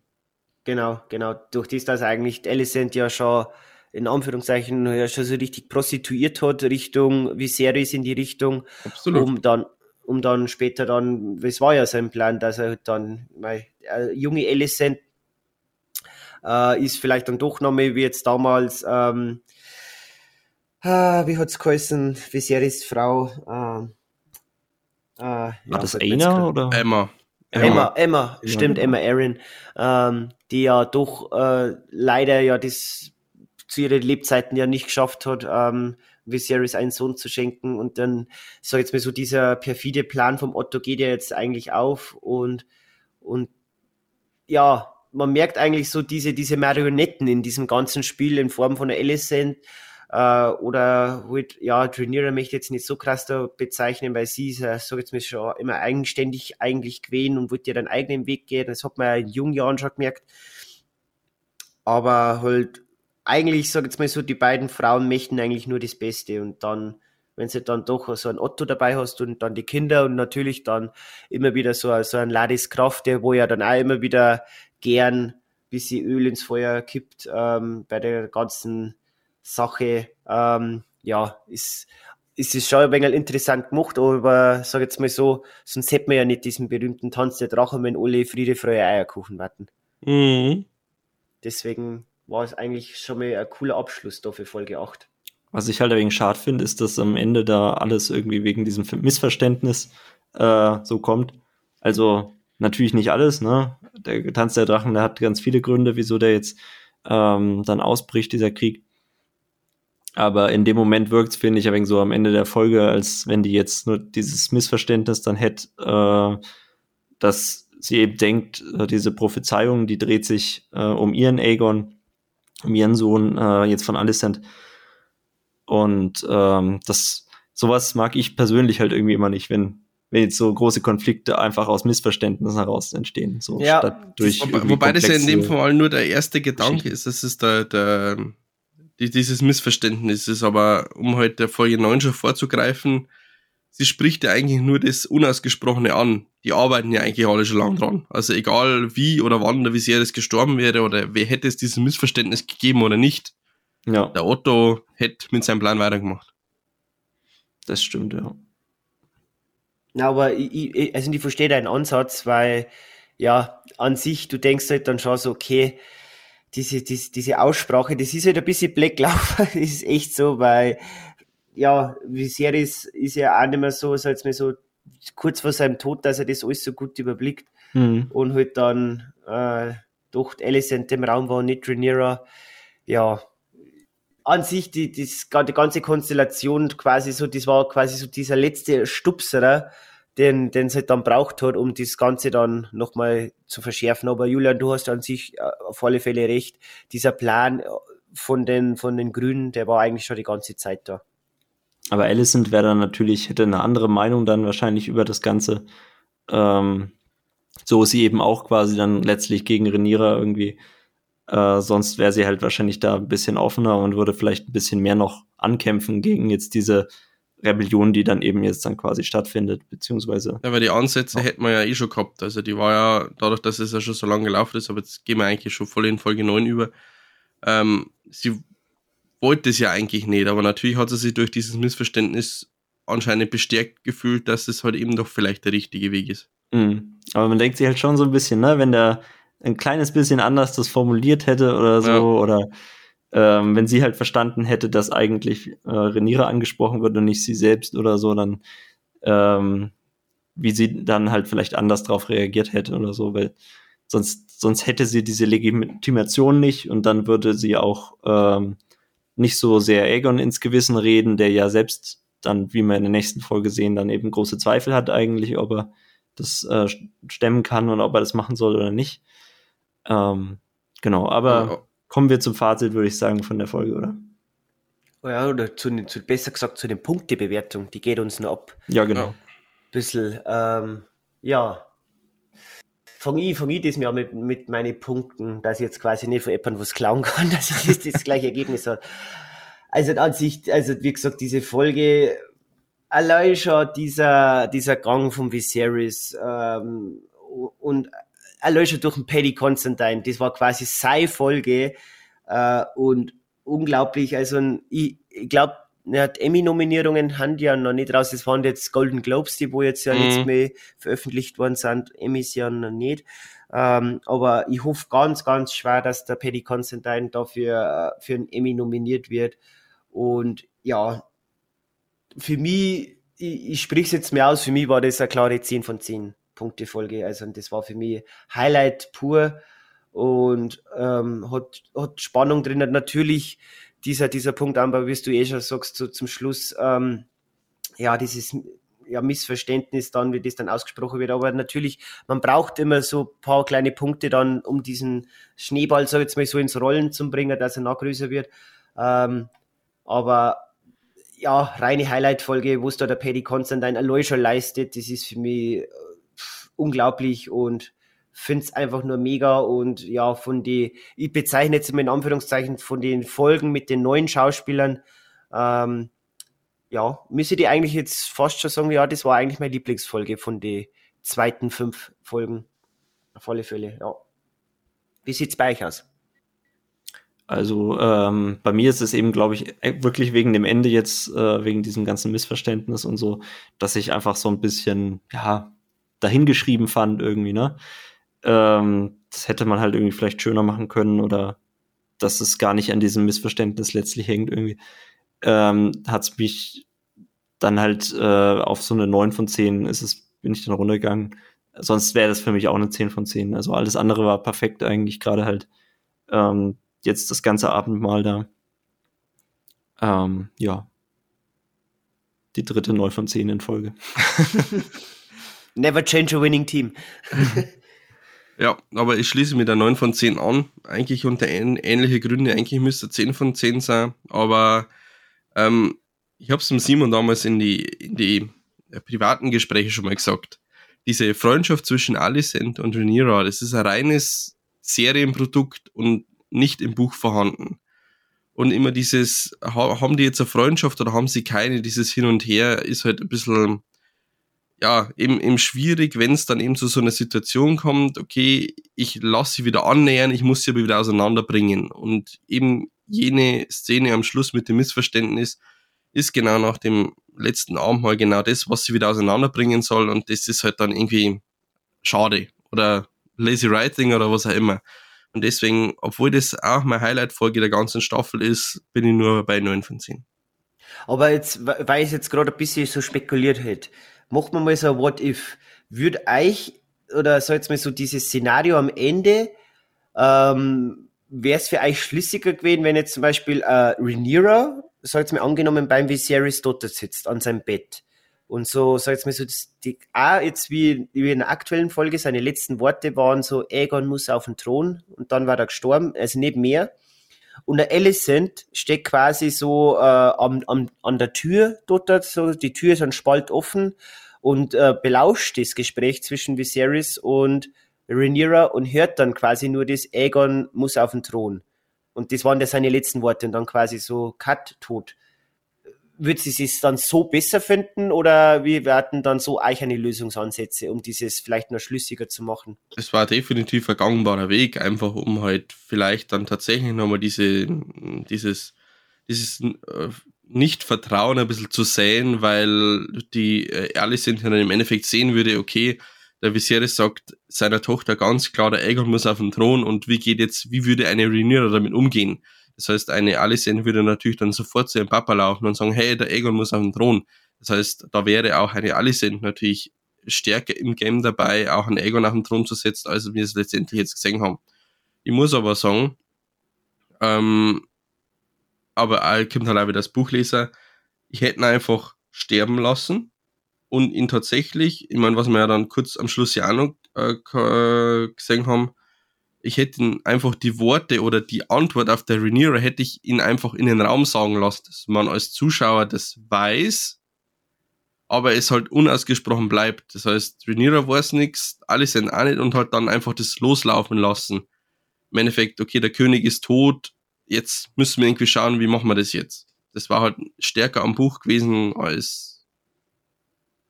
Genau, genau. Durch das, dass eigentlich Alicent ja schon in Anführungszeichen ja schon so richtig prostituiert hat, Richtung Viserys in die Richtung, Absolut. um dann um dann später dann, es war ja sein Plan, dass er dann, weil äh, junge Alicent äh, ist vielleicht dann doch nochmal wie jetzt damals, ähm, äh, wie hat's geheißen, Viserys Frau, äh, äh, War ja, das Aina oder? Emma. Emma, Emma, stimmt, Emma Aaron, ähm, die ja doch äh, leider ja das zu ihren Lebzeiten ja nicht geschafft hat, ähm, Viserys einen Sohn zu schenken und dann, sag jetzt mal so, dieser perfide Plan vom Otto geht ja jetzt eigentlich auf und, und ja, man merkt eigentlich so diese, diese Marionetten in diesem ganzen Spiel in Form von der Alicent, äh, oder halt, ja, Trainiere möchte ich jetzt nicht so krass da bezeichnen, weil sie ist, äh, sag jetzt mal schon immer eigenständig eigentlich gewesen und wollte ihren eigenen Weg gehen. Das hat man ja in jungen Jahren schon gemerkt. Aber halt, eigentlich, sag jetzt mal so, die beiden Frauen möchten eigentlich nur das Beste und dann, wenn sie dann doch so ein Otto dabei hast und dann die Kinder und natürlich dann immer wieder so, so ein Ladis Kraft, der wo ja dann auch immer wieder gern bis sie Öl ins Feuer kippt ähm, bei der ganzen Sache, ähm, ja, ist, ist es schon ein wenig interessant gemacht, aber sag jetzt mal so, sonst hätten wir ja nicht diesen berühmten Tanz der Drachen, wenn alle Friede, Freude, Eierkuchen warten. Mhm. Deswegen war es eigentlich schon mal ein cooler Abschluss da für Folge 8. Was ich halt ein wenig schade finde, ist, dass am Ende da alles irgendwie wegen diesem Missverständnis äh, so kommt. Also natürlich nicht alles, ne? Der Tanz der Drachen, der hat ganz viele Gründe, wieso der jetzt ähm, dann ausbricht, dieser Krieg. Aber in dem Moment wirkt es, finde ich, ein wenig so am Ende der Folge, als wenn die jetzt nur dieses Missverständnis dann hätte, äh, dass sie eben denkt, äh, diese Prophezeiung, die dreht sich äh, um ihren Aegon, um ihren Sohn, äh, jetzt von Alicent. Und ähm, das sowas mag ich persönlich halt irgendwie immer nicht, wenn wenn jetzt so große Konflikte einfach aus Missverständnissen heraus entstehen. So ja, statt durch wobei, wobei das ja in dem Fall nur der erste Gedanke ist. Das ist der, der die, dieses Missverständnis ist. Aber um heute halt der Folge 9 schon vorzugreifen, sie spricht ja eigentlich nur das Unausgesprochene an. Die arbeiten ja eigentlich alle schon lang dran. Also egal wie oder wann der Viserys gestorben wäre oder wer hätte es dieses Missverständnis gegeben oder nicht. Ja. Der Otto hätte mit seinem Plan weitergemacht. Das stimmt, ja. Na, aber ich, ich, also ich verstehe deinen Ansatz, weil ja, an sich, du denkst halt dann schon so, okay, diese, diese, diese Aussprache, das ist halt ein bisschen Blacklauf, das ist echt so, weil, ja, Viserys ist ja auch nicht mehr so, jetzt mal so kurz vor seinem Tod, dass er das alles so gut überblickt mhm. und halt dann äh, doch Alicent im Raum war, nicht Rhaenyra, ja, an sich die, die, die ganze Konstellation quasi so, das war quasi so dieser letzte Stupserer, den, den es halt dann braucht hat, um das Ganze dann nochmal zu verschärfen. Aber Julian, du hast an sich äh, auf alle Fälle recht. Dieser Plan von den, von den Grünen, der war eigentlich schon die ganze Zeit da. Aber Alicent wäre dann natürlich, hätte eine andere Meinung dann wahrscheinlich über das Ganze. Ähm, so sie eben auch quasi dann letztlich gegen Reniera irgendwie Äh, sonst wäre sie halt wahrscheinlich da ein bisschen offener und würde vielleicht ein bisschen mehr noch ankämpfen gegen jetzt diese Rebellion, die dann eben jetzt dann quasi stattfindet, beziehungsweise. Ja, weil die Ansätze ja. hätten wir ja eh schon gehabt. Also die war ja, dadurch, dass es ja schon so lange gelaufen ist, aber jetzt gehen wir eigentlich schon voll in Folge 9 über. Ähm, sie wollte es ja eigentlich nicht, aber natürlich hat sie sich durch dieses Missverständnis anscheinend bestärkt gefühlt, dass es halt eben doch vielleicht der richtige Weg ist. Mhm. Aber man denkt sich halt schon so ein bisschen, ne, wenn der ein kleines bisschen anders das formuliert hätte oder so, ja. oder ähm, wenn sie halt verstanden hätte, dass eigentlich äh, Reniere angesprochen wird und nicht sie selbst oder so, dann ähm, wie sie dann halt vielleicht anders darauf reagiert hätte oder so, weil sonst, sonst hätte sie diese Legitimation nicht und dann würde sie auch ähm, nicht so sehr Aegon ins Gewissen reden, der ja selbst dann, wie wir in der nächsten Folge sehen, dann eben große Zweifel hat eigentlich, ob er das äh, stemmen kann und ob er das machen soll oder nicht. Ähm, genau, aber kommen wir zum Fazit, würde ich sagen, von der Folge, oder? Oh ja, oder zu, zu, besser gesagt zu den Punktebewertung, die geht uns noch ab. Ja, genau. Ein bisschen, ähm, ja. Fange ich, fang ich das mir mit, mit meinen Punkten, dass ich jetzt quasi nicht von jemandem was klauen kann, dass ich das, das gleiche Ergebnis habe. Also an sich, also wie gesagt, diese Folge, allein schon dieser, dieser Gang von Viserys ähm, und erlöscht durch den Paddy Constantine. Das war quasi seine Folge äh, und unglaublich. Also ich, ich glaube, ja, Emmy-Nominierungen haben ja noch nicht raus. Das waren jetzt Golden Globes, die wo jetzt ja mhm. jetzt mehr veröffentlicht worden sind. Emmys ja noch nicht. Ähm, aber ich hoffe ganz, ganz schwer, dass der Paddy Constantine dafür äh, für einen Emmy nominiert wird. Und ja, für mich, ich, ich spreche es jetzt mehr aus, für mich war das eine klare 10 von 10. Punkte-Folge. Also das war für mich Highlight pur und ähm, hat, hat Spannung drin. Natürlich dieser, dieser Punkt, aber wie du eh schon sagst, so zum Schluss, ähm, ja, dieses ja, Missverständnis dann, wie das dann ausgesprochen wird. Aber natürlich, man braucht immer so ein paar kleine Punkte dann, um diesen Schneeball, so jetzt mal so ins Rollen zu bringen, dass er noch größer wird. Ähm, aber ja, reine Highlight-Folge, wo es da der Paddy Constantine allein schon leistet, das ist für mich unglaublich und finde es einfach nur mega und ja, von die, ich bezeichne jetzt in Anführungszeichen von den Folgen mit den neuen Schauspielern, ähm, ja, müsste die eigentlich jetzt fast schon sagen, ja, das war eigentlich meine Lieblingsfolge von den zweiten fünf Folgen. Auf alle Fälle, ja. Wie sieht's bei euch aus? Also ähm, bei mir ist es eben, glaube ich, e, wirklich wegen dem Ende jetzt, äh, wegen diesem ganzen Missverständnis und so, dass ich einfach so ein bisschen, ja, dahingeschrieben fand irgendwie, ne? Ähm, das hätte man halt irgendwie vielleicht schöner machen können oder dass es gar nicht an diesem Missverständnis letztlich hängt irgendwie. Ähm, hat es mich dann halt äh, auf so eine 9 von 10 ist es, bin ich dann runtergegangen. Sonst wäre das für mich auch eine 10 von 10. Also alles andere war perfekt eigentlich, gerade halt ähm, jetzt das ganze Abendmahl da. Ähm, ja. Die dritte 9 von 10 in Folge. Never change a winning team. ja, aber ich schließe mit der 9 von 10 an. Eigentlich unter ähnliche Gründe. Eigentlich müsste 10 von 10 sein. Aber ähm, ich habe es dem Simon damals in die, in die äh, privaten Gespräche schon mal gesagt. Diese Freundschaft zwischen Alicent und Rhaenyra, das ist ein reines Serienprodukt und nicht im Buch vorhanden. Und immer dieses, haben die jetzt eine Freundschaft oder haben sie keine, dieses Hin und Her ist halt ein bisschen ja, eben, eben schwierig, wenn es dann eben zu so einer Situation kommt, okay, ich lasse sie wieder annähern, ich muss sie aber wieder auseinanderbringen. Und eben jene Szene am Schluss mit dem Missverständnis ist genau nach dem letzten Abendmahl genau das, was sie wieder auseinanderbringen soll. Und das ist halt dann irgendwie schade oder lazy writing oder was auch immer. Und deswegen, obwohl das auch meine Highlight-Folge der ganzen Staffel ist, bin ich nur bei 9 von 10. Aber jetzt, weil ich jetzt gerade ein bisschen so spekuliert hätte, macht man mal so ein What If. Würde euch, oder so jetzt mal so dieses Szenario am Ende, ähm, wäre es für euch schlüssiger gewesen, wenn jetzt zum Beispiel äh, Rhaenyra, so jetzt mal angenommen, beim Viserys dort sitzt, an seinem Bett. Und so, so jetzt mal so, die, auch jetzt wie, wie in der aktuellen Folge, seine letzten Worte waren so, Aegon muss auf den Thron und dann war er gestorben, also nicht mehr. Und der Alicent steht quasi so äh, am, am, an der Tür dort, so die Tür ist ein Spalt offen und äh, belauscht das Gespräch zwischen Viserys und Rhaenyra und hört dann quasi nur das, Aegon muss auf den Thron. Und das waren ja seine letzten Worte und dann quasi so Cut, tot. Wird sie es dann so besser finden oder wie werden dann so eigene Lösungsansätze, um dieses vielleicht noch schlüssiger zu machen? Es war definitiv ein gangbarer Weg, einfach um halt vielleicht dann tatsächlich nochmal diese, dieses, dieses äh, Nicht-Vertrauen ein bisschen zu sehen, weil die äh, ehrlich sind dann im Endeffekt sehen würde, okay, der Viserys sagt seiner Tochter ganz klar, der Aegon muss auf den Thron und wie geht jetzt, wie würde eine Rhaenyra damit umgehen? Das heißt, eine Alicent würde natürlich dann sofort zu ihrem Papa laufen und sagen, hey, der Aegon muss auf den Thron. Das heißt, da wäre auch eine Alicent natürlich stärker im Game dabei, auch einen Aegon auf den Thron zu setzen, als wir es letztendlich jetzt gesehen haben. Ich muss aber sagen, ähm, aber all kommt halt auch wieder das Buchleser, ich hätte ihn einfach sterben lassen und ihn tatsächlich, ich meine, was wir ja dann kurz am Schluss ja auch noch äh, gesehen haben, ich hätte ihn einfach die Worte oder die Antwort auf der Rhaenyra hätte ich ihn einfach in den Raum sagen lassen, dass man als Zuschauer das weiß, aber es halt unausgesprochen bleibt. Das heißt, Rhaenyra weiß nichts, alle sind auch nicht und halt dann einfach das loslaufen lassen. Im Endeffekt, okay, der König ist tot, jetzt müssen wir irgendwie schauen, wie machen wir das jetzt. Das war halt stärker am Buch gewesen als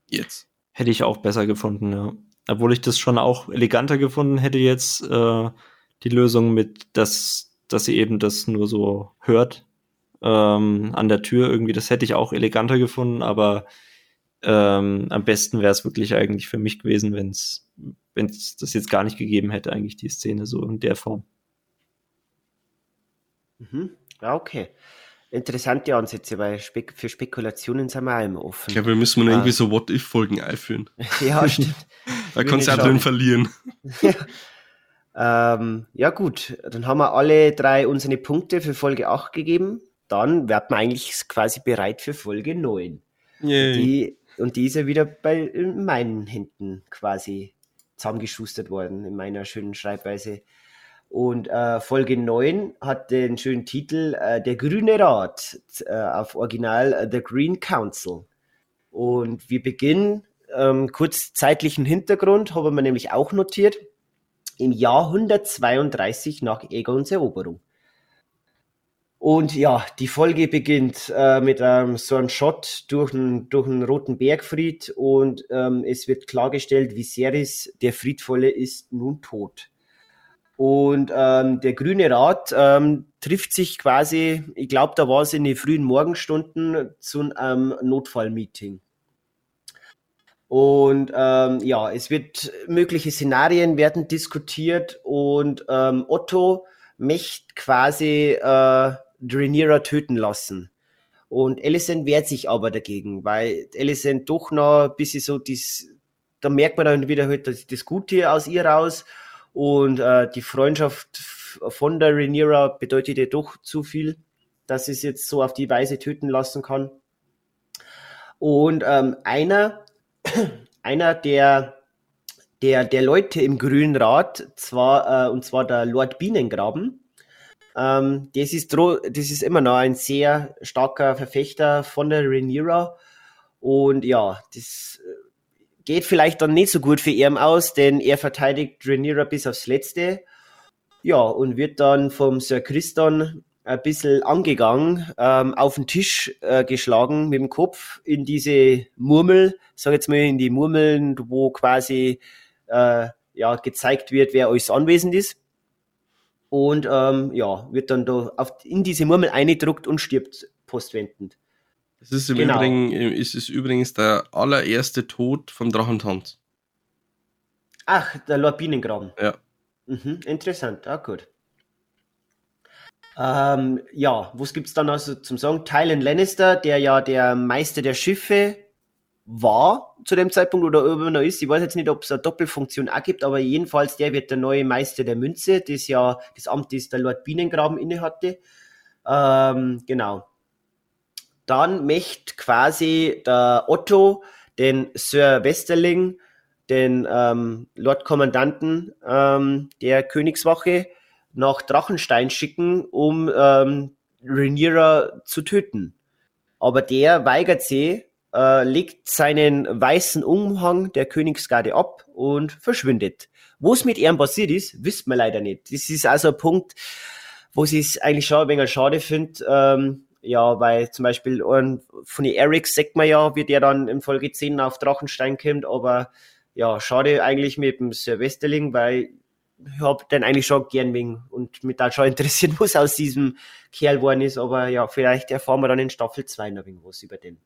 jetzt. Hätte ich auch besser gefunden, ja. Obwohl ich das schon auch eleganter gefunden hätte jetzt, äh, die Lösung mit, dass, dass sie eben das nur so hört ähm, an der Tür irgendwie, das hätte ich auch eleganter gefunden, aber ähm, am besten wäre es wirklich eigentlich für mich gewesen, wenn es wenn es das jetzt gar nicht gegeben hätte, eigentlich die Szene so in der Form. Mhm. Ja, okay interessante Ansätze, weil Spek für Spekulationen sind wir auch immer offen. Ich glaube, wir müssen ah. irgendwie so What-If-Folgen einführen. ja, stimmt. da kannst du auch drin verlieren. ja. Ähm, ja, gut. Dann haben wir alle drei unsere Punkte für Folge 8 gegeben. Dann werden wir eigentlich quasi bereit für Folge 9. Yay. Die, und die ist ja wieder bei meinen Händen quasi zusammengeschustert worden, in meiner schönen Schreibweise. Und äh, Folge 9 hat den schönen Titel äh, Der Grüne Rat, äh, auf Original äh, The Green Council. Und wir beginnen, ähm, kurz zeitlichen Hintergrund, haben wir nämlich auch notiert, im Jahr 132 nach Egons Eroberung. Und ja, die Folge beginnt äh, mit ähm, so einem Shot durch einen, durch einen roten Bergfried und ähm, es wird klargestellt, Viserys, der Friedvolle, ist nun tot. Und ähm, der Grüne Rat ähm, trifft sich quasi, ich glaube, da war es in den frühen Morgenstunden zu einem Notfallmeeting. Und ähm, ja, es wird mögliche Szenarien werden diskutiert und ähm, Otto möchte quasi äh, Draenira töten lassen. Und Alicent wehrt sich aber dagegen, weil Alicent doch noch ein bisschen so dies, da merkt man dann wieder halt das, das Gute aus ihr raus und äh, die Freundschaft von der Rhaenyra bedeutet ja doch zu viel, dass es jetzt so auf die Weise töten lassen kann. Und ähm, einer, einer der, der, der Leute im Grünen Rat, zwar, äh, und zwar der Lord Bienengraben, ähm, das, ist das ist immer noch ein sehr starker Verfechter von der Rhaenyra. Und ja, das geht vielleicht dann nicht so gut für ihn aus, denn er verteidigt Rhaenyra bis aufs Letzte. Ja, und wird dann vom Sir Christon ein bisschen angegangen, ähm, auf den Tisch äh, geschlagen mit dem Kopf in diese Murmel, sag jetzt mal in die Murmeln, wo quasi äh, ja, gezeigt wird, wer alles anwesend ist. Und ähm, ja, wird dann da auf, in diese Murmel eingedruckt und stirbt postwendend. Es ist, im genau. Übrigen, es ist übrigens der allererste Tod vom Drachentanz. Ach, der Lord Bienengraben. Ja. Mhm, interessant, ah, gut. Ähm, ja, was gibt es dann also zum Sagen? Tylen Lannister, der ja der Meister der Schiffe war zu dem Zeitpunkt oder immer noch ist. Ich weiß jetzt nicht, ob es eine Doppelfunktion auch gibt, aber jedenfalls der wird der neue Meister der Münze, das ja das Amt, das der Lord Bienengraben innehatte. Ähm, genau dann möchte quasi der Otto den Sir Westerling, den ähm, Lord Kommandanten ähm, der Königswache, nach Drachenstein schicken, um ähm, Rhaenyra zu töten. Aber der weigert sich, äh, legt seinen weißen Umhang der Königsgarde ab und verschwindet. Wo es mit ihm passiert ist, wissen wir leider nicht. Das ist also ein Punkt, wo sie es eigentlich schon ein wenig schade findet. Ähm, ja, weil zum Beispiel von den Erics sagt man ja, wie der dann in Folge 10 auf Drachenstein kommt, aber ja, schade eigentlich mit dem Sir Westerling, weil ich hab den eigentlich schon gern wegen und mich da schon interessieren, was aus diesem Kerl geworden ist, aber ja, vielleicht erfahren wir dann in Staffel 2 noch irgendwas über den.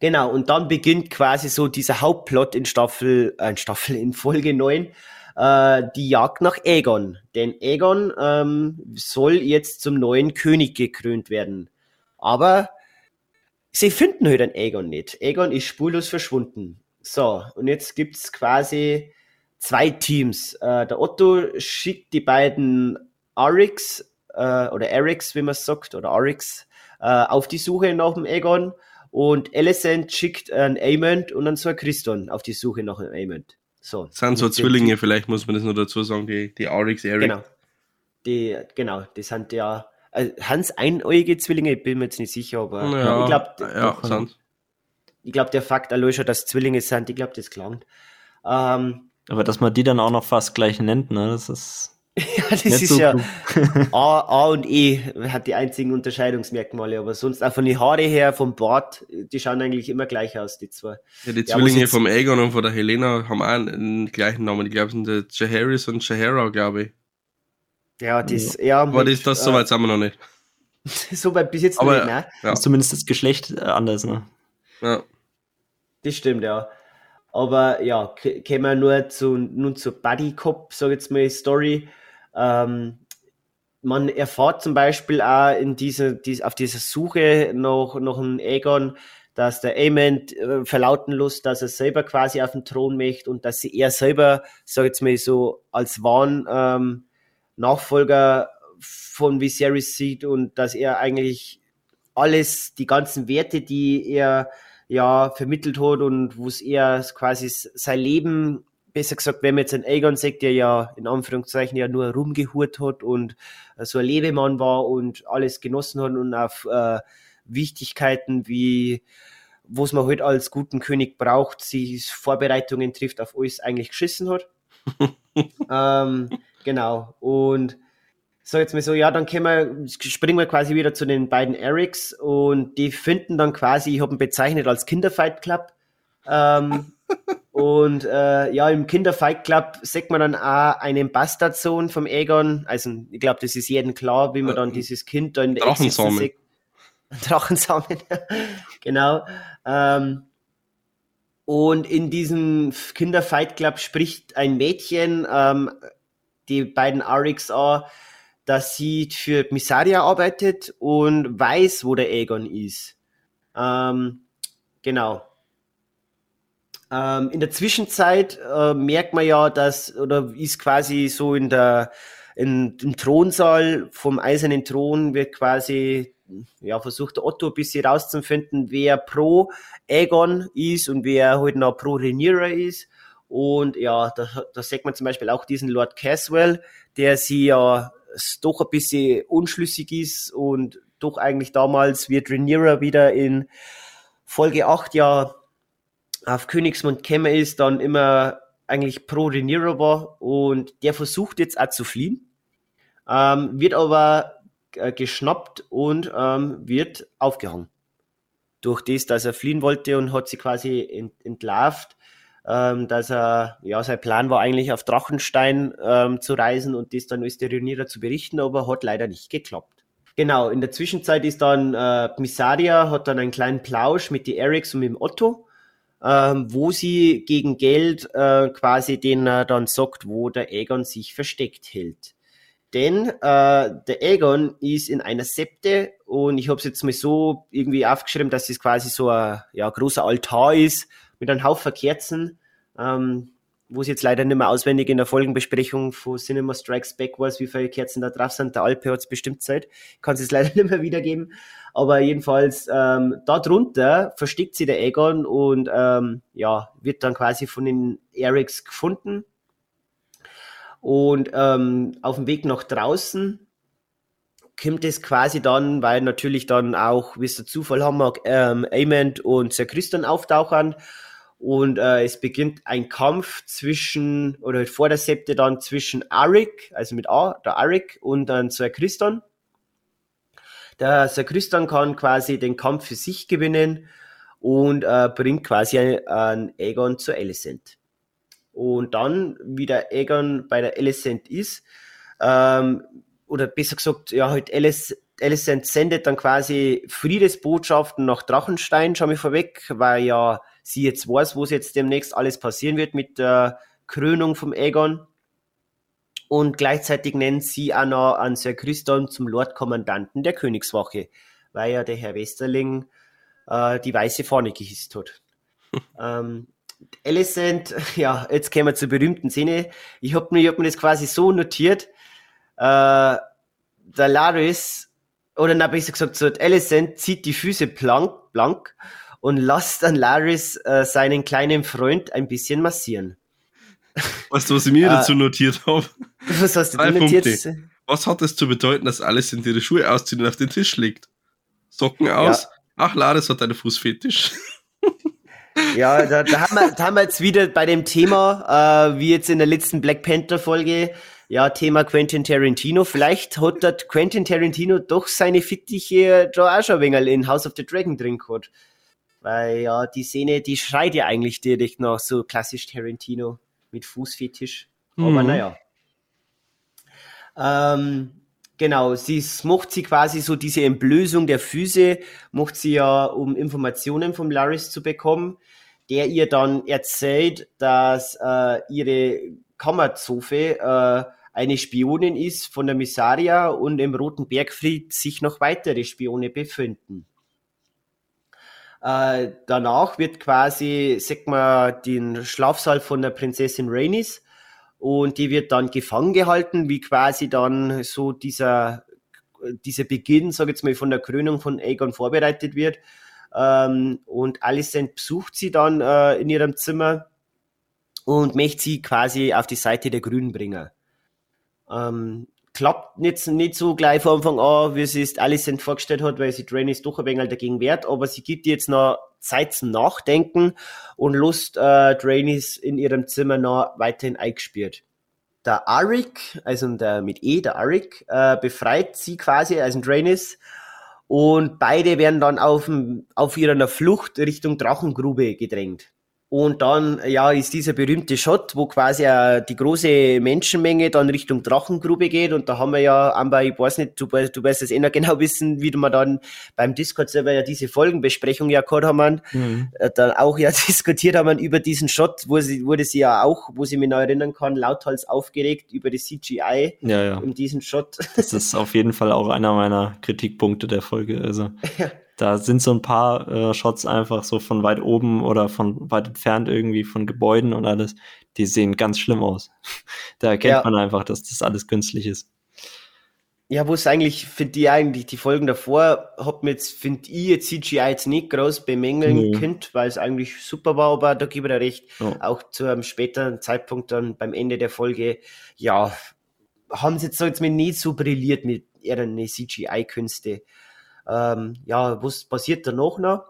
Genau, und dann beginnt quasi so dieser Hauptplot in Staffel, äh, in Staffel in Folge 9, äh, die Jagd nach Aegon. Denn Aegon ähm, soll jetzt zum neuen König gekrönt werden. Aber sie finden halt einen Aegon nicht. Aegon ist spurlos verschwunden. So, und jetzt gibt's quasi zwei Teams. Äh, der Otto schickt die beiden Arix äh, oder Erics, wie man es sagt, oder Arix äh, auf die Suche nach dem Aegon und Alicent schickt einen Aemond und dann so ein Christon auf die Suche nach einem Aemond. So. sind so Zwillinge, vielleicht muss man das nur dazu sagen, die, die Arix, Eric. Genau. Die, genau, die sind ja, also Hans einäugige Zwillinge, ich bin mir jetzt nicht sicher, aber ja, ich glaube, ja, sind. ich glaube, der Fakt allein schon, dass Zwillinge sind, ich glaube, das klangt. Ähm, aber dass man die dann auch noch fast gleich nennt, ne, das ist. ja, das ist so ja A, A und E hat die einzigen Unterscheidungsmerkmale, aber sonst auch von den Haare her, vom Bart, die schauen eigentlich immer gleich aus, die zwei. Ja, die Zwillinge vom Aegon und von der Helena haben auch einen gleichen Namen. Ich glaube, sind der Jaharis und Jahara, glaube ich. Ja, das, ja. Aber das, das äh, soweit sind wir noch nicht. soweit bis jetzt aber, nicht, ne? Ja. Ist zumindest das Geschlecht äh, anders, ne? Ja. Das stimmt, ja. Aber ja, kämen wir nur zu, nun zur Buddy Cop, sag jetzt mal, Story. Ähm, man erfahrt zum Beispiel auch in dieser, dies, auf dieser Suche nach, nach einem Aegon, dass der Aemond äh, verlauten lässt, dass er selber quasi auf den Thron möchte und dass sie er selber, sag jetzt mal so, als wahren ähm, Nachfolger von Viserys sieht und dass er eigentlich alles, die ganzen Werte, die er ja vermittelt hat und wo es er quasi sein Leben besser gesagt, wenn man jetzt einen Aegon sagt, der ja in Anführungszeichen ja nur rumgehurt hat und äh, so ein Lebemann war und alles genossen hat und auf äh, Wichtigkeiten wie was man halt als guten König braucht, sich Vorbereitungen trifft, auf alles eigentlich geschissen hat. ähm, genau. Und so jetzt mal so, ja, dann können wir, springen wir quasi wieder zu den beiden Erics und die finden dann quasi, ich habe ihn bezeichnet als Kinderfight Club. Ähm, und äh, ja, im Kinderfight Club sieht man dann auch einen Bastardsohn vom Egon. Also ich glaube, das ist jedem klar, wie man dann dieses Kind da in der Drachensamen. Sieht. Drachensamen, genau. Ähm, und in diesem Kinderfight Club spricht ein Mädchen ähm, die beiden Arix an, dass sie für Missaria arbeitet und weiß, wo der Egon ist. Ähm, genau. Ähm, in der Zwischenzeit äh, merkt man ja, dass, oder ist quasi so in der, in, im Thronsaal vom Eisernen Thron wird quasi, ja, versucht der Otto ein bisschen rauszufinden, wer pro Aegon ist und wer halt noch pro Rhaenyra ist. Und ja, da, da sieht man zum Beispiel auch diesen Lord Caswell, der sie ja doch ein bisschen unschlüssig ist und doch eigentlich damals wird Rhaenyra wieder in Folge 8 ja auf Königsmund gekommen ist, dann immer eigentlich pro Rhaenyra war und der versucht jetzt auch zu fliehen, ähm, wird aber äh, geschnappt und ähm, wird aufgehangen. Durch das, dass er fliehen wollte und hat sie quasi ent entlarvt, ähm, dass er, ja, sein Plan war eigentlich auf Drachenstein ähm, zu reisen und das dann als der Rhaenyra zu berichten, aber hat leider nicht geklappt. Genau, in der Zwischenzeit ist dann äh, Missaria, hat dann einen kleinen Plausch mit die Erics und mit dem Otto ähm, wo sie gegen Geld äh, quasi den äh, dann sagt, wo der Aegon sich versteckt hält. Denn äh, der Aegon ist in einer Septe und ich habe es jetzt mal so irgendwie aufgeschrieben, dass es quasi so ein ja, großer Altar ist mit einem Haufen Kerzen. Ähm, wo es jetzt leider nicht mehr auswendig in der Folgenbesprechung von Cinema Strikes Back weiß, wie viele Kerzen da drauf sind. Der Alpe hat es bestimmt Zeit. Ich kann es jetzt leider nicht mehr wiedergeben. Aber jedenfalls, ähm, drunter versteckt sie der Aegon und ähm, ja, wird dann quasi von den Erics gefunden. Und ähm, auf dem Weg nach draußen kommt es quasi dann, weil natürlich dann auch, wie es der Zufall haben mag, ähm, Amond und Sir Christian auftauchen. Und äh, es beginnt ein Kampf zwischen, oder vor der Septe dann zwischen Arik, also mit A, der Arik und dann Sir Christian. Der Sir Christian kann quasi den Kampf für sich gewinnen und äh, bringt quasi einen Aegon zu Alicent. Und dann, wie der Aegon bei der Alicent ist, ähm, oder besser gesagt, ja, halt Alice, Alicent sendet dann quasi Friedesbotschaften nach Drachenstein, schau mich vorweg, weil ja sie jetzt weiß, wo es jetzt demnächst alles passieren wird mit der Krönung vom Aegon. Und gleichzeitig nennt sie auch noch an Sir Christon zum Lordkommandanten der Königswache, weil ja der Herr Westerling äh, die weiße Fahne gehisst hat. ähm, Alicent, ja, jetzt kommen wir zur berühmten Szene. Ich habe mir, hab mir das quasi so notiert, äh, der Laris, oder na besser gesagt, so Alicent zieht die Füße blank, blank und lasst dann Laris äh, seinen kleinen Freund ein bisschen massieren. Weißt du, was ich mir äh, dazu notiert habe? Was hast du denn notiert? Punkte. Was hat es zu bedeuten, dass alles in ihre Schuhe auszieht und auf den Tisch legt? Socken aus? Ja. Ach, Laris hat einen Fußfetisch. Ja, da, da, haben wir, da haben wir jetzt wieder bei dem Thema, äh, wie jetzt in der letzten Black Panther Folge, ja, Thema Quentin Tarantino. Vielleicht hat dort Quentin Tarantino doch seine Fittiche da auch schon ein wenig in House of the Dragon drin gehabt. Weil ja, die Szene, die schreit ja eigentlich direkt nach so klassisch Tarantino mit Fußfetisch. Mhm. Aber naja. Ähm, genau, sie macht sie quasi so diese Entblößung der Füße, macht sie ja, um Informationen vom Laris zu bekommen, der ihr dann erzählt, dass äh, ihre Kammerzofe äh, eine Spionin ist von der Missaria und im Roten Bergfried sich noch weitere Spione befinden. Äh, danach wird quasi, sag mal, den Schlafsaal von der Prinzessin Rhaenys und die wird dann gefangen gehalten, wie quasi dann so dieser, dieser Beginn, sag ich jetzt mal, von der Krönung von Aegon vorbereitet wird. Ähm, und Alicent besucht sie dann äh, in ihrem Zimmer und möchte sie quasi auf die Seite der Grünen bringen. Ähm, klappt nicht, nicht so gleich von Anfang an, wie sie es Alicent vorgestellt hat, weil sie Drainys doch ein wenig dagegen wehrt, aber sie gibt jetzt noch Zeit zum Nachdenken und Lust äh, Drainys in ihrem Zimmer noch weiterhin eingespielt. Der Arik, also der mit E, der Arik, äh, befreit sie quasi, also Drainys, und beide werden dann auf, auf ihrer Flucht Richtung Drachengrube gedrängt. Und dann, ja, ist dieser berühmte Shot, wo quasi äh, die große Menschenmenge dann Richtung Drachengrube geht. Und da haben wir ja, Amber, ich weiß nicht, du, du wirst es eh noch genau wissen, wie wir dann beim Discord-Server ja diese Folgenbesprechung ja gehabt haben, mhm. äh, dann auch ja diskutiert haben über diesen Shot, wo sie, wurde sie ja auch, wo sie mich noch erinnern kann, lauthals aufgeregt über die CGI ja, ja. in diesem Shot. Das ist auf jeden Fall auch einer meiner Kritikpunkte der Folge. Also. Ja. Da sind so ein paar äh, Shots einfach so von weit oben oder von weit entfernt irgendwie von Gebäuden und alles. Die sehen ganz schlimm aus. da erkennt ja. man einfach, dass das alles künstlich ist. Ja, wo es eigentlich, finde ich eigentlich, die Folgen davor, hat mir jetzt, finde ich jetzt CGI jetzt nicht groß bemängeln nee. könnt, weil es eigentlich super war, aber da gebe ich dir recht. Oh. Auch zu einem späteren Zeitpunkt dann beim Ende der Folge, ja, haben sie jetzt, so jetzt mir nicht so brilliert mit ihren CGI-Künste. Ähm, ja, was passiert danach noch?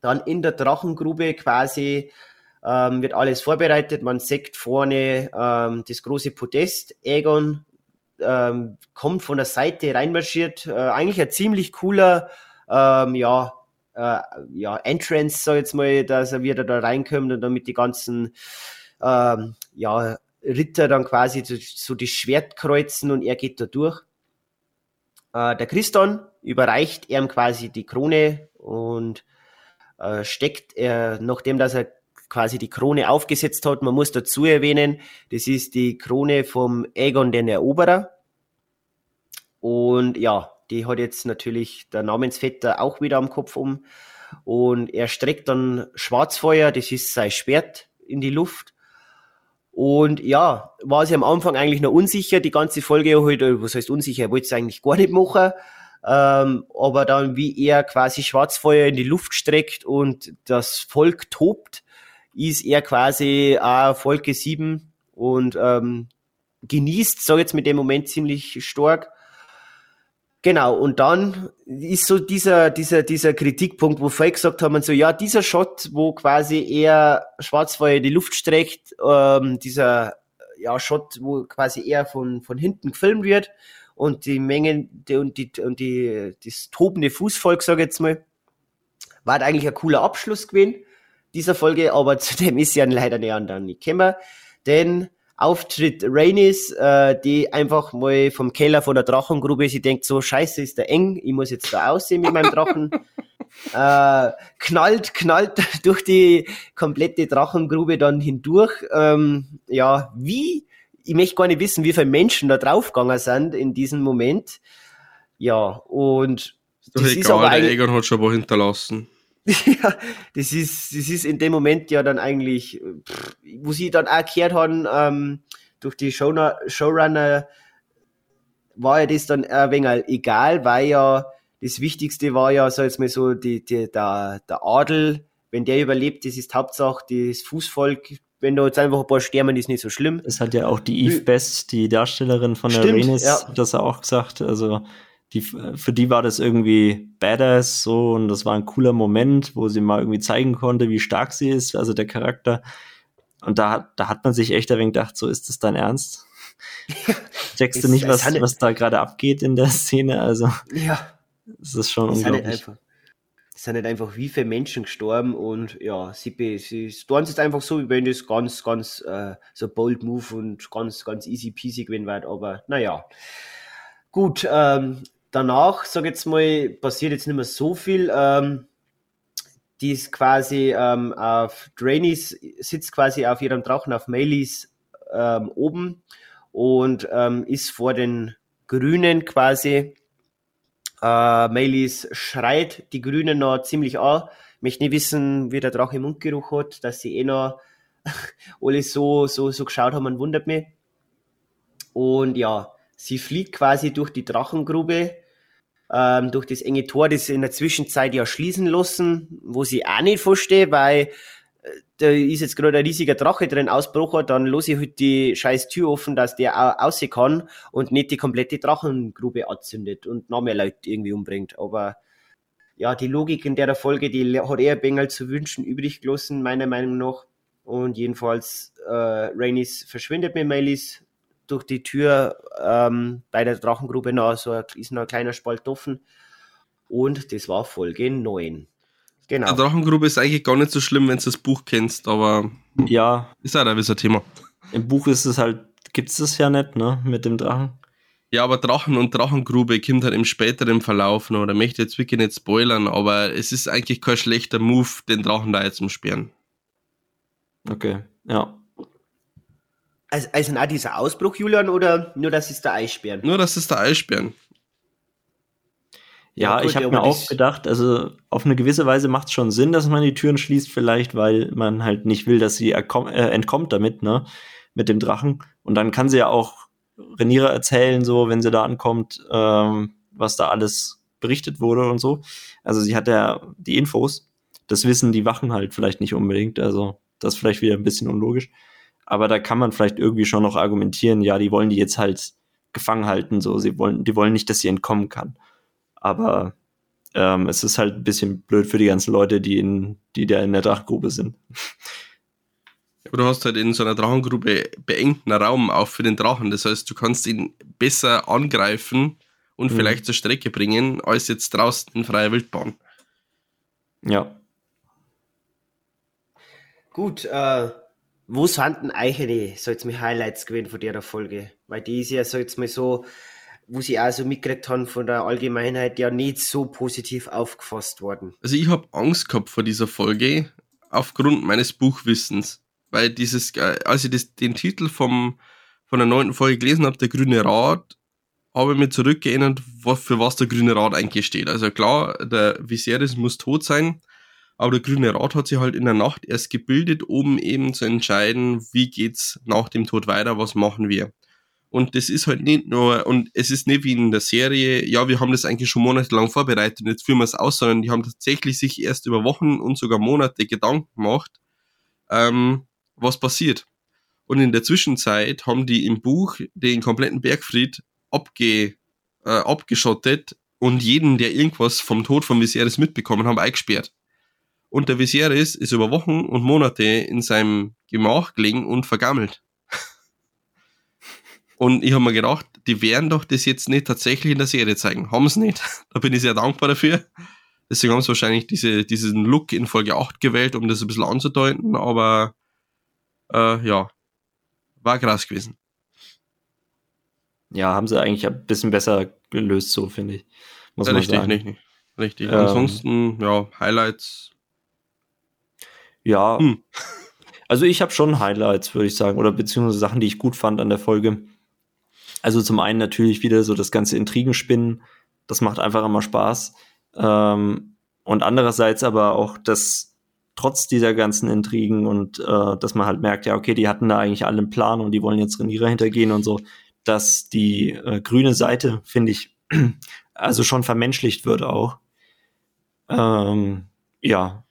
Dann in der Drachengrube quasi ähm, wird alles vorbereitet. Man sieht vorne ähm, das große Podest. Egon ähm, kommt von der Seite reinmarschiert. Äh, eigentlich ein ziemlich cooler, ähm, ja, äh, ja, Entrance, sag ich jetzt mal, dass er wieder da reinkommt und damit die ganzen, ähm, ja, Ritter dann quasi so das Schwert kreuzen und er geht da durch. Äh, der Christon überreicht ihm quasi die Krone und äh, steckt er, nachdem dass er quasi die Krone aufgesetzt hat, man muss dazu erwähnen, das ist die Krone vom Aegon den Eroberer. Und ja, die hat jetzt natürlich der Namensvetter auch wieder am Kopf um. Und er streckt dann Schwarzfeuer, das ist sein Schwert, in die Luft. Und ja, war sie am Anfang eigentlich noch unsicher, die ganze Folge halt, was heißt unsicher, er wollte es eigentlich gar nicht machen. Ähm, aber dann, wie er quasi Schwarzfeuer in die Luft streckt und das Volk tobt, ist er quasi auch Folge 7 und ähm, genießt, sag jetzt mit dem Moment ziemlich stark. Genau, und dann ist so dieser, dieser, dieser Kritikpunkt, wo vorher gesagt haben, so, ja, dieser Shot, wo quasi eher Schwarzfeuer die Luft streckt, ähm, dieser, ja, Shot, wo quasi eher von, von hinten gefilmt wird und die Mengen die, und die, und die, das tobende Fußvolk, sag ich jetzt mal, war eigentlich ein cooler Abschluss gewesen dieser Folge, aber zu dem ist ja leider näher dann nicht gekommen, denn Auftritt Rainis, äh, die einfach mal vom Keller von der Drachengrube, sie denkt so, scheiße, ist der eng, ich muss jetzt da aussehen mit meinem Drachen. äh, knallt, knallt durch die komplette Drachengrube dann hindurch. Ähm, ja, wie? Ich möchte gar nicht wissen, wie viele Menschen da draufgegangen sind in diesem Moment. Ja, und ist das egal, ist aber der Egon hat schon was hinterlassen. ja, das ist, das ist in dem Moment ja dann eigentlich, pff, wo sie dann auch gehört haben, ähm, durch die Showna Showrunner, war ja das dann ein wenig egal, weil ja das Wichtigste war ja, so jetzt mal so, die, die, der, der Adel, wenn der überlebt, das ist Hauptsache das Fußvolk, wenn da jetzt einfach ein paar sterben, ist nicht so schlimm. Es hat ja auch die Eve Best, die Darstellerin von Stimmt, der Renis, ja. das auch gesagt, also die, für die war das irgendwie badass so und das war ein cooler Moment, wo sie mal irgendwie zeigen konnte, wie stark sie ist, also der Charakter. Und da, da hat man sich echt ein wenig gedacht, so ist das dein Ernst? Checkst du nicht, was, was da gerade abgeht in der Szene? Also, ja. Das ist schon es unglaublich. Es sind nicht einfach wie viele Menschen gestorben und ja, sie, sie tun es einfach so, wie wenn das ganz, ganz äh, so bold move und ganz, ganz easy peasy gewinnen wird, aber naja. Gut, ähm, danach, sag jetzt mal, passiert jetzt nicht mehr so viel. Ähm, die ist quasi ähm, auf Drainys, sitzt quasi auf ihrem Drachen auf Meleys ähm, oben und ähm, ist vor den Grünen quasi. Äh, Meleys schreit die Grünen noch ziemlich an. Möchte nicht wissen, wie der Drache Mundgeruch hat, dass sie eh noch alle so, so, so geschaut haben, wundert mich. Und ja, sie fliegt quasi durch die Drachengrube ähm, durch das enge Tor, das in der Zwischenzeit ja schließen lassen, wo sie auch nicht verstehe, weil da ist jetzt gerade ein riesiger Drache drin ausbrochen, dann los ich halt die scheiß Tür offen, dass der aussehen kann und nicht die komplette Drachengrube anzündet und noch mehr Leute irgendwie umbringt. Aber ja, die Logik in der Folge, die hat eher Bengel zu wünschen übrig gelassen, meiner Meinung nach. Und jedenfalls, äh, Rainis verschwindet mit Melis durch die Tür ähm, bei der Drachengrube noch so ein, ist noch ein kleiner Spalt offen. Und das war Folge 9. Genau. Die Drachengrube ist eigentlich gar nicht so schlimm, wenn du das Buch kennst, aber ja. Ist halt ein bisschen Thema. Im Buch ist es halt, gibt es das ja nicht, ne, mit dem Drachen. Ja, aber Drachen und Drachengrube kommt halt im späteren Verlauf noch. Da möchte ich jetzt wirklich nicht spoilern, aber es ist eigentlich kein schlechter Move, den Drachen da jetzt zu sperren. Okay, ja. Also, also auch dieser Ausbruch, Julian, oder nur, dass es der Eisbären? Nur, dass es der Eisbären. Ja, ich habe mir auch gedacht, also auf eine gewisse Weise macht es schon Sinn, dass man die Türen schließt, vielleicht, weil man halt nicht will, dass sie äh, entkommt damit, ne, mit dem Drachen. Und dann kann sie ja auch Reniere erzählen, so, wenn sie da ankommt, ähm, was da alles berichtet wurde und so. Also sie hat ja die Infos. Das wissen die Wachen halt vielleicht nicht unbedingt. Also das ist vielleicht wieder ein bisschen unlogisch. Aber da kann man vielleicht irgendwie schon noch argumentieren, ja, die wollen die jetzt halt gefangen halten, so, sie wollen, die wollen nicht, dass sie entkommen kann. Aber ähm, es ist halt ein bisschen blöd für die ganzen Leute, die in, die da in der Drachengrube sind. Aber du hast halt in so einer Drachengrube beengten Raum auch für den Drachen. Das heißt, du kannst ihn besser angreifen und mhm. vielleicht zur Strecke bringen, als jetzt draußen in freier Wildbahn. Ja. Gut, äh, wo sind denn eigentlich so jetzt mal Highlights gewesen von der Folge? Weil die ist ja so jetzt mal so, wo sie auch so mitgekriegt haben von der Allgemeinheit, ja nicht so positiv aufgefasst worden. Also ich habe Angst gehabt vor dieser Folge aufgrund meines Buchwissens. Weil dieses, äh, als ich das, den Titel vom, von der neunten Folge gelesen habe, der Grüne Rat, habe ich mir zurückgeerinnert, für was der Grüne Rat eigentlich steht. Also klar, der Viserys muss tot sein, aber der Grüne Rat hat sich halt in der Nacht erst gebildet, um eben zu entscheiden, wie geht's nach dem Tod weiter, was machen wir. Und das ist halt nicht nur, und es ist nicht wie in der Serie, ja, wir haben das eigentlich schon monatelang vorbereitet und jetzt führen wir es aus, sondern die haben tatsächlich sich erst über Wochen und sogar Monate Gedanken gemacht, ähm, was passiert. Und in der Zwischenzeit haben die im Buch den kompletten Bergfried abge, äh, abgeschottet und jeden, der irgendwas vom Tod von Viserys mitbekommen haben, eingesperrt. Und der Viserys ist über Wochen und Monate in seinem Gemach gelegen und vergammelt. Und ich habe mir gedacht, die werden doch das jetzt nicht tatsächlich in der Serie zeigen. Haben sie nicht. Da bin ich sehr dankbar dafür. Deswegen haben sie wahrscheinlich diese, diesen Look in Folge 8 gewählt, um das ein bisschen anzudeuten. Aber äh, ja, war krass gewesen. Ja, haben sie eigentlich ein bisschen besser gelöst, so finde ich. Muss man richtig, sagen. Richtig, richtig. Ähm, Ansonsten, ja, Highlights. Ja, hm. also ich habe schon Highlights, würde ich sagen, oder beziehungsweise Sachen, die ich gut fand an der Folge. Also zum einen natürlich wieder so das ganze Intrigenspinnen, das macht einfach immer Spaß. Ähm, und andererseits aber auch das, trotz dieser ganzen Intrigen und äh, dass man halt merkt, ja, okay, die hatten da eigentlich alle einen Plan und die wollen jetzt Reniere hintergehen und so, dass die äh, grüne Seite, finde ich, also schon vermenschlicht wird auch. Ähm, ja.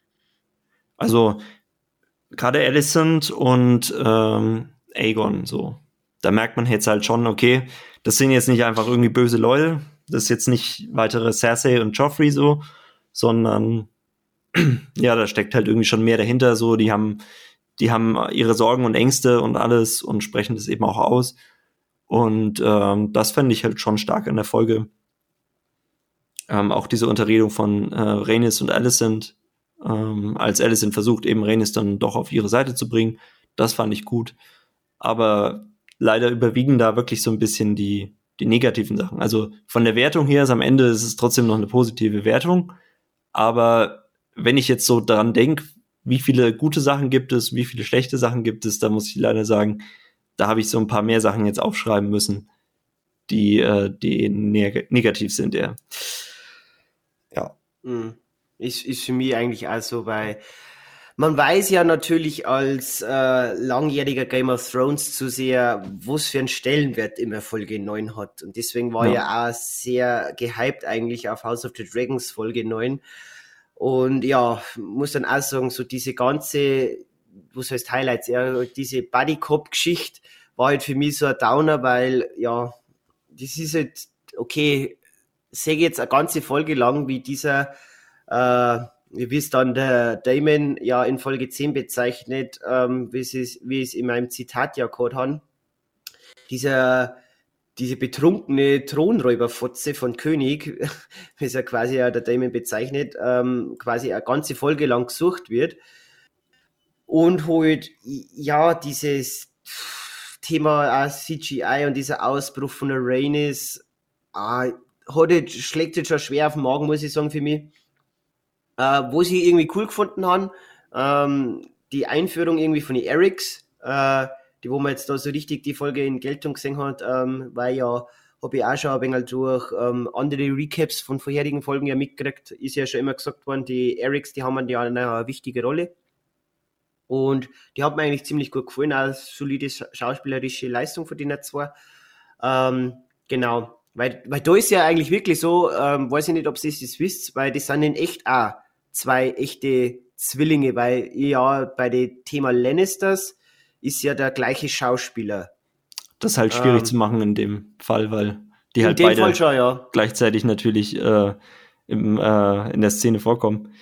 Also gerade Alicent und ähm, Aegon so da merkt man jetzt halt schon, okay, das sind jetzt nicht einfach irgendwie böse Leute, das ist jetzt nicht weitere Cersei und Joffrey so, sondern ja, da steckt halt irgendwie schon mehr dahinter, so, die haben, die haben ihre Sorgen und Ängste und alles und sprechen das eben auch aus. Und ähm, das fände ich halt schon stark in der Folge. Ähm, auch diese Unterredung von äh, Rhaenys und Alicent, ähm, als Alicent versucht, eben Rhaenys dann doch auf ihre Seite zu bringen, das fand ich gut. Aber leider überwiegen da wirklich so ein bisschen die, die negativen Sachen. Also von der Wertung her ist am Ende ist es trotzdem noch eine positive Wertung. Aber wenn ich jetzt so daran denke, wie viele gute Sachen gibt es, wie viele schlechte Sachen gibt es, da muss ich leider sagen, da habe ich so ein paar mehr Sachen jetzt aufschreiben müssen, die, äh, die neg negativ sind, ja. Ja. Mhm. Ist, ist für mich eigentlich also bei man weiß ja natürlich als äh, langjähriger Game of Thrones zu sehr, was für einen Stellenwert immer Folge 9 hat. Und deswegen war ja. ja auch sehr gehypt eigentlich auf House of the Dragons Folge 9. Und ja, muss dann auch sagen, so diese ganze, was heißt Highlights, ja, diese Buddy Cop Geschichte war halt für mich so ein Downer, weil ja, das ist halt, okay, sehe jetzt eine ganze Folge lang, wie dieser äh, wie es dann der Damon ja in Folge 10 bezeichnet, ähm, wie, es, in meinem Zitat ja gehabt haben, dieser, diese betrunkene Thronräuberfotze von König, wie es ja quasi ja der Damon bezeichnet, ähm, quasi eine ganze Folge lang gesucht wird. Und halt, ja, dieses Thema CGI und dieser Ausbruch von der Rainis, ah, hat jetzt, schlägt jetzt schon schwer auf den Magen, muss ich sagen, für mich äh, wo sie irgendwie cool gefunden haben. Ähm, die Einführung irgendwie von den Erics, äh, die wo man jetzt da so richtig die Folge in Geltung gesehen hat, ähm, weil ja habe ich auch schon ein wenig durch ähm, andere Recaps von vorherigen Folgen ja mitgekriegt, ist ja schon immer gesagt worden, die Erics, die haben ja eine, wichtige Rolle. Und die hat mir eigentlich ziemlich gut gefallen, auch solide schauspielerische Leistung von den zwei. Ähm, genau, weil, weil da ist ja eigentlich wirklich so, ähm, weiß ich nicht, ob ihr das wisst, weil das sind in echt auch zwei echte Zwillinge, weil ja bei dem Thema Lannisters ist ja der gleiche Schauspieler. Das ist halt schwierig ähm, zu machen in dem Fall, weil die halt beide schon, ja. gleichzeitig natürlich äh, im, äh, in der Szene vorkommen.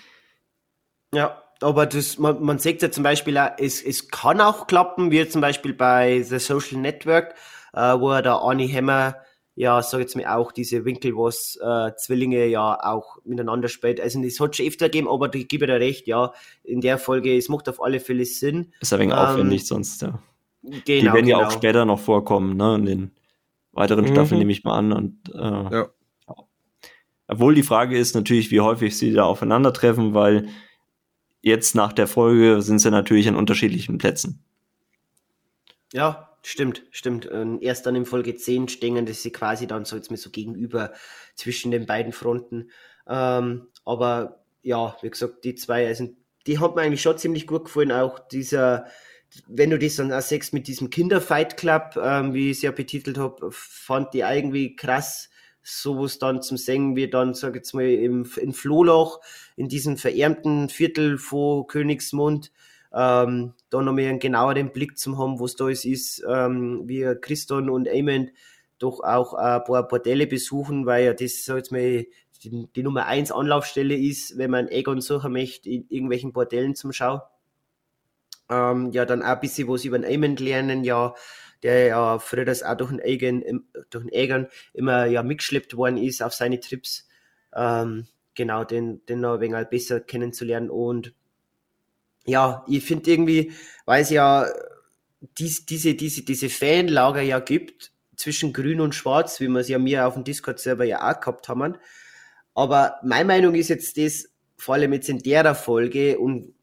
Ja, aber das, man, man sieht ja zum Beispiel, auch, es, es kann auch klappen, wie zum Beispiel bei The Social Network, äh, wo der Arnie Hammer ja, sag jetzt mal auch diese Winkel, was äh, Zwillinge ja auch miteinander spielt. Also es hat schon öfter gegeben, aber ich gebe dir recht, ja, in der Folge, es macht auf alle Fälle Sinn. Ist ein wenig ähm, aufwendig sonst, ja. Genau, die werden ja auch genau. später noch vorkommen, ne, in den weiteren mhm. Staffeln nehme ich mal an und äh, ja. Obwohl die Frage ist natürlich, wie häufig sie da aufeinandertreffen, weil jetzt nach der Folge sind sie natürlich an unterschiedlichen Plätzen. Ja, Stimmt, stimmt. Und erst dann in Folge 10 stehen, dass sie quasi dann so jetzt mal so gegenüber zwischen den beiden Fronten. Ähm, aber ja, wie gesagt, die zwei, also die hat mir eigentlich schon ziemlich gut gefallen. Auch dieser, wenn du das dann auch siehst mit diesem Kinderfight Club, ähm, wie ich es ja betitelt habe, fand die irgendwie krass, sowas dann zum Singen wie dann, sag ich jetzt mal, im, in Flohloch, in diesem verärmten Viertel vor Königsmund ähm, da nochmal einen genaueren Blick zu haben, was da ist, ist ähm, wie Christon und Eamon doch auch ein paar Bordelle besuchen, weil ja das, so jetzt mal, die, die Nummer eins Anlaufstelle ist, wenn man Egon suchen möchte, in irgendwelchen Bordellen zum Schau. Ähm, ja, dann auch ein bisschen was über den Eamon lernen, ja, der ja früher das auch durch den Egan, durch den Egan immer ja mitgeschleppt worden ist auf seine Trips. Ähm, genau, den, den noch ein wenig besser kennenzulernen und ja, ich finde irgendwie, weil es ja dies, diese, diese, diese Fanlager ja gibt zwischen Grün und Schwarz, wie wir es ja mir auf dem Discord selber ja auch gehabt haben. Aber meine Meinung ist jetzt das, vor allem jetzt in der Folge und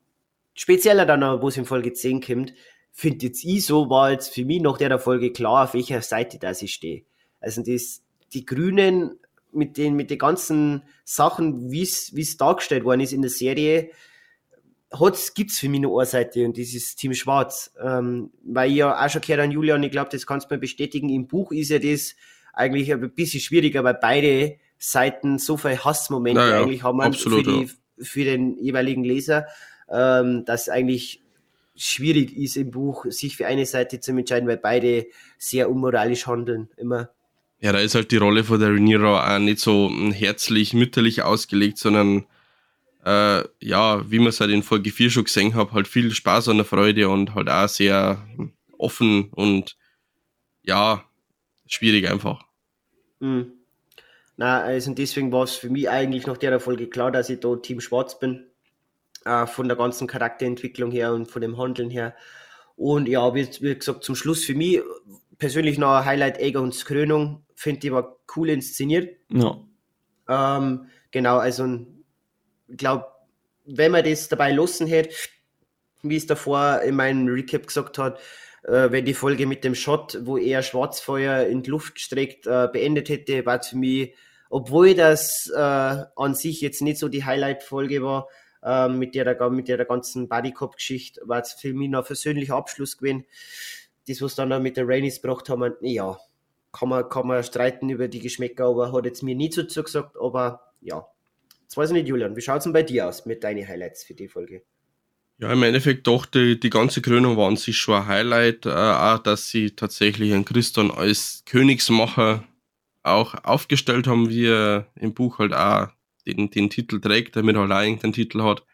spezieller dann auch, wo es in Folge 10 kommt, finde jetzt ich so, war jetzt für mich nach der Folge klar, auf welcher Seite das ich stehe. Also das, die Grünen mit den, mit den ganzen Sachen, wie es dargestellt worden ist in der Serie, hat's, gibt's für mich eine Seite und das ist Team Schwarz. Ähm, weil ich ja auch schon gehört an Julian, ich glaube, das kannst du mir bestätigen, im Buch ist ja das eigentlich ein bisschen schwieriger, weil beide Seiten so viel Hassmomente naja, eigentlich haben absolut, für, die, für den jeweiligen Leser, ähm, dass eigentlich schwierig ist im Buch, sich für eine Seite zu entscheiden, weil beide sehr unmoralisch handeln, immer. Ja, da ist halt die Rolle von der Rhaenyra auch nicht so herzlich, mütterlich ausgelegt, sondern äh, ja, wie man es halt in Folge 4 schon gesehen hat, halt viel Spaß und Freude und halt auch sehr offen und ja, schwierig einfach. Mhm. Na, also deswegen war es für mich eigentlich nach der Folge klar, dass ich da Team Schwarz bin. Äh, von der ganzen Charakterentwicklung her und von dem Handeln her. Und ja, wie, wie gesagt, zum Schluss für mich persönlich noch ein Highlight Egons Krönung. Finde ich war cool inszeniert. Ja. Ähm, genau, also ich glaube, wenn man das dabei lassen hätte, wie es davor in meinem Recap gesagt hat, äh, wenn die Folge mit dem Shot, wo er Schwarzfeuer in die Luft streckt, äh, beendet hätte, war für mich, obwohl das äh, an sich jetzt nicht so die Highlight-Folge war, äh, mit, der, mit der ganzen Bodycop-Geschichte, war es für mich noch ein persönlicher Abschluss gewesen. Das, was dann mit der Rainis gebracht haben, ja, kann man, kann man streiten über die Geschmäcker, aber hat jetzt mir nie so zugesagt, aber ja, Jetzt weiß ich nicht, Julian, wie schaut es denn bei dir aus mit deinen Highlights für die Folge? Ja, im Endeffekt doch, die, die ganze Krönung war an sich schon ein Highlight, äh, auch dass sie tatsächlich einen Christian als Königsmacher auch aufgestellt haben, wie er im Buch halt auch den, den Titel trägt, damit er allein den Titel hat.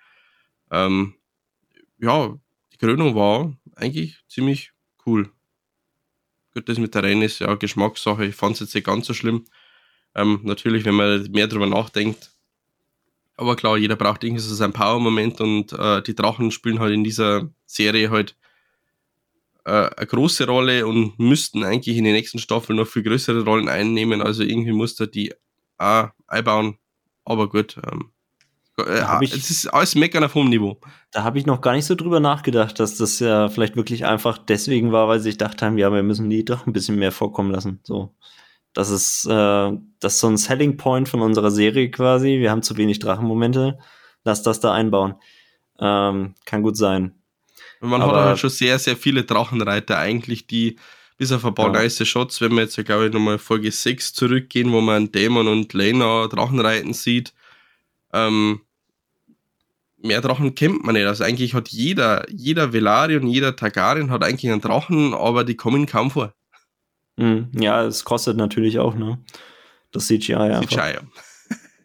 Ähm, ja, die Krönung war eigentlich ziemlich cool. Gut, das mit der Rennen ist ja Geschmackssache. Ich fand es jetzt nicht ganz so schlimm. Ähm, natürlich, wenn man mehr darüber nachdenkt, aber klar, jeder braucht irgendwie so seinen Power-Moment und äh, die Drachen spielen halt in dieser Serie halt äh, eine große Rolle und müssten eigentlich in den nächsten Staffeln noch viel größere Rollen einnehmen. Also irgendwie muss da die auch einbauen. Aber gut, ähm, äh, ich, es ist alles meckern auf hohem Niveau. Da habe ich noch gar nicht so drüber nachgedacht, dass das ja vielleicht wirklich einfach deswegen war, weil sie sich gedacht haben, ja, wir müssen die doch ein bisschen mehr vorkommen lassen. So. Das ist, äh, das ist so ein Selling Point von unserer Serie quasi. Wir haben zu wenig Drachenmomente. Lass das da einbauen. Ähm, kann gut sein. Man Aber, hat halt schon sehr, sehr viele Drachenreiter eigentlich, die bis auf ein paar ja. nice Shots, wenn wir jetzt, glaube ich, nochmal Folge 6 zurückgehen, wo man Dämon und Lena Drachenreiten sieht, ähm, mehr Drachen kennt man nicht. Also eigentlich hat jeder, jeder Velaryon, jeder Targaryen hat eigentlich einen Drachen, aber die kommen kaum vor. Mhm. Ja, es kostet natürlich auch, ne? Das CGI einfach. CGI.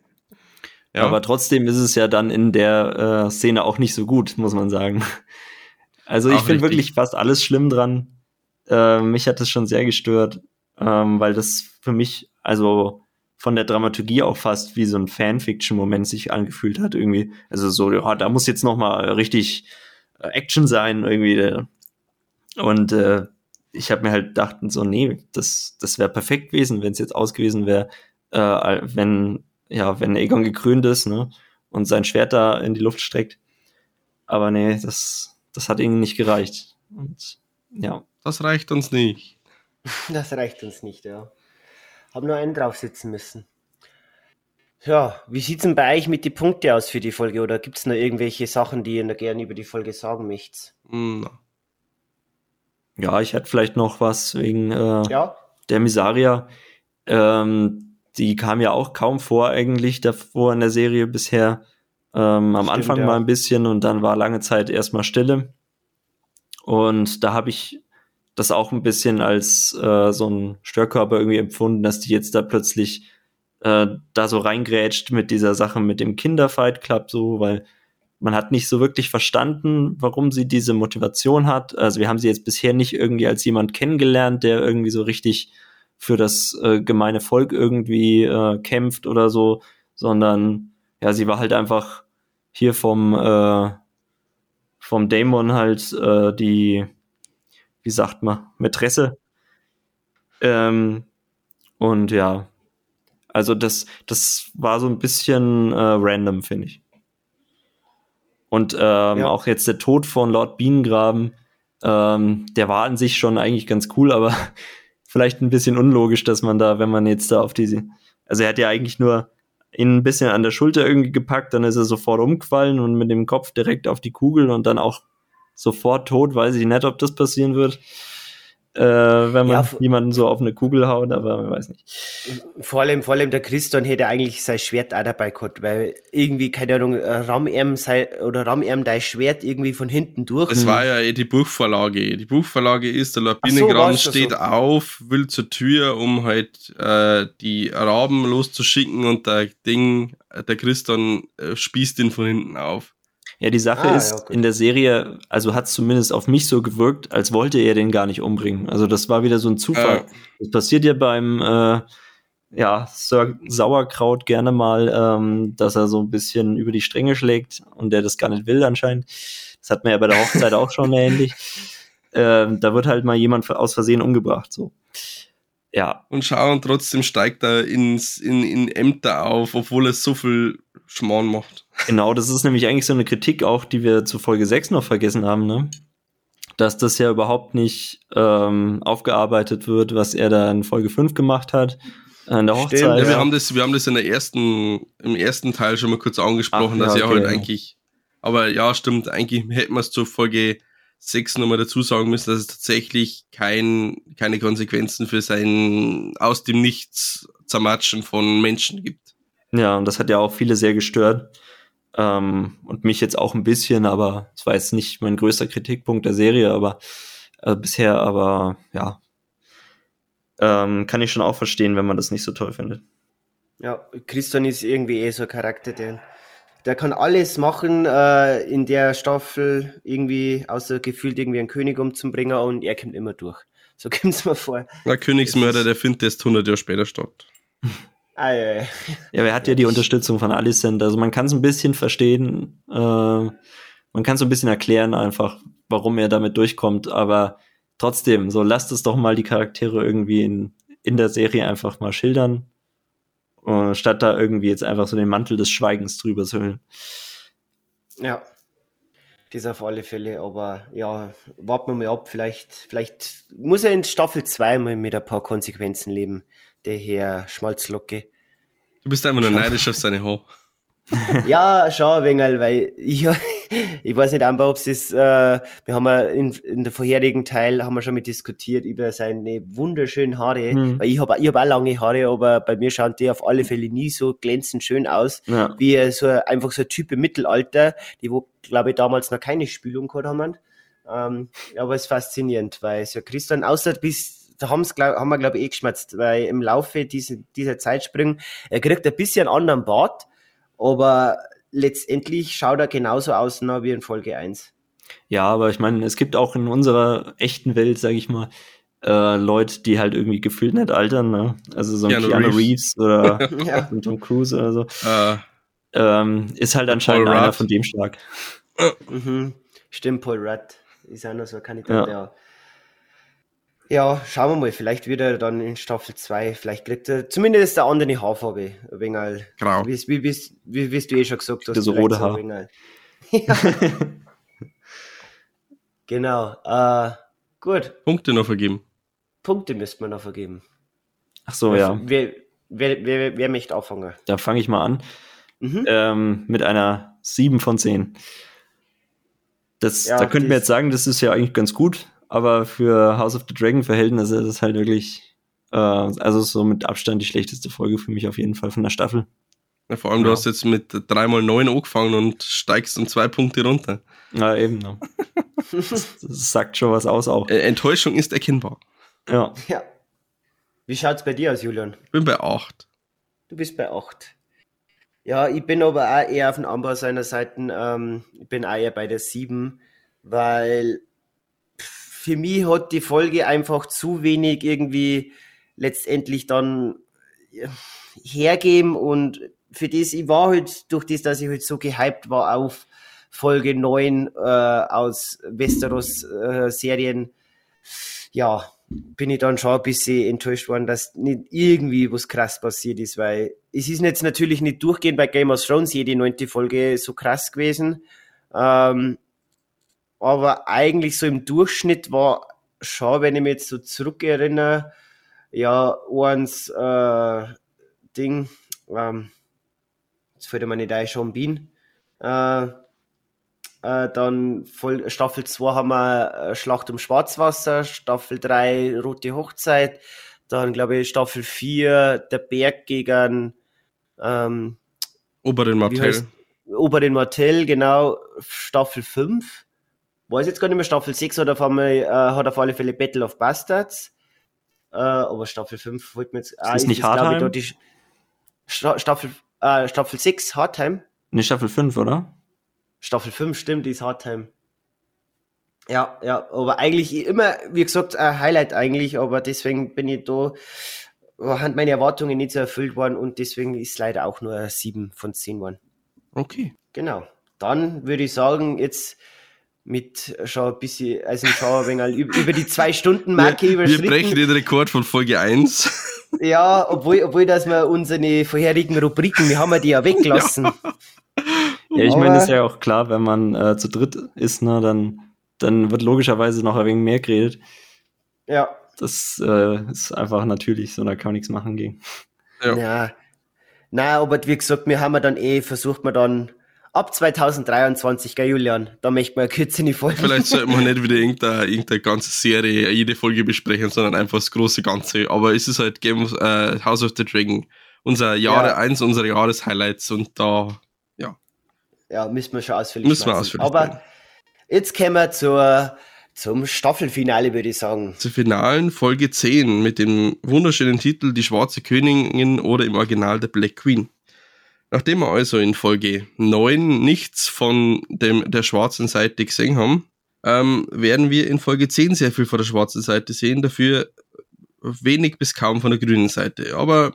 ja. Aber trotzdem ist es ja dann in der äh, Szene auch nicht so gut, muss man sagen. Also ich finde wirklich fast alles schlimm dran. Äh, mich hat das schon sehr gestört, ähm, weil das für mich, also von der Dramaturgie auch fast wie so ein Fanfiction-Moment sich angefühlt hat irgendwie. Also so, ja, da muss jetzt noch mal richtig äh, Action sein irgendwie. Und äh, ich habe mir halt gedacht, so, nee, das, das wäre perfekt gewesen, wenn es jetzt ausgewiesen wäre, äh, wenn, ja, wenn Egon gekrönt ist, ne, und sein Schwert da in die Luft streckt. Aber nee, das, das hat irgendwie nicht gereicht. Und ja. Das reicht uns nicht. Das reicht uns nicht, ja. Haben nur einen draufsitzen müssen. Ja, wie sieht's denn bei euch mit den Punkten aus für die Folge? Oder gibt's noch irgendwelche Sachen, die ihr noch gerne über die Folge sagen möchtet? Mm, ja, ich hätte vielleicht noch was wegen äh, ja. der Misaria. Ähm, die kam ja auch kaum vor eigentlich davor in der Serie bisher. Ähm, am Stimmt, Anfang ja. mal ein bisschen und dann war lange Zeit erstmal Stille. Und da habe ich das auch ein bisschen als äh, so ein Störkörper irgendwie empfunden, dass die jetzt da plötzlich äh, da so reingrätscht mit dieser Sache mit dem Kinderfight Club so, weil man hat nicht so wirklich verstanden, warum sie diese Motivation hat. Also wir haben sie jetzt bisher nicht irgendwie als jemand kennengelernt, der irgendwie so richtig für das äh, gemeine Volk irgendwie äh, kämpft oder so, sondern ja, sie war halt einfach hier vom äh, vom Dämon halt äh, die, wie sagt man, Mätresse. Ähm, und ja, also das, das war so ein bisschen äh, random, finde ich. Und ähm, ja. auch jetzt der Tod von Lord Bienengraben, ähm, der war an sich schon eigentlich ganz cool, aber vielleicht ein bisschen unlogisch, dass man da, wenn man jetzt da auf diese, also er hat ja eigentlich nur ihn ein bisschen an der Schulter irgendwie gepackt, dann ist er sofort umgefallen und mit dem Kopf direkt auf die Kugel und dann auch sofort tot. Weiß ich nicht, ob das passieren wird äh, wenn man ja, jemanden so auf eine Kugel haut, aber man weiß nicht. Vor allem, vor allem der Christian hätte eigentlich sein Schwert auch dabei gehabt, weil irgendwie, keine Ahnung, ramm sein, oder ramm ihm dein Schwert irgendwie von hinten durch. Das war ja eh die Buchvorlage. Die Buchvorlage ist, der Labinenkran so, steht so. auf, will zur Tür, um halt äh, die Araben loszuschicken und der Ding, der Christian äh, spießt ihn von hinten auf. Ja, die Sache ah, ist, ja, in der Serie, also hat es zumindest auf mich so gewirkt, als wollte er den gar nicht umbringen. Also das war wieder so ein Zufall. Äh. Das passiert ja beim äh, ja, Sir Sauerkraut gerne mal, ähm, dass er so ein bisschen über die Stränge schlägt und der das gar nicht will anscheinend. Das hat man ja bei der Hochzeit auch schon ähnlich. Ähm, da wird halt mal jemand aus Versehen umgebracht, so. Ja. Und schau, und trotzdem steigt er ins, in, in Ämter auf, obwohl er so viel Schmarrn macht. Genau, das ist nämlich eigentlich so eine Kritik auch, die wir zu Folge 6 noch vergessen haben, ne? Dass das ja überhaupt nicht ähm, aufgearbeitet wird, was er da in Folge 5 gemacht hat. An der Hochzeit. Stimmt, ja, wir haben das, wir haben das in der ersten, im ersten Teil schon mal kurz angesprochen, Ach, dass ja, er halt eigentlich, aber ja, stimmt, eigentlich hätten wir es zur Folge 6 nochmal dazu sagen müssen, dass es tatsächlich kein, keine Konsequenzen für sein aus dem Nichts Zermatschen von Menschen gibt. Ja, und das hat ja auch viele sehr gestört. Ähm, und mich jetzt auch ein bisschen, aber es war jetzt nicht mein größter Kritikpunkt der Serie, aber äh, bisher, aber ja. Ähm, kann ich schon auch verstehen, wenn man das nicht so toll findet. Ja, Christian ist irgendwie eh so ein Charakter, der, der kann alles machen äh, in der Staffel, irgendwie, außer gefühlt irgendwie einen König umzubringen und er kommt immer durch. So kommt es mir vor. Der Königsmörder, der findet erst 100 Jahre später statt. Ah, ja, ja. ja, er hat ja die Unterstützung von Alicent. Also man kann es ein bisschen verstehen, äh, man kann es ein bisschen erklären einfach, warum er damit durchkommt, aber trotzdem, so lasst es doch mal die Charaktere irgendwie in, in der Serie einfach mal schildern, uh, statt da irgendwie jetzt einfach so den Mantel des Schweigens drüber zu hüllen. Ja, das auf alle Fälle, aber ja, warten wir mal ab, vielleicht, vielleicht muss er in Staffel 2 mal mit ein paar Konsequenzen leben, der Herr Schmalzlocke. Du bist einfach nur neidisch auf seine Haare. ja, schau weil ich, ich weiß nicht einfach, ob es ist, äh, wir haben ja in, in der vorherigen Teil haben wir schon mal diskutiert über seine wunderschönen Haare, mhm. weil ich habe ich hab auch lange Haare, aber bei mir schauen die auf alle Fälle nie so glänzend schön aus, ja. wie so einfach so ein Typ im Mittelalter, die wo, glaube ich, damals noch keine Spülung gehabt haben. Ähm, aber es ist faszinierend, weil so Christian, außer bis da haben's, glaub, haben wir, glaube ich, eh geschmerzt, weil im Laufe dieser, dieser Zeitsprünge, er kriegt ein bisschen anderen Bart, aber letztendlich schaut er genauso aus wie in Folge 1. Ja, aber ich meine, es gibt auch in unserer echten Welt, sage ich mal, äh, Leute, die halt irgendwie gefühlt nicht altern, ne? Also so ein Keanu, Keanu Reeves. Reeves, oder ja. Tom Cruise oder so. Uh, ähm, ist halt anscheinend einer von dem Schlag. Mhm. Stimmt, Paul Rudd ist einer so ein Kandidat, ja. ja. Ja, schauen wir mal. Vielleicht wird er dann in Staffel 2, vielleicht kriegt er zumindest eine andere Haarfarbe. Ein wenig, genau. Wie, wie, wie, wie, wie du eh schon gesagt hast. Das rote Haar. Ja. genau. Äh, gut. Punkte noch vergeben. Punkte müsste man noch vergeben. Ach so, ja. Wer, wer, wer, wer möchte anfangen? Da fange ich mal an. Mhm. Ähm, mit einer 7 von 10. Das, ja, da könnten wir jetzt sagen, das ist ja eigentlich ganz gut aber für House of the Dragon Verhältnisse ist es halt wirklich, äh, also so mit Abstand die schlechteste Folge für mich auf jeden Fall von der Staffel. Ja, vor allem, ja. du hast jetzt mit 3x9 angefangen und steigst um zwei Punkte runter. Ja, eben. Ja. das, das sagt schon was aus auch. Äh, Enttäuschung ist erkennbar. Ja. ja. Wie schaut's bei dir aus, Julian? Ich bin bei 8. Du bist bei 8. Ja, ich bin aber auch eher auf den Anbau seiner Seiten. Ähm, ich bin auch eher bei der 7, weil für mich hat die Folge einfach zu wenig irgendwie letztendlich dann hergeben und für das, ich war halt, durch das, dass ich halt so gehypt war auf Folge 9 äh, aus Westeros äh, Serien, ja, bin ich dann schon ein bisschen enttäuscht worden, dass nicht irgendwie was krass passiert ist, weil es ist jetzt natürlich nicht durchgehend bei Game of Thrones jede neunte Folge so krass gewesen, ähm, aber eigentlich so im Durchschnitt war schon, wenn ich mich jetzt so zurückerinnere, ja, eins äh, Ding, ähm, jetzt fällt mir nicht ein, Sean Bean, äh, äh, dann voll, Staffel 2 haben wir äh, Schlacht um Schwarzwasser, Staffel 3 Rote Hochzeit, dann glaube ich Staffel 4 der Berg gegen ähm, Oberin Martell. Oberin Martell, genau, Staffel 5. Weiß jetzt gar nicht mehr, Staffel 6 hat auf, einmal, äh, hat auf alle Fälle Battle of Bastards. Äh, aber Staffel 5 wollte mir jetzt. Ah, ist, ist nicht Hardtime? Staffel, äh, Staffel 6 Hardtime. Ne, Staffel 5, oder? Staffel 5 stimmt, die ist Hardtime. Ja, ja, aber eigentlich immer, wie gesagt, ein Highlight eigentlich, aber deswegen bin ich da, haben meine Erwartungen nicht so erfüllt worden und deswegen ist leider auch nur 7 von 10 worden. Okay. Genau. Dann würde ich sagen, jetzt mit schon ein bisschen, also schon ein wenig über die zwei Stunden Marke wir, überschritten. Wir brechen den Rekord von Folge 1. Ja, obwohl, obwohl dass wir unsere vorherigen Rubriken, wir haben ja die ja weggelassen. Ja. Ja, ich meine, ist ja auch klar, wenn man äh, zu dritt ist, ne, dann, dann wird logischerweise noch ein wenig mehr geredet. Ja. Das äh, ist einfach natürlich, so da kann man nichts machen gegen. Ja. ja. Na, aber wie gesagt, wir haben ja dann eh versucht, wir dann ab 2023, gell, Julian? Da möchte man kürzer in die Folge. Vielleicht sollte man nicht wieder irgendeine, irgendeine ganze Serie, jede Folge besprechen, sondern einfach das große Ganze. Aber es ist halt Game of, äh, House of the Dragon, unser Jahre ja. eins, unsere Jahreshighlights und da ja, müssen wir schon ausführlich Müssen wir ausführlich Aber bleiben. jetzt kommen wir zur, zum Staffelfinale, würde ich sagen. Zur finalen Folge 10 mit dem wunderschönen Titel Die Schwarze Königin oder im Original der Black Queen. Nachdem wir also in Folge 9 nichts von dem, der schwarzen Seite gesehen haben, ähm, werden wir in Folge 10 sehr viel von der schwarzen Seite sehen, dafür wenig bis kaum von der grünen Seite. Aber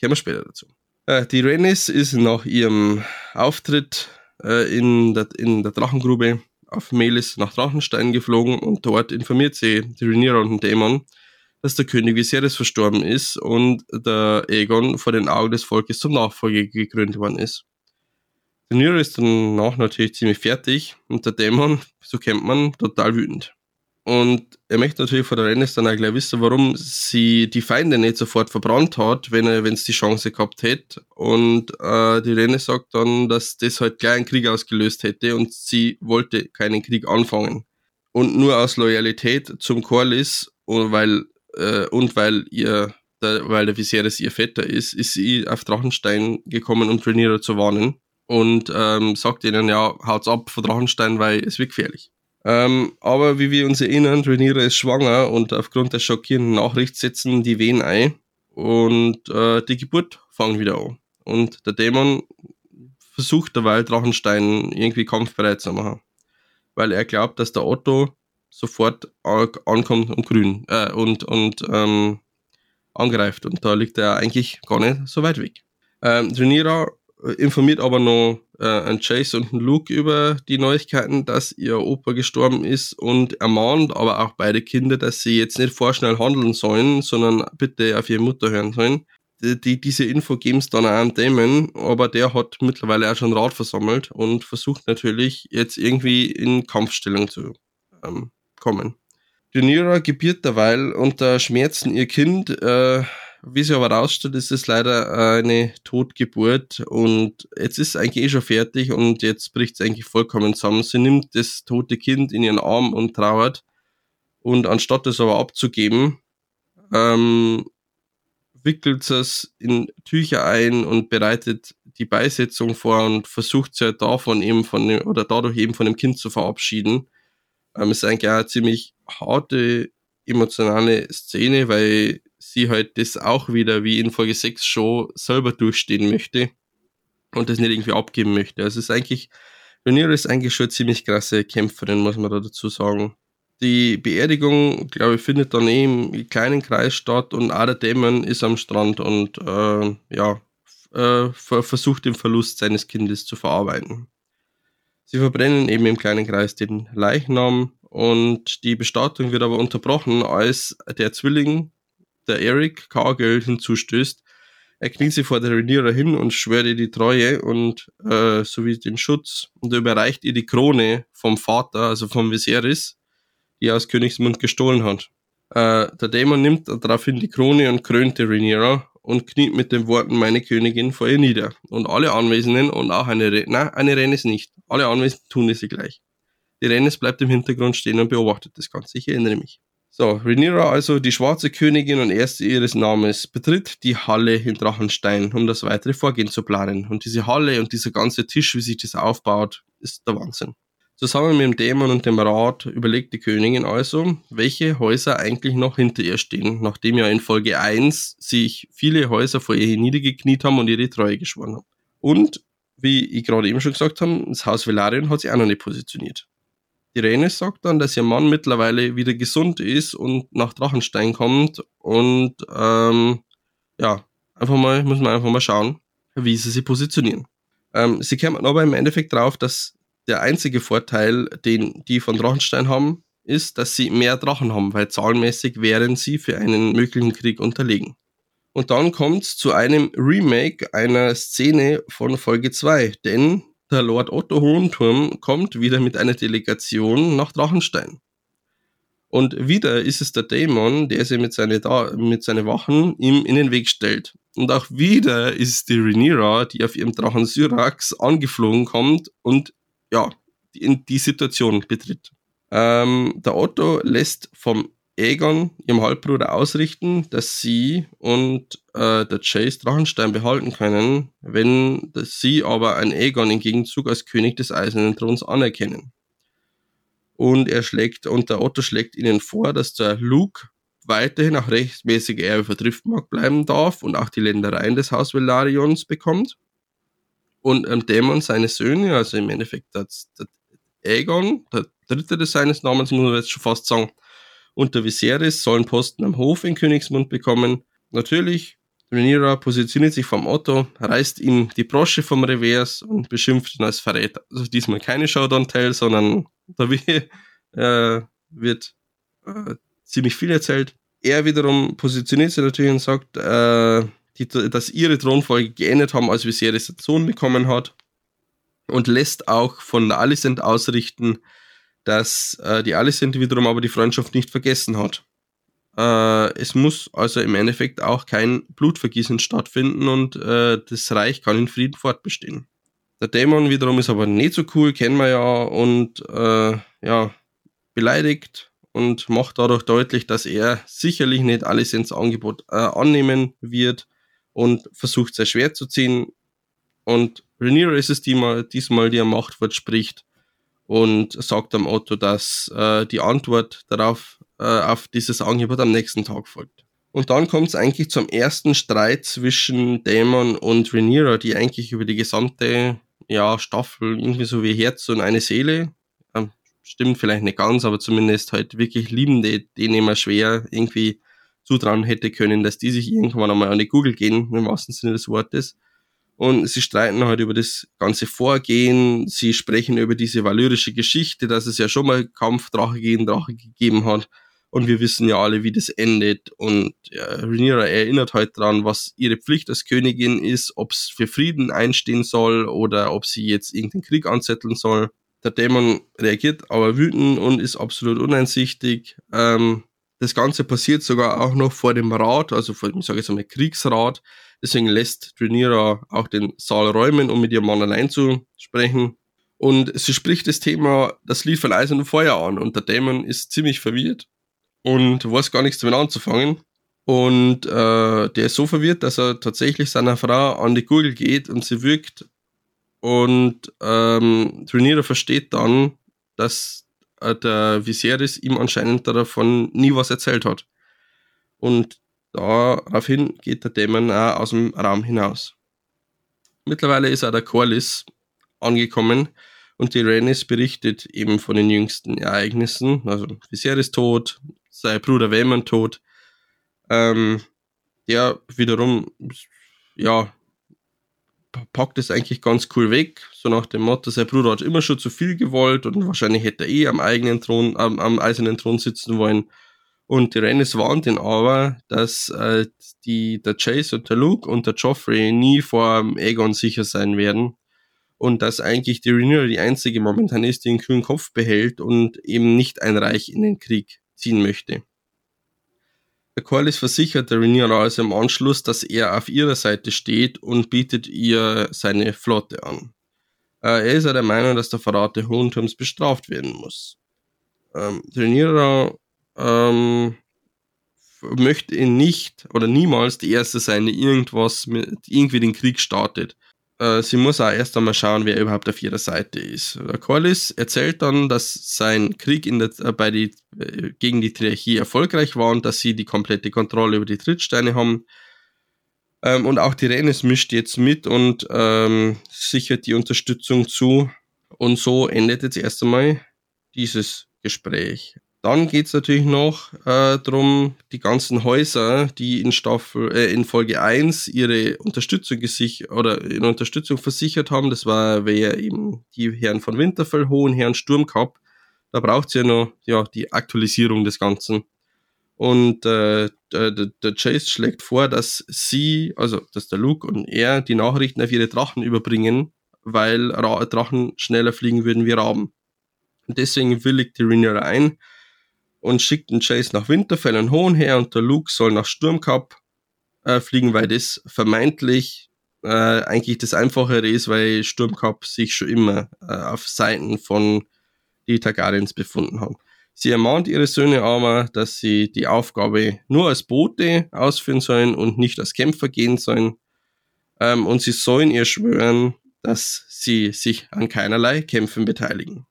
kommen wir später dazu. Äh, die Renis ist nach ihrem Auftritt äh, in, der, in der Drachengrube auf Melis nach Drachenstein geflogen und dort informiert sie die Rhaenyra und den Dämon, dass der König Viserys verstorben ist und der Aegon vor den Augen des Volkes zum Nachfolger gekrönt worden ist. Rhaenyra ist danach natürlich ziemlich fertig und der Dämon, so kennt man, total wütend. Und er möchte natürlich von der Rennes dann auch gleich wissen, warum sie die Feinde nicht sofort verbrannt hat, wenn er, wenn es die Chance gehabt hätte. Und äh, die Rennes sagt dann, dass das halt gleich einen Krieg ausgelöst hätte und sie wollte keinen Krieg anfangen. Und nur aus Loyalität zum Corlys und weil, äh, und weil ihr, der, weil der Viserys ihr Vetter ist, ist sie auf Drachenstein gekommen, um Rhaenyra zu warnen. Und ähm, sagt ihnen, ja, haut's ab von Drachenstein, weil es wird gefährlich. Ähm, aber wie wir uns erinnern, Rhaenyra ist schwanger und aufgrund der schockierenden Nachricht setzen die Wehen ein und äh, die Geburt fängt wieder an. Und der Dämon versucht derweil Drachenstein irgendwie kampfbereit zu machen. Weil er glaubt, dass der Otto sofort ankommt und grün äh, und, und ähm, angreift. Und da liegt er eigentlich gar nicht so weit weg. Ähm, Rhaenyra informiert aber noch äh, an Chase und Luke über die Neuigkeiten, dass ihr Opa gestorben ist und ermahnt aber auch beide Kinder, dass sie jetzt nicht vorschnell handeln sollen, sondern bitte auf ihre Mutter hören sollen. Die, die diese Info geben es dann auch an Damon, aber der hat mittlerweile auch schon Rat versammelt und versucht natürlich jetzt irgendwie in Kampfstellung zu ähm, kommen. Rhaenyra gebiert derweil unter Schmerzen ihr Kind, äh, wie sich aber rausstellt, ist es leider eine Totgeburt und jetzt ist es eigentlich eh schon fertig und jetzt bricht es eigentlich vollkommen zusammen. Sie nimmt das tote Kind in ihren Arm und trauert und anstatt es aber abzugeben, ähm, wickelt es in Tücher ein und bereitet die Beisetzung vor und versucht sich halt davon eben von dem, oder dadurch eben von dem Kind zu verabschieden Ähm, es ist eigentlich auch eine ziemlich harte, emotionale Szene, weil sie halt das auch wieder wie in Folge 6 schon selber durchstehen möchte und das nicht irgendwie abgeben möchte. Also es ist eigentlich, Rhaenyra ist eigentlich schon eine ziemlich krasse Kämpferin, muss man da dazu sagen. Die Beerdigung, glaube ich, findet dann eh im kleinen Kreis statt und der Dämon ist am Strand und äh, ja, äh, versucht den Verlust seines Kindes zu verarbeiten. Sie verbrennen eben im kleinen Kreis den Leichnam und die Bestattung wird aber unterbrochen, als der Zwilling, der Eric Cargill, hinzustößt. Er kniet sich vor der Rhaenyra hin und schwört ihr die Treue und äh, sowie den Schutz und er überreicht ihr die Krone vom Vater, also vom Viserys, die er aus Königsmund gestohlen hat. Äh, der Dämon nimmt daraufhin die Krone und krönte Rhaenyra und kniet mit den Worten meine Königin vor ihr nieder. Und alle Anwesenden und auch eine, Re nein, eine Rennes nicht. Alle Anwesenden tun es gleich. Die Rennes bleibt im Hintergrund stehen und beobachtet das Ganze. Ich erinnere mich. So, Rhaenyra, also die schwarze Königin und erste ihres Namens, betritt die Halle in Drachenstein, um das weitere Vorgehen zu planen. Und diese Halle und dieser ganze Tisch, wie sich das aufbaut, ist der Wahnsinn. Zusammen mit dem Dämon und dem Rat überlegt die Königin also, welche Häuser eigentlich noch hinter ihr stehen, nachdem ja in Folge 1 sich viele Häuser vor ihr niedergekniet haben und ihre Treue geschworen haben. Und, wie ich gerade eben schon gesagt habe, das Haus Velaryon hat sich auch noch nicht positioniert. Die Rene sagt dann, dass ihr Mann mittlerweile wieder gesund ist und nach Drachenstein kommt und ähm, ja, einfach mal, muss man einfach mal schauen, wie sie sich positionieren. Ähm, sie kämen aber im Endeffekt drauf, dass der einzige Vorteil, den die von Drachenstein haben, ist, dass sie mehr Drachen haben, weil zahlenmäßig wären sie für einen möglichen Krieg unterlegen. Und dann kommt es zu einem Remake einer Szene von Folge 2, denn der Lord Otto Hohenturm kommt wieder mit einer Delegation nach Drachenstein. Und wieder ist es der Dämon, der sich mit, seine mit seinen Wachen ihm in den Weg stellt. Und auch wieder ist es die Rhaenyra, die auf ihrem Drachen Syrax angeflogen kommt und ja, in die Situation betritt. Ähm, der Otto lässt vom Aegon, ihrem Halbbruder, ausrichten, dass sie und äh, der Chase Drachenstein behalten können, wenn sie aber ein Aegon im Gegenzug als König des Eisernen Throns anerkennen. Und er schlägt, und der Otto schlägt ihnen vor, dass der Luke weiterhin auch rechtmäßig Erbe für Driftmark bleiben darf und auch die Ländereien des Haus Velarions bekommt und ähm, Dämon seine Söhne, also im Endeffekt der, der Aegon, der dritte des seines Namens, muss man jetzt schon fast sagen, und der Viserys sollen Posten am Hof in Königsmund bekommen. Natürlich, Rhaenyra positioniert sich vom Otto, reißt ihm die Brosche vom Revers und beschimpft ihn als Verräter. Also diesmal keine Showdown-Tale, sondern da äh, wird äh, ziemlich viel erzählt. Er wiederum positioniert sich natürlich und sagt, äh, die, dass ihre Thronfolge geändert haben, als Viserys einen Sohn bekommen hat. Und lässt auch von der Alicent ausrichten, dass äh, die Alicent wiederum aber die Freundschaft nicht vergessen hat. Äh, es muss also im Endeffekt auch kein Blutvergießen stattfinden und äh, das Reich kann in Frieden fortbestehen. Der Dämon wiederum ist aber nicht so cool, kennen wir ja, und äh, ja, beleidigt und macht dadurch deutlich, dass er sicherlich nicht Alicents Angebot äh, annehmen wird und versucht sehr schwer zu ziehen. Und Rhaenyra ist es diesmal, diesmal die am Machtwort spricht und sagt am Otto, dass äh, die Antwort darauf äh, auf dieses Angebot am nächsten Tag folgt. Und dann kommt es eigentlich zum ersten Streit zwischen Dämon und Rhaenyra, die eigentlich über die gesamte ja, Staffel irgendwie so wie Herz und eine Seele, äh, stimmt vielleicht nicht ganz, aber zumindest halt wirklich Liebende, denen immer schwer irgendwie zutrauen hätte können, dass die sich irgendwann einmal an die Google gehen, im wahrsten Sinne des Wortes. Und sie streiten halt über das ganze Vorgehen, sie sprechen über diese valyrische Geschichte, dass es ja schon mal Kampf Drache gegen Drache gegeben hat. Und wir wissen ja alle, wie das endet. Und ja, Rhaenyra erinnert halt dran, was ihre Pflicht als Königin ist, ob es für Frieden einstehen soll oder ob sie jetzt irgendeinen Krieg anzetteln soll. Der Dämon reagiert aber wütend und ist absolut uneinsichtig. Ähm, das Ganze passiert sogar auch noch vor dem Rat, also vor, ich sage jetzt einmal Kriegsrat. Deswegen lässt Rhaenyra auch den Saal räumen, um mit ihrem Mann allein zu sprechen. Und sie spricht das Thema, das Lied von Eis und Feuer an. Und der Dämon ist ziemlich verwirrt und weiß gar nichts damit anzufangen. Und äh, der ist so verwirrt, dass er tatsächlich seiner Frau an die Gurgel geht und sie wirkt. Und ähm, Rhaenyra versteht dann, dass der Viserys ihm anscheinend davon nie was erzählt hat. Und daraufhin geht der Dämon auch aus dem Raum hinaus. Mittlerweile ist auch der Corlys angekommen und die Rhaenys berichtet eben von den jüngsten Ereignissen. Also Viserys tot, sein Bruder Waemon tot. Ähm, der wiederum, ja, packt es eigentlich ganz cool weg, so nach dem Motto, sein Bruder hat immer schon zu viel gewollt und wahrscheinlich hätte er eh am eigenen Thron, am, am eisernen Thron sitzen wollen. Und die Rennes warnt ihn aber, dass äh, die, der Chase und der Luke und der Joffrey nie vor Aegon sicher sein werden. Und dass eigentlich die Rhaenyra die einzige momentan ist, die einen kühlen Kopf behält und eben nicht ein Reich in den Krieg ziehen möchte. Der Corlys versichert der Rhaenyra also im Anschluss, dass er auf ihrer Seite steht und bietet ihr seine Flotte an. Äh, er ist ja der Meinung, dass der Verrat der Hohenturms bestraft werden muss. Ähm, Rhaenyra ähm, möchte ihn nicht oder niemals die Erste sein, die irgendwas mit, irgendwie den Krieg startet. Äh, sie muss auch erst einmal schauen, wer überhaupt auf ihrer Seite ist. Der Corlys erzählt dann, dass sein Krieg der, äh, bei die, äh, gegen die Triarchie erfolgreich war und dass sie die komplette Kontrolle über die Trittsteine haben. Ähm, und auch die Rennes mischt jetzt mit und ähm, sichert die Unterstützung zu. Und so endet jetzt erst einmal dieses Gespräch. Dann geht's natürlich noch äh, darum, die ganzen Häuser, die in Staffel, äh, in Folge 1 ihre Unterstützung gesichert oder in Unterstützung versichert haben. Das war wer eben die Herren von Winterfell, Hohenherren, Sturmkap. Da braucht es ja noch ja, die Aktualisierung des Ganzen. Und äh, der, der Chase schlägt vor, dass sie, also dass der Luke und er die Nachrichten auf ihre Drachen überbringen, weil Ra Drachen schneller fliegen würden wie Raben. Und deswegen willigt die Rhaenyra ein, und schickt den Chase nach Winterfell und Hohenher und der Luke soll nach Sturmcup äh, fliegen, weil das vermeintlich äh, eigentlich das Einfachere ist, weil Sturmcup sich schon immer äh, auf Seiten von die Targaryens befunden haben. Sie ermahnt ihre Söhne aber, dass sie die Aufgabe nur als Bote ausführen sollen und nicht als Kämpfer gehen sollen. Ähm, und sie sollen ihr schwören, dass sie sich an keinerlei Kämpfen beteiligen.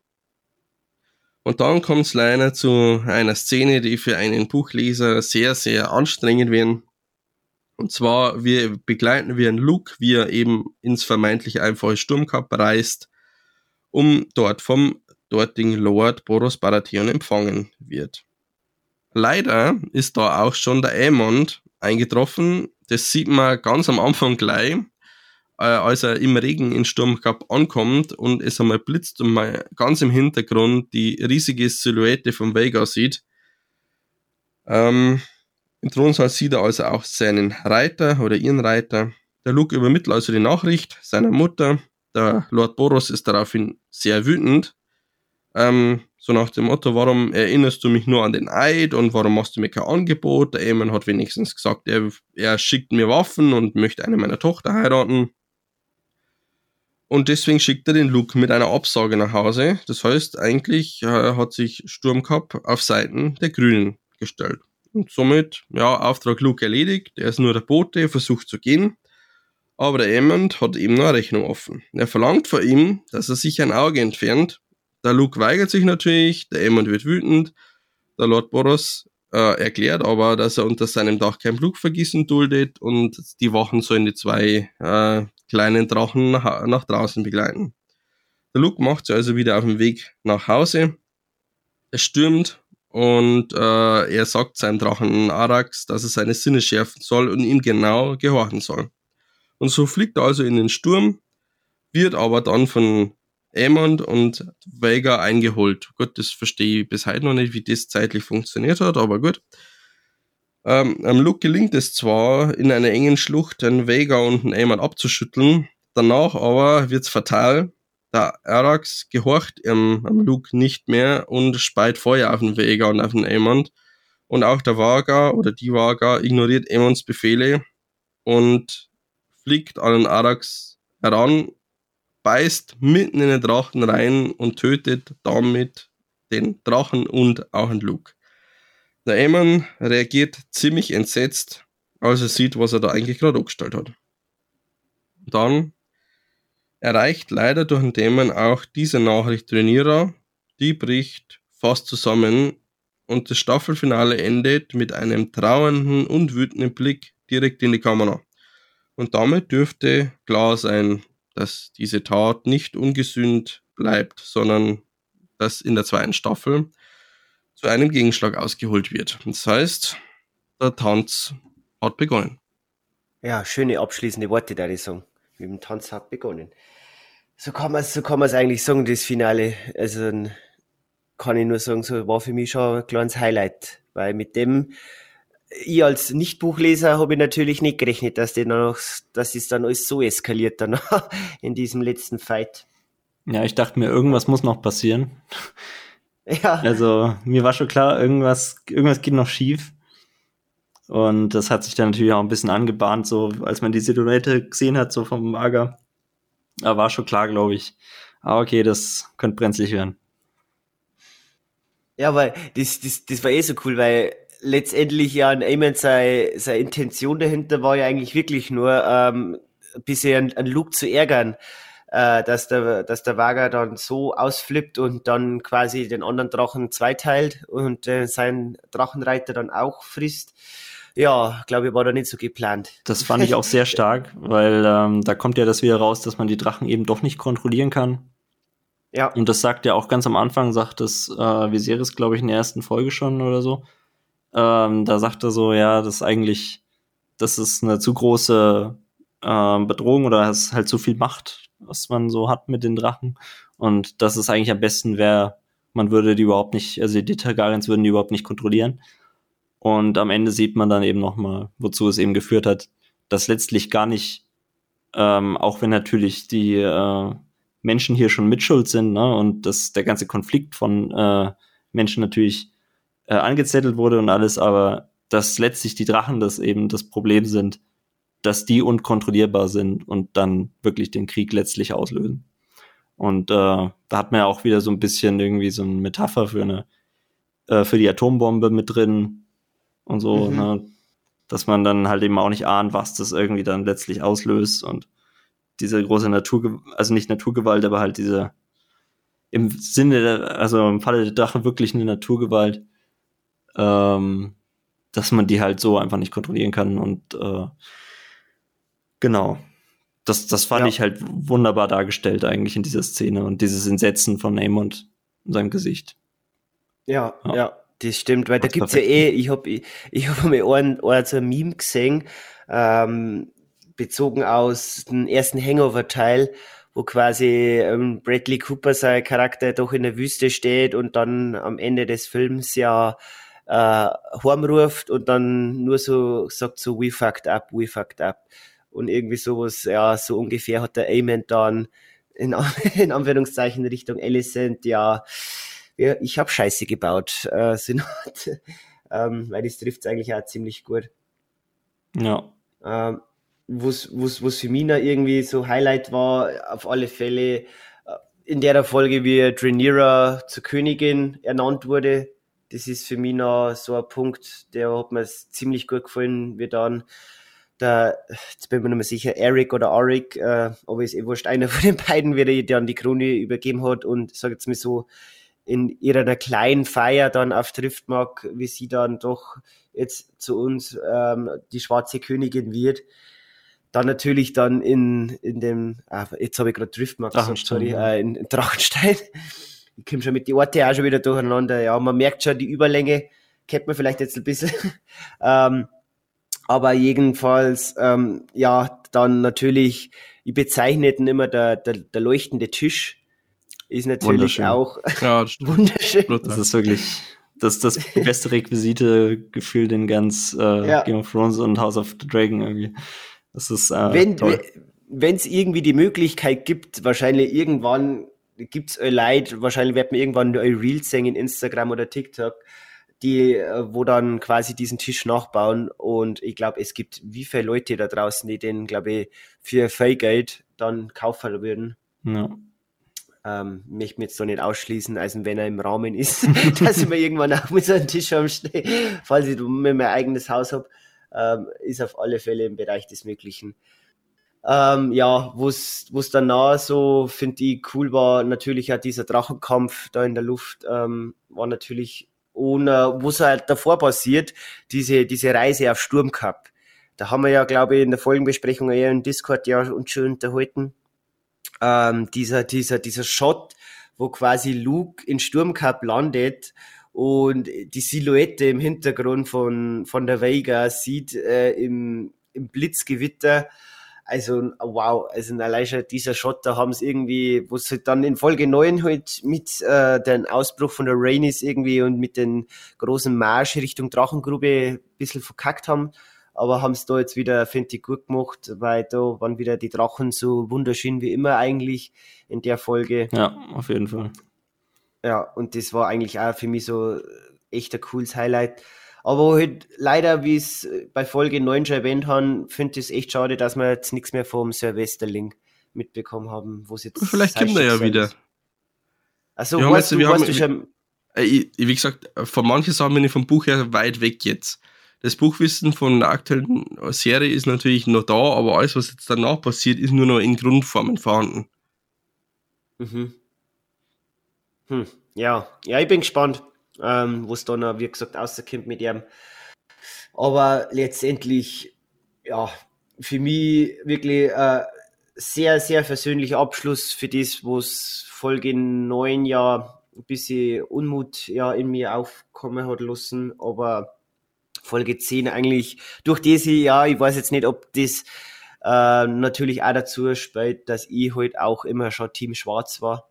Und dann kommt es leider zu einer Szene, die für einen Buchleser sehr, sehr anstrengend werden. Und zwar, wir begleiten wir einen Luke, wie er eben ins vermeintlich einfache Sturmkap reist, um dort vom dortigen Lord Boros Baratheon empfangen wird. Leider ist da auch schon der Aemond eingetroffen. Das sieht man ganz am Anfang gleich äh, als er im Regen in Sturmkap ankommt und es einmal blitzt und mal ganz im Hintergrund die riesige Silhouette von Vega sieht. Ähm, Im Thronsaal sieht er also auch seinen Reiter oder ihren Reiter. Der Luke übermittelt also die Nachricht seiner Mutter. Der Lord Boros ist daraufhin sehr wütend. Ähm, so nach dem Motto, warum erinnerst du mich nur an den Eid und warum machst du mir kein Angebot? Der Eamon hat wenigstens gesagt, er, er schickt mir Waffen und möchte eine meiner Tochter heiraten. Und deswegen schickt er den Luke mit einer Absage nach Hause. Das heißt, eigentlich äh, hat sich Sturmcup auf Seiten der Grünen gestellt. Und somit, ja, Auftrag Luke erledigt. Er ist nur der Bote, versucht zu gehen. Aber der Emmond hat eben noch eine Rechnung offen. Er verlangt von ihm, dass er sich ein Auge entfernt. Der Luke weigert sich natürlich, der Emmond wird wütend. Der Lord Boros äh, erklärt aber, dass er unter seinem Dach kein Blutvergießen duldet und die Wachen sollen die zwei äh, kleinen Drachen nach, nach draußen begleiten. Der Luke macht sich also wieder auf den Weg nach Hause. Es stürmt und äh, er sagt seinem Drachen Arax, dass er seine Sinne schärfen soll und ihm genau gehorchen soll. Und so fliegt er also in den Sturm, wird aber dann von Aemond und Vega eingeholt. Gut, das verstehe ich bis heute noch nicht, wie das zeitlich funktioniert hat, aber gut. Ähm, am Luke gelingt es zwar, in einer engen Schlucht einen Vega und einen Aemon abzuschütteln, danach aber wird's fatal. Der Arax gehorcht ähm, am Luke nicht mehr und speit Feuer auf den Vega und auf den Aemon. Und auch der Vaga oder die Vaga ignoriert Aemons Befehle und fliegt an den Arax heran, beißt mitten in den Drachen rein und tötet damit den Drachen und auch den Luke. Der Eamon reagiert ziemlich entsetzt, als er sieht, was er da eigentlich gerade angestellt hat. Dann erreicht leider durch den Dämon auch diese Nachricht Rhaenyra. Die bricht fasst zusammen und das Staffelfinale endet mit einem trauernden und wütenden Blick direkt in die Kamera. Und damit dürfte klar sein, dass diese Tat nicht ungesühnt bleibt, sondern dass in der zweiten Staffel zu einem Gegenschlag ausgeholt wird. Das heißt, der Tanz hat begonnen. Ja, schöne abschließende Worte, da ich sagen. Mit dem Tanz hat begonnen. So kann man es so eigentlich sagen, das Finale. Also kann ich nur sagen, so war für mich schon ein kleines Highlight, weil mit dem ich als Nicht-Buchleser habe ich natürlich nicht gerechnet, dass die noch, dass es dann alles so eskaliert dann in diesem letzten Fight. Ja, ich dachte mir, irgendwas muss noch passieren. Ja. Also mir war schon klar, irgendwas, irgendwas geht noch schief. Und das hat sich dann natürlich auch ein bisschen angebahnt, so als man die Silhouette gesehen hat, so vom Mager. Da war schon klar, glaube ich. Ah, okay, das könnte brenzlig werden. Ja, weil das, das, das war eh so cool, weil letztendlich ja ein Eamon seine, seine Intention dahinter war ja eigentlich wirklich nur, ähm, ein bisschen einen Luke zu ärgern, äh, dass der, dass der Wager dann so ausflippt und dann quasi den anderen Drachen zweiteilt und äh, seinen Drachenreiter dann auch frisst. Ja, glaube ich, war da nicht so geplant. Das fand ich auch sehr stark, weil ähm, da kommt ja das wieder raus, dass man die Drachen eben doch nicht kontrollieren kann. Ja. Und das sagt ja auch ganz am Anfang, sagt das äh, Viserys, glaube ich, in der ersten Folge schon oder so ähm, da sagt er so, ja, das ist eigentlich, das ist eine zu große äh, Bedrohung oder es ist halt zu viel Macht, was man so hat mit den Drachen. Und das ist eigentlich am besten wäre, man würde die überhaupt nicht, also die Targaryens würden die überhaupt nicht kontrollieren. Und am Ende sieht man dann eben nochmal, wozu es eben geführt hat, dass letztlich gar nicht, ähm, auch wenn natürlich die äh, Menschen hier schon mitschuld sind, ne, und dass der ganze Konflikt von äh, Menschen natürlich äh, angezettelt wurde und alles, aber dass letztlich die Drachen das eben das Problem sind, dass die unkontrollierbar sind und dann wirklich den Krieg letztlich auslösen. Und äh, da hat man ja auch wieder so ein bisschen irgendwie so eine Metapher für eine äh, für die Atombombe mit drin und so, mhm. ne? dass man dann halt eben auch nicht ahnt, was das irgendwie dann letztlich auslöst und diese große Naturgewalt, also nicht Naturgewalt, aber halt diese im Sinne, der, also im Falle der Drachen wirklich eine Naturgewalt, ähm, dass man die halt so einfach nicht kontrollieren kann und äh, genau. Das, das fand ja. ich halt wunderbar dargestellt eigentlich in dieser Szene und dieses Entsetzen von Aemond in seinem Gesicht. Ja, ja, ja das stimmt, weil da gibt's perfekt. ja eh, ich hab, ich, ich hab mal einen, einen so ein Meme gesehen, ähm, bezogen aus dem ersten Hangover-Teil, wo quasi ähm, Bradley Cooper sein Charakter doch in der Wüste steht und dann am Ende des Films ja äh, heimruft und dann nur so sagt so, we fucked up, we fucked up. Und irgendwie sowas, ja, so ungefähr hat der Amen dann in, in Anwendungszeichen Richtung Alicent, ja, ja ich habe Scheiße gebaut, äh, Synod, ähm, weil das trifft eigentlich auch ziemlich gut. Ja. Ähm, was, was, was für mich irgendwie so Highlight war, auf alle Fälle, äh, in der Folge, wie Draenira zur Königin ernannt wurde, das ist für mich noch so ein Punkt, der hat mir ziemlich gut gefallen, wie dann der, jetzt bin ich mir nicht mehr sicher, Eric oder Arik, äh, aber ist eh wurscht, einer von den beiden, wie der dann die Krone übergeben hat und sag jetzt mal so, in ihrer kleinen Feier dann auf Driftmark, wie sie dann doch jetzt zu uns ähm, die schwarze Königin wird. Dann natürlich dann in, in dem, ah, jetzt habe ich gerade Driftmark sorry, äh, in, in Drachenstein ich komme schon mit den Orten auch schon wieder durcheinander. Ja, man merkt schon die Überlänge, kennt man vielleicht jetzt ein bisschen. ähm, aber jedenfalls, ähm, ja, dann natürlich, ich bezeichne immer der, der, der leuchtende Tisch. Ist natürlich auch ja, wunderschön. Das ist wirklich das, das beste Requisite gefühlt in ganz äh, ja. Game of Thrones und House of the Dragon irgendwie. Das ist äh, wenn es irgendwie die Möglichkeit gibt, wahrscheinlich irgendwann gibt's euch Leute, wahrscheinlich wird man irgendwann euch Reels sehen in Instagram oder TikTok, die, äh, wo dann quasi diesen Tisch nachbauen. Und ich glaube, es gibt wie viele Leute da draußen, die den, glaube ich, für viel Geld dann kaufen würden. Ja. Ähm, möchte mich jetzt so nicht ausschließen, als wenn er im Rahmen ist, dass ich mir irgendwann auch mit so einem Tisch stehe, falls ich mir mein eigenes Haus habe, ähm, ist auf alle Fälle im Bereich des Möglichen. Ähm, ja, wo es danach so, finde ich, cool war, natürlich auch dieser Drachenkampf da in der Luft, ähm, war natürlich ohne, wo es halt davor passiert, diese, diese Reise auf Sturmcup. Da haben wir ja, glaube ich, in der Folgenbesprechung eher im Discord ja uns schon unterhalten. Ähm, dieser, dieser, dieser Shot, wo quasi Luke in Sturmcup landet und die Silhouette im Hintergrund von, von der Vega sieht äh, im, im Blitzgewitter. Also, wow, also allein schon dieser Shot, da haben sie irgendwie, wo sie dann in Folge 9 halt mit äh, dem Ausbruch von der Rainis irgendwie und mit den großen Marsch Richtung Drachengrube ein bisschen verkackt haben. Aber haben es da jetzt wieder, finde ich, gut gemacht, weil da waren wieder die Drachen so wunderschön wie immer eigentlich in der Folge. Ja, auf jeden Fall. Ja, und das war eigentlich auch für mich so echt ein cooles Highlight. Aber halt leider, wie es bei Folge 9 schon erwähnt haben, finde ich es echt schade, dass wir jetzt nichts mehr vom Silvesterling mitbekommen haben, wo es jetzt. Vielleicht kommt er ja wieder. Also, wir weißt, haben jetzt, du, wir haben, äh, ich, wie gesagt, von manchen Sachen bin ich vom Buch her weit weg jetzt. Das Buchwissen von der aktuellen Serie ist natürlich noch da, aber alles, was jetzt danach passiert, ist nur noch in Grundformen vorhanden. Mhm. Hm, ja, ja, ich bin gespannt, ähm, wo es dann, wie gesagt, rauskommt mit ihm. Aber letztendlich, ja, für mich wirklich äh, sehr, sehr versöhnlicher Abschluss für das, wo es Folge 9 ja ein bisschen Unmut ja in mir aufkommen hat lassen, aber Folge 10 eigentlich durch diese, ja, ich weiß jetzt nicht, ob das äh, natürlich auch dazu spielt, dass ich halt auch immer schon Team Schwarz war.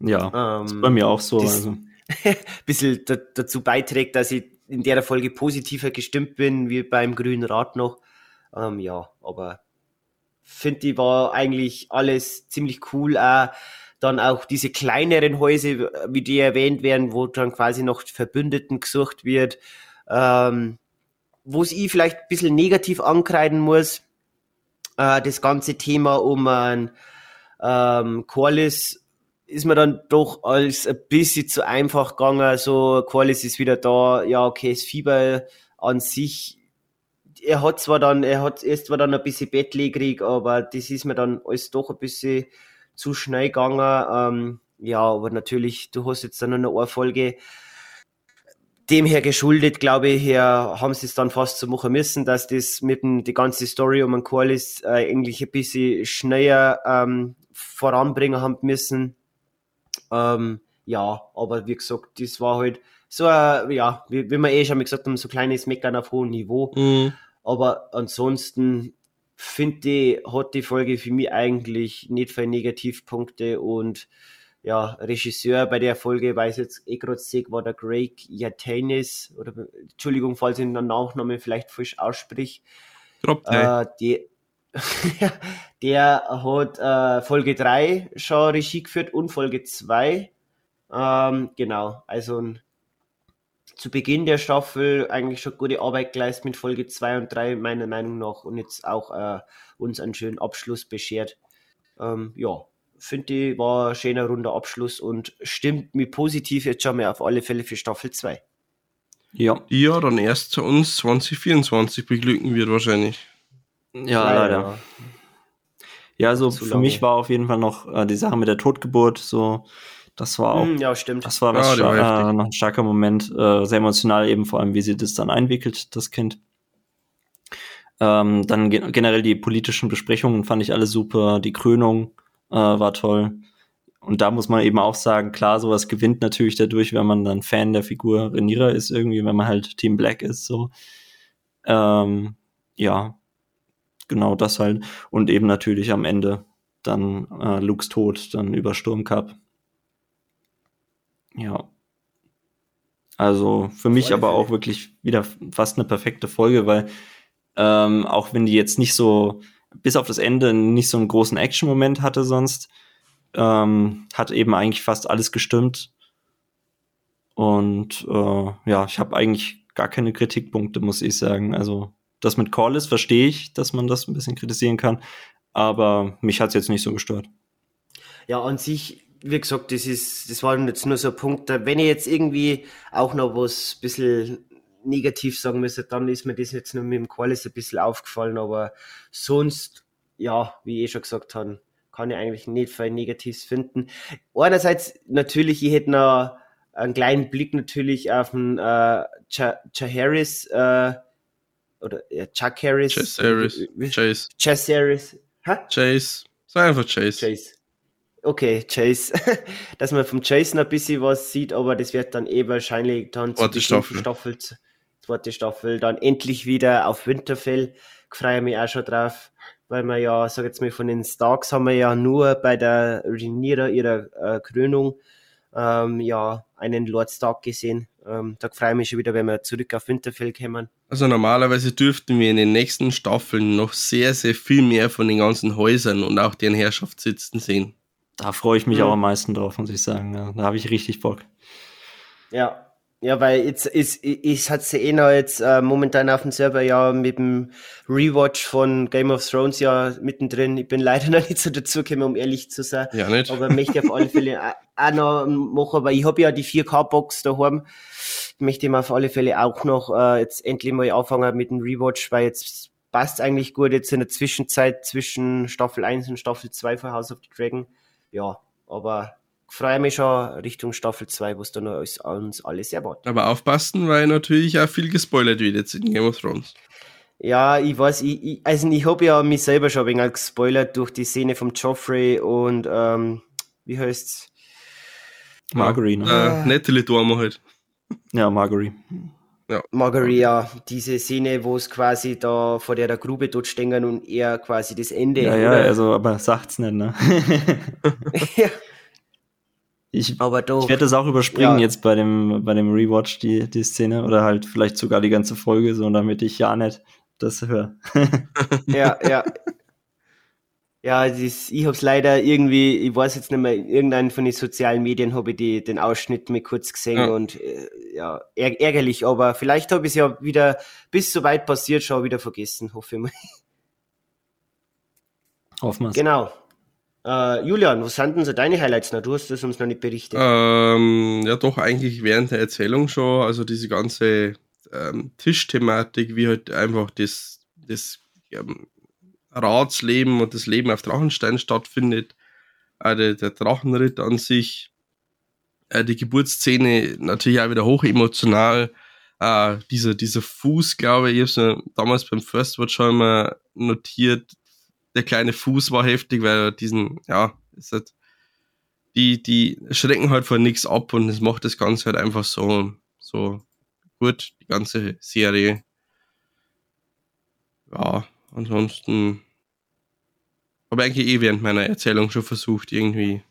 Ja, ähm, ist bei mir auch so. Das also. bisschen dazu beiträgt, dass ich in der Folge positiver gestimmt bin, wie beim Grünen Rad noch. Ähm, ja, aber finde ich war eigentlich alles ziemlich cool. Äh, dann auch diese kleineren Häuser, wie die erwähnt werden, wo dann quasi noch Verbündeten gesucht wird. Ähm, wo es ich vielleicht ein bisschen negativ ankreiden muss, äh, das ganze Thema um ein ähm, Corliss ist mir dann doch als ein bisschen zu einfach gegangen. So, Corliss ist wieder da, ja, okay, das Fieber an sich, er hat zwar dann, er hat erst zwar dann ein bisschen bettlägerig, aber das ist mir dann alles doch ein bisschen zu schnell gegangen. Ähm, ja, aber natürlich, du hast jetzt dann noch eine Folge dem her geschuldet, glaube ich, her haben sie es dann fast so machen müssen, dass das mit dem, die ganze Story um den Corliss äh, eigentlich ein bisschen schneller ähm, voranbringen haben müssen. Ähm, ja, aber wie gesagt, das war halt so, äh, ja, wie, wie wir eh schon mal gesagt haben, so kleines Meckern auf hohem Niveau. Mhm. Aber ansonsten finde ich, hat die Folge für mich eigentlich nicht viele Negativpunkte und ja, Regisseur bei der Folge, weiß jetzt eh gerade war der Greg Yatanis, oder Entschuldigung, falls ich den Nachnamen vielleicht falsch aussprich. Äh, die, der hat äh, Folge 3 schon Regie geführt und Folge 2. Ähm, genau, also ein, zu Beginn der Staffel eigentlich schon gute Arbeit geleistet mit Folge 2 und 3, meiner Meinung nach, und jetzt auch äh, uns einen schönen Abschluss beschert. Ähm, ja, finde ich, war ein schöner runder Abschluss und stimmt mir positiv jetzt schon mal auf alle Fälle für Staffel 2. Ja. Ja, dann erst zu uns 2024 beglücken wird wahrscheinlich. Ja, leider. leider. Ja, also Zu für lange. mich war auf jeden Fall noch äh, die Sache mit der Totgeburt so. Das war auch. Mm, ja, stimmt. Das war, was ja, war äh, noch ein starker Moment, äh, sehr emotional eben vor allem, wie sie das dann einwickelt, das Kind. Ähm, dann ge generell die politischen Besprechungen fand ich alle super. Die Krönung äh, war toll. Und da muss man eben auch sagen, klar, sowas gewinnt natürlich dadurch, wenn man dann Fan der Figur Renira ist, irgendwie, wenn man halt Team Black ist, so. Ähm, ja, genau das halt. Und eben natürlich am Ende dann äh, Lukes Tod, dann über Sturmcup. Ja. Also für mich aber auch wirklich wieder fast eine perfekte Folge, weil ähm, auch wenn die jetzt nicht so, bis auf das Ende nicht so einen großen Action-Moment hatte sonst, ähm, hat eben eigentlich fast alles gestimmt. Und äh, ja, ich habe eigentlich gar keine Kritikpunkte, muss ich sagen. Also das mit Corliss verstehe ich, dass man das ein bisschen kritisieren kann, aber mich hat es jetzt nicht so gestört. Ja, an sich, wie gesagt, das ist, das war jetzt nur so ein Punkt, wenn ich jetzt irgendwie auch noch was ein bisschen negativ sagen müsste, dann ist mir das jetzt nur mit dem Corliss ein bisschen aufgefallen, aber sonst ja, wie ich eh schon gesagt habe, kann ich eigentlich nicht viel Negatives finden. Einerseits natürlich, ich hätte noch einen kleinen Blick natürlich auf den äh, Ch Harris äh, oder ja, Chuck Harris. Chase Harris. Chase. Chase Harris. Ha? Chase. Sag einfach Chase. Chase. Okay, Chase. Dass man vom Chase noch ein bisschen was sieht, aber das wird dann eh wahrscheinlich dann zweite Staffel. Staffel. Zweite Staffel dann endlich wieder auf Winterfell. Ich freue mich auch schon drauf, weil wir ja, sag jetzt mal, von den Starks haben wir ja nur bei der Reniera ihrer äh, Krönung ähm, ja einen Lord Stark gesehen. Ähm, da freue ich mich schon wieder, wenn wir zurück auf Winterfell kommen. Also normalerweise dürften wir in den nächsten Staffeln noch sehr, sehr viel mehr von den ganzen Häusern und auch deren Herrschaftssitzen sehen. Da freue ich mich mhm. auch am meisten drauf, muss ich sagen. Ja, da habe ich richtig Bock. Ja, ja, weil jetzt ist, ich hatte eh noch jetzt äh, momentan auf dem Server ja mit dem Rewatch von Game of Thrones ja mittendrin. Ich bin leider noch nicht so dazu gekommen, um ehrlich zu sein. Ja, nicht. Aber möchte auf alle Fälle auch noch machen, weil ich habe ja die 4K-Box daheim. Ich möchte ihm auf alle Fälle auch noch äh, jetzt endlich mal anfangen mit dem Rewatch, weil jetzt passt eigentlich gut jetzt in der Zwischenzeit zwischen Staffel 1 und Staffel 2 von House of the Dragon. Ja, aber freue mich schon Richtung Staffel 2, was da noch uns, uns alles erwartet. Aber aufpassen, weil natürlich auch viel gespoilert wird jetzt in Game of Thrones. Ja, ich weiß, ich, ich also ich habe ja mich selber schon ein wenig gespoilert durch die Szene vom Joffrey und ähm, wie heißt's? Marguerite, ne? Äh, Natalie Dormer halt. Ja, Marguerite. Ja. Marguerite, ja, diese Szene, wo es quasi da vor der Grube dort stehen und er quasi das Ende. Ja, ja, also, aber sagt's nicht, ne? ja. Ich, aber doch. ich werde das auch überspringen ja. jetzt bei dem, bei dem Rewatch, die, die Szene, oder halt vielleicht sogar die ganze Folge, so damit ich ja nicht das höre. ja, ja. Ja, das, ich habe es leider irgendwie, ich weiß jetzt nicht mehr, in irgendeinem von den sozialen Medien habe ich die, den Ausschnitt mir kurz gesehen ja. und äh, ja, ärgerlich, aber vielleicht habe ich es ja wieder, bis so weit passiert, schon wieder vergessen, hoffe ich mal. Hoffen wir Genau. Äh, Julian, was sind denn so deine Highlights noch? Du hast das uns noch nicht berichtet. Ähm, ja, doch, eigentlich während der Erzählung schon. Also diese ganze ähm, Tischthematik, wie halt einfach das, das ähm, Ratsleben und das Leben auf Drachenstein stattfindet. Äh, der, der Drachenritt an sich. Äh, die Geburtsszene natürlich auch wieder hoch emotional. Äh, dieser, dieser Fuß, glaube ich, ich habe es damals beim First Watch schon mal notiert, der kleine Fuß war heftig, weil er diesen, ja, ist halt, die, die schrecken halt vor nichts ab und es macht das Ganze halt einfach so, so gut, die ganze Serie. Ja, ansonsten habe ich eigentlich eh während meiner Erzählung schon versucht, irgendwie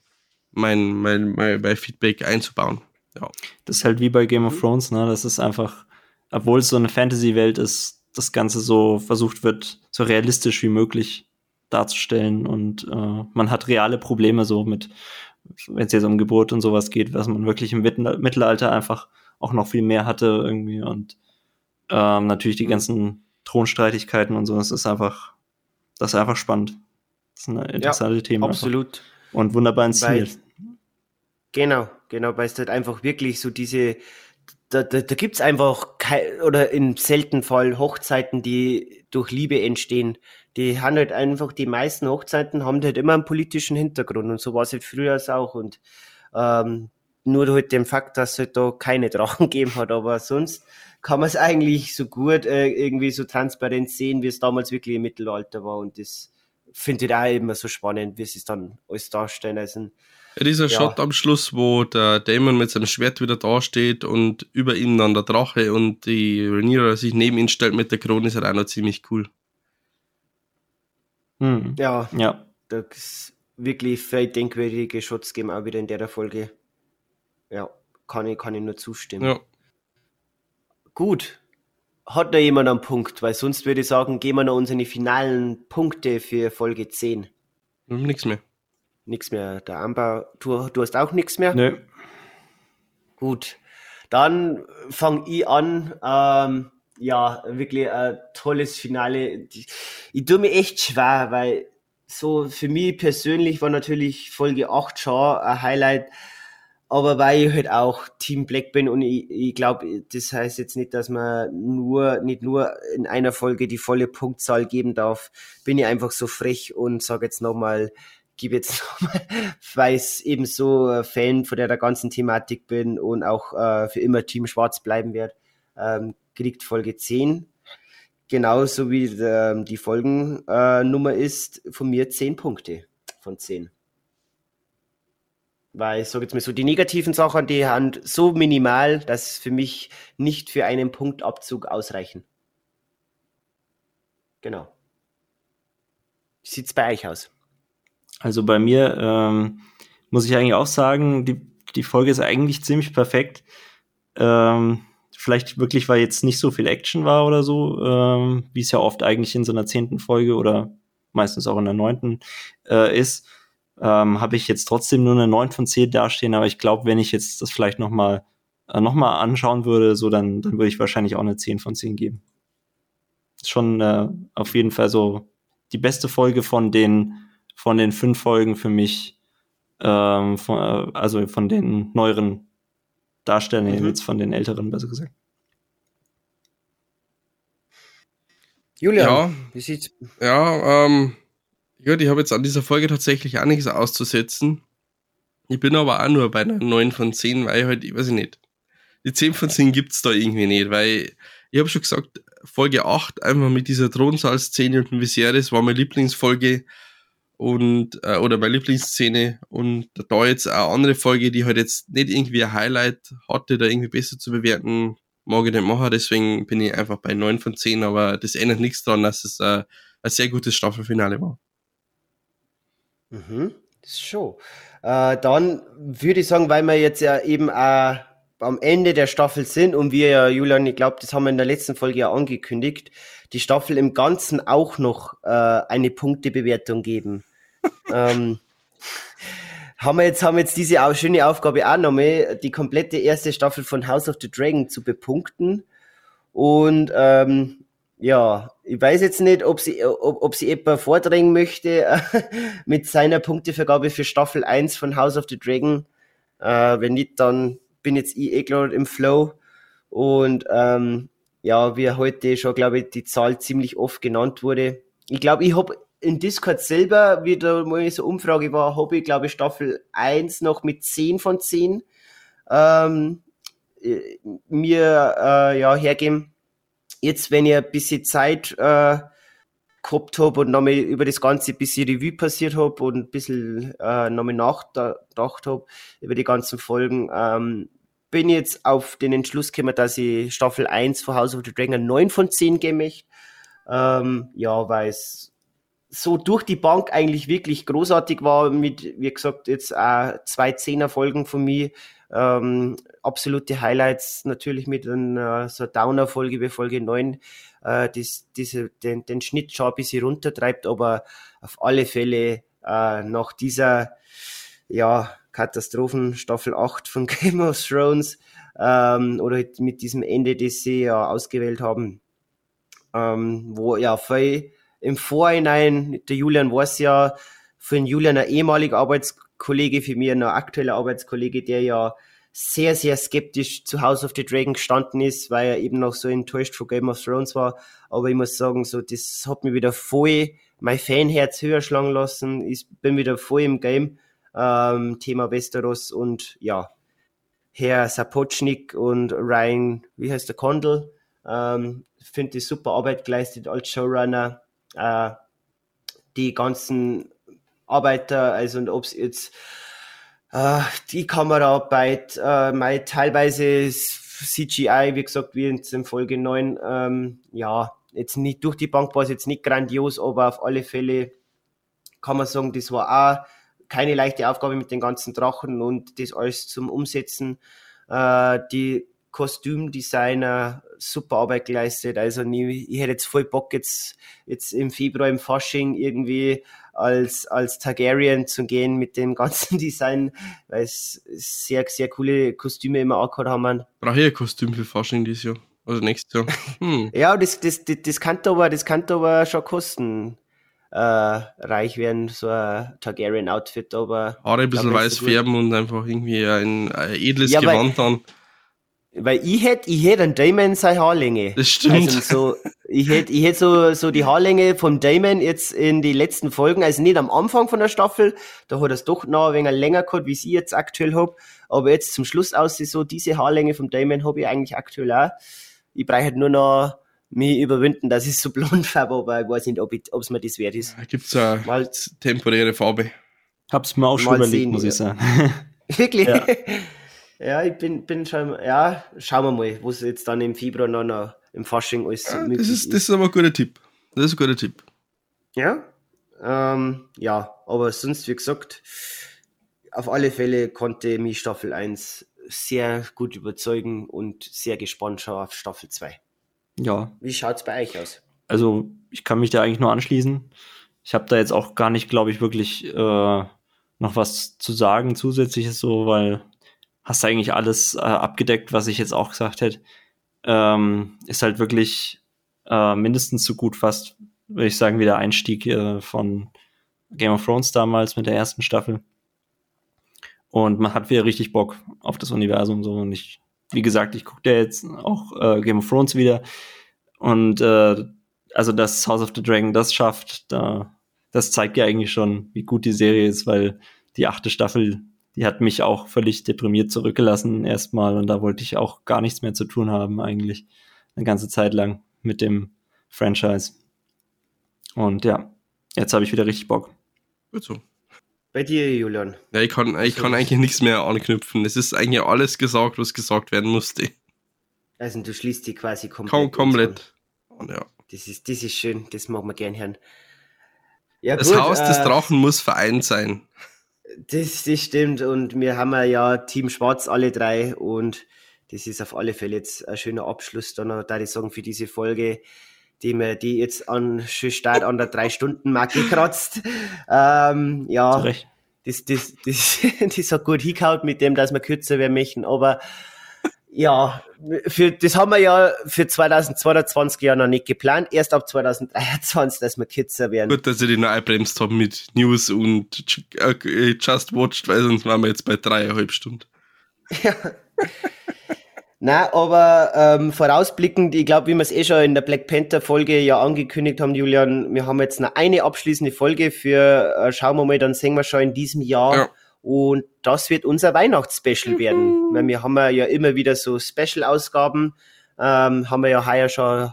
mein, mein, mein, mein Feedback einzubauen. Ja. Das ist halt wie bei Game of Thrones, ne? Das ist einfach, obwohl es so eine Fantasy-Welt ist, das Ganze so versucht wird, so realistisch wie möglich darzustellen und äh, man hat reale Probleme so mit, wenn es jetzt um Geburt und sowas geht, was man wirklich im Mittelalter einfach auch noch viel mehr hatte irgendwie und ähm, natürlich die mhm. ganzen Thronstreitigkeiten und so, das ist einfach, das ist einfach spannend. Das ist ein interessantes ja, Thema. Absolut. Einfach. Und wunderbar inszeniert. Genau, genau, weil es halt einfach wirklich so diese, da, da, da gibt es einfach kein, oder im seltenen Fall Hochzeiten, die durch Liebe entstehen. Die haben halt einfach, die meisten Hochzeiten haben halt immer einen politischen Hintergrund und so war es halt früher auch. Und ähm, nur halt dem Fakt, dass es halt da keine Drachen gegeben hat, aber sonst kann man es eigentlich so gut äh, irgendwie so transparent sehen, wie es damals wirklich im Mittelalter war. Und das finde ich auch immer so spannend, wie sie es dann alles darstellen. Also, dieser ja. Shot am Schluss, wo der Damon mit seinem Schwert wieder dasteht und über ihm dann der Drache und die Rhaenyra sich neben ihn stellt mit der Krone, ist halt auch noch ziemlich cool. Hm. Ja, ja. Da ist wirklich viel denkwürdige Shots geben, auch wieder in der Folge. Ja, kann ich, kann ich nur zustimmen. Ja. Gut. Hat da jemand einen Punkt? Weil sonst würde ich sagen, gehen wir noch unsere finalen Punkte für Folge 10. Nichts mehr. Nichts mehr. Der Anbau, du, du hast auch nichts mehr? Nö. Gut. Dann fange ich an. Ähm, ja, wirklich ein tolles Finale. Ich, ich tue mir echt schwer, weil so für mich persönlich war natürlich Folge 8 schon ein Highlight. aber weil ich halt auch Team Black bin und ich, ich glaube, das heißt jetzt nicht, dass man nur, nicht nur in einer Folge die volle Punktzahl geben darf, bin ich einfach so frech und sage jetzt nochmal, gebe jetzt nochmal, weil ich eben so Fan von der, der ganzen Thematik bin und auch äh, für immer Team Schwarz bleiben werde, ähm, kriegt Folge 10. Genauso wie äh, die Folgennummer äh, ist, von mir 10 Punkte von 10. Weil ich sage jetzt mal so, die negativen Sachen, die haben so minimal, dass für mich nicht für einen Punktabzug ausreichen. Genau. Wie sieht es bei euch aus? Also bei mir ähm, muss ich eigentlich auch sagen, die, die Folge ist eigentlich ziemlich perfekt. Ähm, vielleicht wirklich, weil jetzt nicht so viel Action war oder so, ähm, wie es ja oft eigentlich in so einer zehnten Folge oder meistens auch in der neunten äh, ist ähm, habe ich jetzt trotzdem nur eine 9 von 10 dastehen, aber ich glaube, wenn ich jetzt das vielleicht nochmal äh, noch mal anschauen würde, so dann, dann würde ich wahrscheinlich auch eine 10 von 10 geben. Ist schon äh, auf jeden Fall so die beste Folge von den, von den fünf Folgen für mich, ähm, von, äh, also von den neueren Darstellern, mhm. jetzt von den älteren, besser gesagt. Julian, ja, wie sieht's? Ja, ähm, Gut, ich habe jetzt an dieser Folge tatsächlich auch nichts auszusetzen. Ich bin aber auch nur bei einer 9 von 10, weil ich halt, ich weiß nicht, die 10 von 10 gibt es da irgendwie nicht, weil ich habe schon gesagt, Folge 8, einfach mit dieser Thronsaal-Szene und dem Viserys war meine Lieblingsfolge und, äh, oder meine Lieblingsszene und da jetzt eine andere Folge, die halt jetzt nicht irgendwie ein Highlight hatte, da irgendwie besser zu bewerten, mag ich nicht machen, deswegen bin ich einfach bei 9 von 10, aber das ändert nichts daran, dass es äh, ein sehr gutes Staffelfinale war. Mhm, schon. Äh, dann würde ich sagen, weil wir jetzt ja eben auch am Ende der Staffel sind und wir ja, Julian, ich glaube, das haben wir in der letzten Folge ja angekündigt, die Staffel im Ganzen auch noch äh, eine Punktebewertung geben. ähm, haben wir jetzt, haben wir jetzt diese auch schöne Aufgabe auch nochmal, die komplette erste Staffel von House of the Dragon zu bepunkten. Und ähm, ja, ich weiß jetzt nicht, ob sie, ob, ob sie etwa vordrängen möchte äh, mit seiner Punktevergabe für Staffel 1 von House of the Dragon. Äh, wenn nicht, dann bin jetzt ich eh klar im Flow. Und ähm, ja, wie heute schon, glaube ich, die Zahl ziemlich oft genannt wurde. Ich glaube, ich habe in Discord selber, wie da mal so Umfrage war, habe ich, glaube ich, Staffel 1 noch mit 10 von 10 ähm, äh, mir äh, ja, hergeben jetzt, wenn ihr ein bisschen Zeit äh, gehabt habt und nochmal über das Ganze ein bisschen Revue passiert habt und ein bisschen äh, nochmal nachgedacht habt über die ganzen Folgen, ähm, bin jetzt auf den Entschluss gekommen, dass ich Staffel 1 von House of the Dragon 9 von 10 geben möchte. Ähm, ja, weil es so durch die Bank eigentlich wirklich großartig war mit, wie gesagt, jetzt auch zwei Zehner-Folgen von mir ähm, absolute Highlights natürlich mit einer so Downer-Folge wie Folge 9, äh, das, diese, den, den Schnitt schon ein bisschen runtertreibt, aber auf alle Fälle äh, nach dieser ja, Katastrophen Staffel 8 von Game of Thrones ähm, oder mit diesem Ende, das sie ja ausgewählt haben, ähm, wo ja viel im Vorhinein, der Julian weiß ja, für den Julian ein ehemaliger Arbeitskollege, für mich ein aktueller Arbeitskollege, der ja sehr, sehr skeptisch zu House of the Dragon gestanden ist, weil er eben noch so enttäuscht von Game of Thrones war. Aber ich muss sagen, so, das hat mir wieder voll mein Fanherz höher schlagen lassen. Ich bin wieder voll im Game. Ähm, Thema Westeros und ja, Herr Sapochnik und Ryan, wie heißt der, Condell, ähm, finde die super Arbeit geleistet als Showrunner. Äh, die ganzen Arbeiter, also ob es jetzt äh, die Kameraarbeit, äh, mein, teilweise CGI, wie gesagt, wie in Folge 9, ähm, ja, jetzt nicht durch die Bank war es jetzt nicht grandios, aber auf alle Fälle kann man sagen, das war auch keine leichte Aufgabe mit den ganzen Drachen und das alles zum Umsetzen. Äh, die Kostümdesigner super Arbeit geleistet. Also ich, ich hätte jetzt voll Bock jetzt, jetzt im Februar im Fasching irgendwie als, als Targaryen zu gehen mit dem ganzen Design, weil es sehr, sehr coole Kostüme immer angehört haben. Brauche ich ein Kostüm für Fasching dieses Jahr? Also nächstes Jahr. Hm. ja, das, das, das, das kann aber, das kann aber schon kosten. Äh, reich werden, so ein Targaryen-Outfit, aber. Haare ein bisschen weiß färben und einfach irgendwie ein, ein edles ja, Gewand an. Weil ich hätte ich hätt einen Damon seine Haarlänge. Das stimmt. Also so, ich hätte ich hätt so, so die Haarlänge vom Damon jetzt in die letzten Folgen, also nicht am Anfang von der Staffel, da hat er es doch noch ein wenig länger gehabt, wie ich jetzt aktuell habe. Aber jetzt zum Schluss aus so diese Haarlänge vom Damon habe ich eigentlich aktuell auch. Ich brauche halt nur noch mich überwinden, dass ich so blond färbe, aber ich weiß nicht, ob es mir das wert ist. Da gibt es eine Mal, temporäre Farbe. Hab's mir auch schon überlegt, sehen, muss ich sagen. Wirklich? Ja. Ja, ich bin, bin schon, ja, schauen wir mal, wo es jetzt dann im Februar noch, noch im Fasching alles ja, das ist. Das ist aber ein guter Tipp. Das ist ein guter Tipp. Ja, ähm, ja, aber sonst, wie gesagt, auf alle Fälle konnte mich Staffel 1 sehr gut überzeugen und sehr gespannt schon auf Staffel 2. Ja. Wie schaut es bei euch aus? Also, ich kann mich da eigentlich nur anschließen. Ich habe da jetzt auch gar nicht, glaube ich, wirklich äh, noch was zu sagen zusätzliches so, weil hast du eigentlich alles äh, abgedeckt, was ich jetzt auch gesagt hätte. Ähm, ist halt wirklich äh, mindestens so gut fast, würde ich sagen, wie der Einstieg äh, von Game of Thrones damals mit der ersten Staffel. Und man hat wieder richtig Bock auf das Universum so. Und ich, wie gesagt, ich gucke ja jetzt auch äh, Game of Thrones wieder. Und äh, also, dass House of the Dragon das schafft, da, das zeigt ja eigentlich schon, wie gut die Serie ist, weil die achte Staffel die hat mich auch völlig deprimiert zurückgelassen erstmal und da wollte ich auch gar nichts mehr zu tun haben eigentlich eine ganze Zeit lang mit dem Franchise. Und ja, jetzt habe ich wieder richtig Bock. Gut so. Bei dir, Julian. Ja, ich kann, ich kann eigentlich nichts mehr anknüpfen. Es ist eigentlich alles gesagt, was gesagt werden musste. Also du schließt die quasi komplett. Kom komplett. Und ja. Das ist, das ist schön, das mag man gern hören. Ja, das gut, Haus äh, des Drachen muss vereint sein. Das, das stimmt und wir haben ja Team Schwarz alle drei und das ist auf alle Fälle jetzt ein schöner Abschluss dann da ich sagen, für diese Folge, die mir die jetzt an Start an der drei Stunden Marke kratzt. Ähm, ja, das, das, das, das hat gut hingehaut mit dem, dass wir kürzer werden möchten, aber ja, für, das haben wir ja für 2022 ja noch nicht geplant. Erst ab 2023, dass wir kürzer werden. Gut, dass ich die noch einbremst habe mit News und äh, Just Watched, weil sonst waren wir jetzt bei dreieinhalb Stunden. Ja. Na, aber ähm, vorausblickend, ich glaube, wie wir es eh schon in der Black Panther Folge ja angekündigt haben, Julian, wir haben jetzt noch eine abschließende Folge für, äh, schauen wir mal, dann sehen wir schon in diesem Jahr. Ja und das wird unser Weihnachtsspecial mhm. werden. Weil wir haben ja immer wieder so Special-Ausgaben. Ähm, haben wir ja heuer schon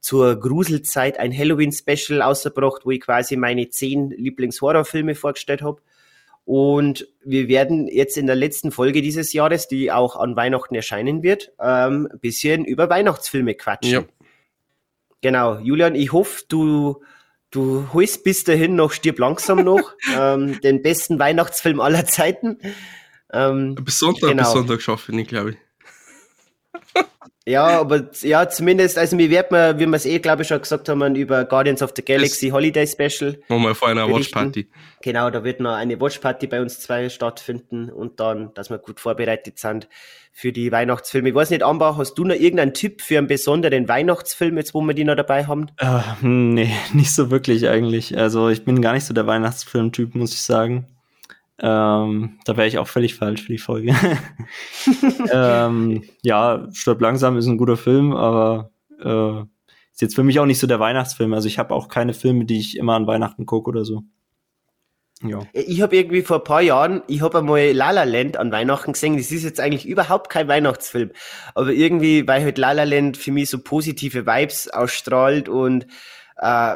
zur Gruselzeit ein Halloween-Special ausgebracht, wo ich quasi meine zehn Lieblings-Horrorfilme vorgestellt habe. Und wir werden jetzt in der letzten Folge dieses Jahres, die auch an Weihnachten erscheinen wird, ähm, ein bisschen über Weihnachtsfilme quatschen. Ja. Genau. Julian, ich hoffe, du Du holst bis dahin noch Stirb langsam noch, ähm, den besten Weihnachtsfilm aller Zeiten. Ähm, bis Sonntag, genau. bis Sonntag schaffe ich glaube ich. Ja, aber ja, zumindest, also mir wird man, wie wir es eh, glaube ich, schon gesagt haben, über Guardians of the Galaxy das Holiday Special. Machen wir vor einer Watchparty. Genau, da wird noch eine Watchparty bei uns zwei stattfinden und dann, dass wir gut vorbereitet sind für die Weihnachtsfilme. Ich weiß nicht, Amber, hast du noch irgendeinen Tipp für einen besonderen Weihnachtsfilm, jetzt wo wir die noch dabei haben? Äh, nee, nicht so wirklich eigentlich. Also ich bin gar nicht so der Weihnachtsfilmtyp, muss ich sagen. Ähm, da wäre ich auch völlig falsch für die Folge. ähm, ja, Stirb langsam ist ein guter Film, aber äh, ist jetzt für mich auch nicht so der Weihnachtsfilm. Also ich habe auch keine Filme, die ich immer an Weihnachten gucke oder so. Ja. Ich habe irgendwie vor ein paar Jahren, ich habe einmal La La Land an Weihnachten gesehen. Das ist jetzt eigentlich überhaupt kein Weihnachtsfilm. Aber irgendwie, weil halt La La Land für mich so positive Vibes ausstrahlt und äh,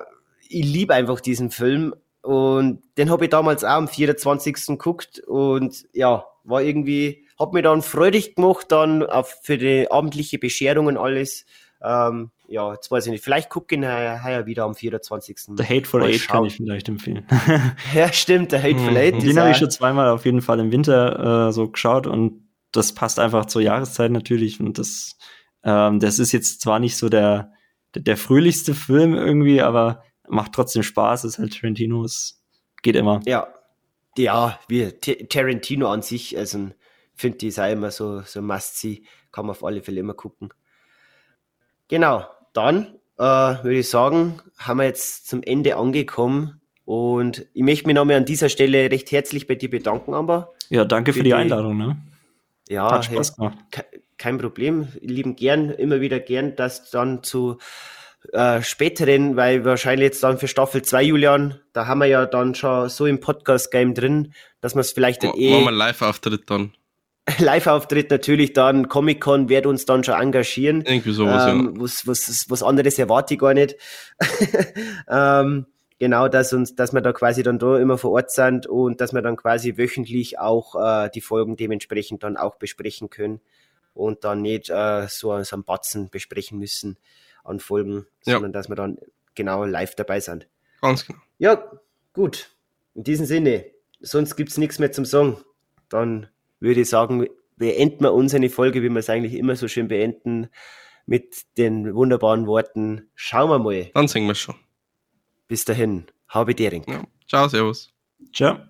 ich liebe einfach diesen Film. Und den habe ich damals auch am 24. geguckt und ja, war irgendwie, hat mir dann freudig gemacht, dann auf, für die abendliche Bescherung und alles. Ähm, ja, jetzt weiß ich nicht, vielleicht gucke ich ihn heuer wieder am 24. The Hateful Eight kann ich vielleicht empfehlen. ja, stimmt, The Hateful Eight. Den habe ich schon zweimal auf jeden Fall im Winter äh, so geschaut und das passt einfach zur Jahreszeit natürlich und das, ähm, das ist jetzt zwar nicht so der, der, der fröhlichste Film irgendwie, aber macht trotzdem Spaß, ist halt Tarantino, es geht immer. Ja, ja, wie Tarantino an sich, also finde ich, auch immer so, so must see, kann man auf alle Fälle immer gucken. Genau, dann äh, würde ich sagen, haben wir jetzt zum Ende angekommen. Und ich möchte mich nochmal an dieser Stelle recht herzlich bei dir bedanken, Amber. Ja, danke für, für die, die Einladung. Ne? Ja, Hat Spaß gemacht. kein Problem. Lieben gern, immer wieder gern, dass dann zu äh, späteren, weil wahrscheinlich jetzt dann für Staffel 2, Julian, da haben wir ja dann schon so im Podcast-Game drin, dass man es vielleicht dann eh. Machen wir Live-Auftritt dann. Live-Auftritt natürlich dann, Comic-Con wird uns dann schon engagieren. Irgendwie sowas, ähm, ja. Was, was, was anderes erwarte ich gar nicht. ähm, genau, dass uns, dass wir da quasi dann da immer vor Ort sind und dass wir dann quasi wöchentlich auch äh, die Folgen dementsprechend dann auch besprechen können und dann nicht äh, so, so einen Batzen besprechen müssen an Folgen, ja. sondern dass wir dann genau live dabei sind. Ganz genau. Ja, gut. In diesem Sinne, sonst gibt es nichts mehr zum Song. Dann würde ich sagen, beenden wir unsere Folge, wie wir es eigentlich immer so schön beenden, mit den wunderbaren Worten, schauen wir mal. Dann singen wir schon. Bis dahin, habe Dering. Ja. Ciao, servus. Ciao.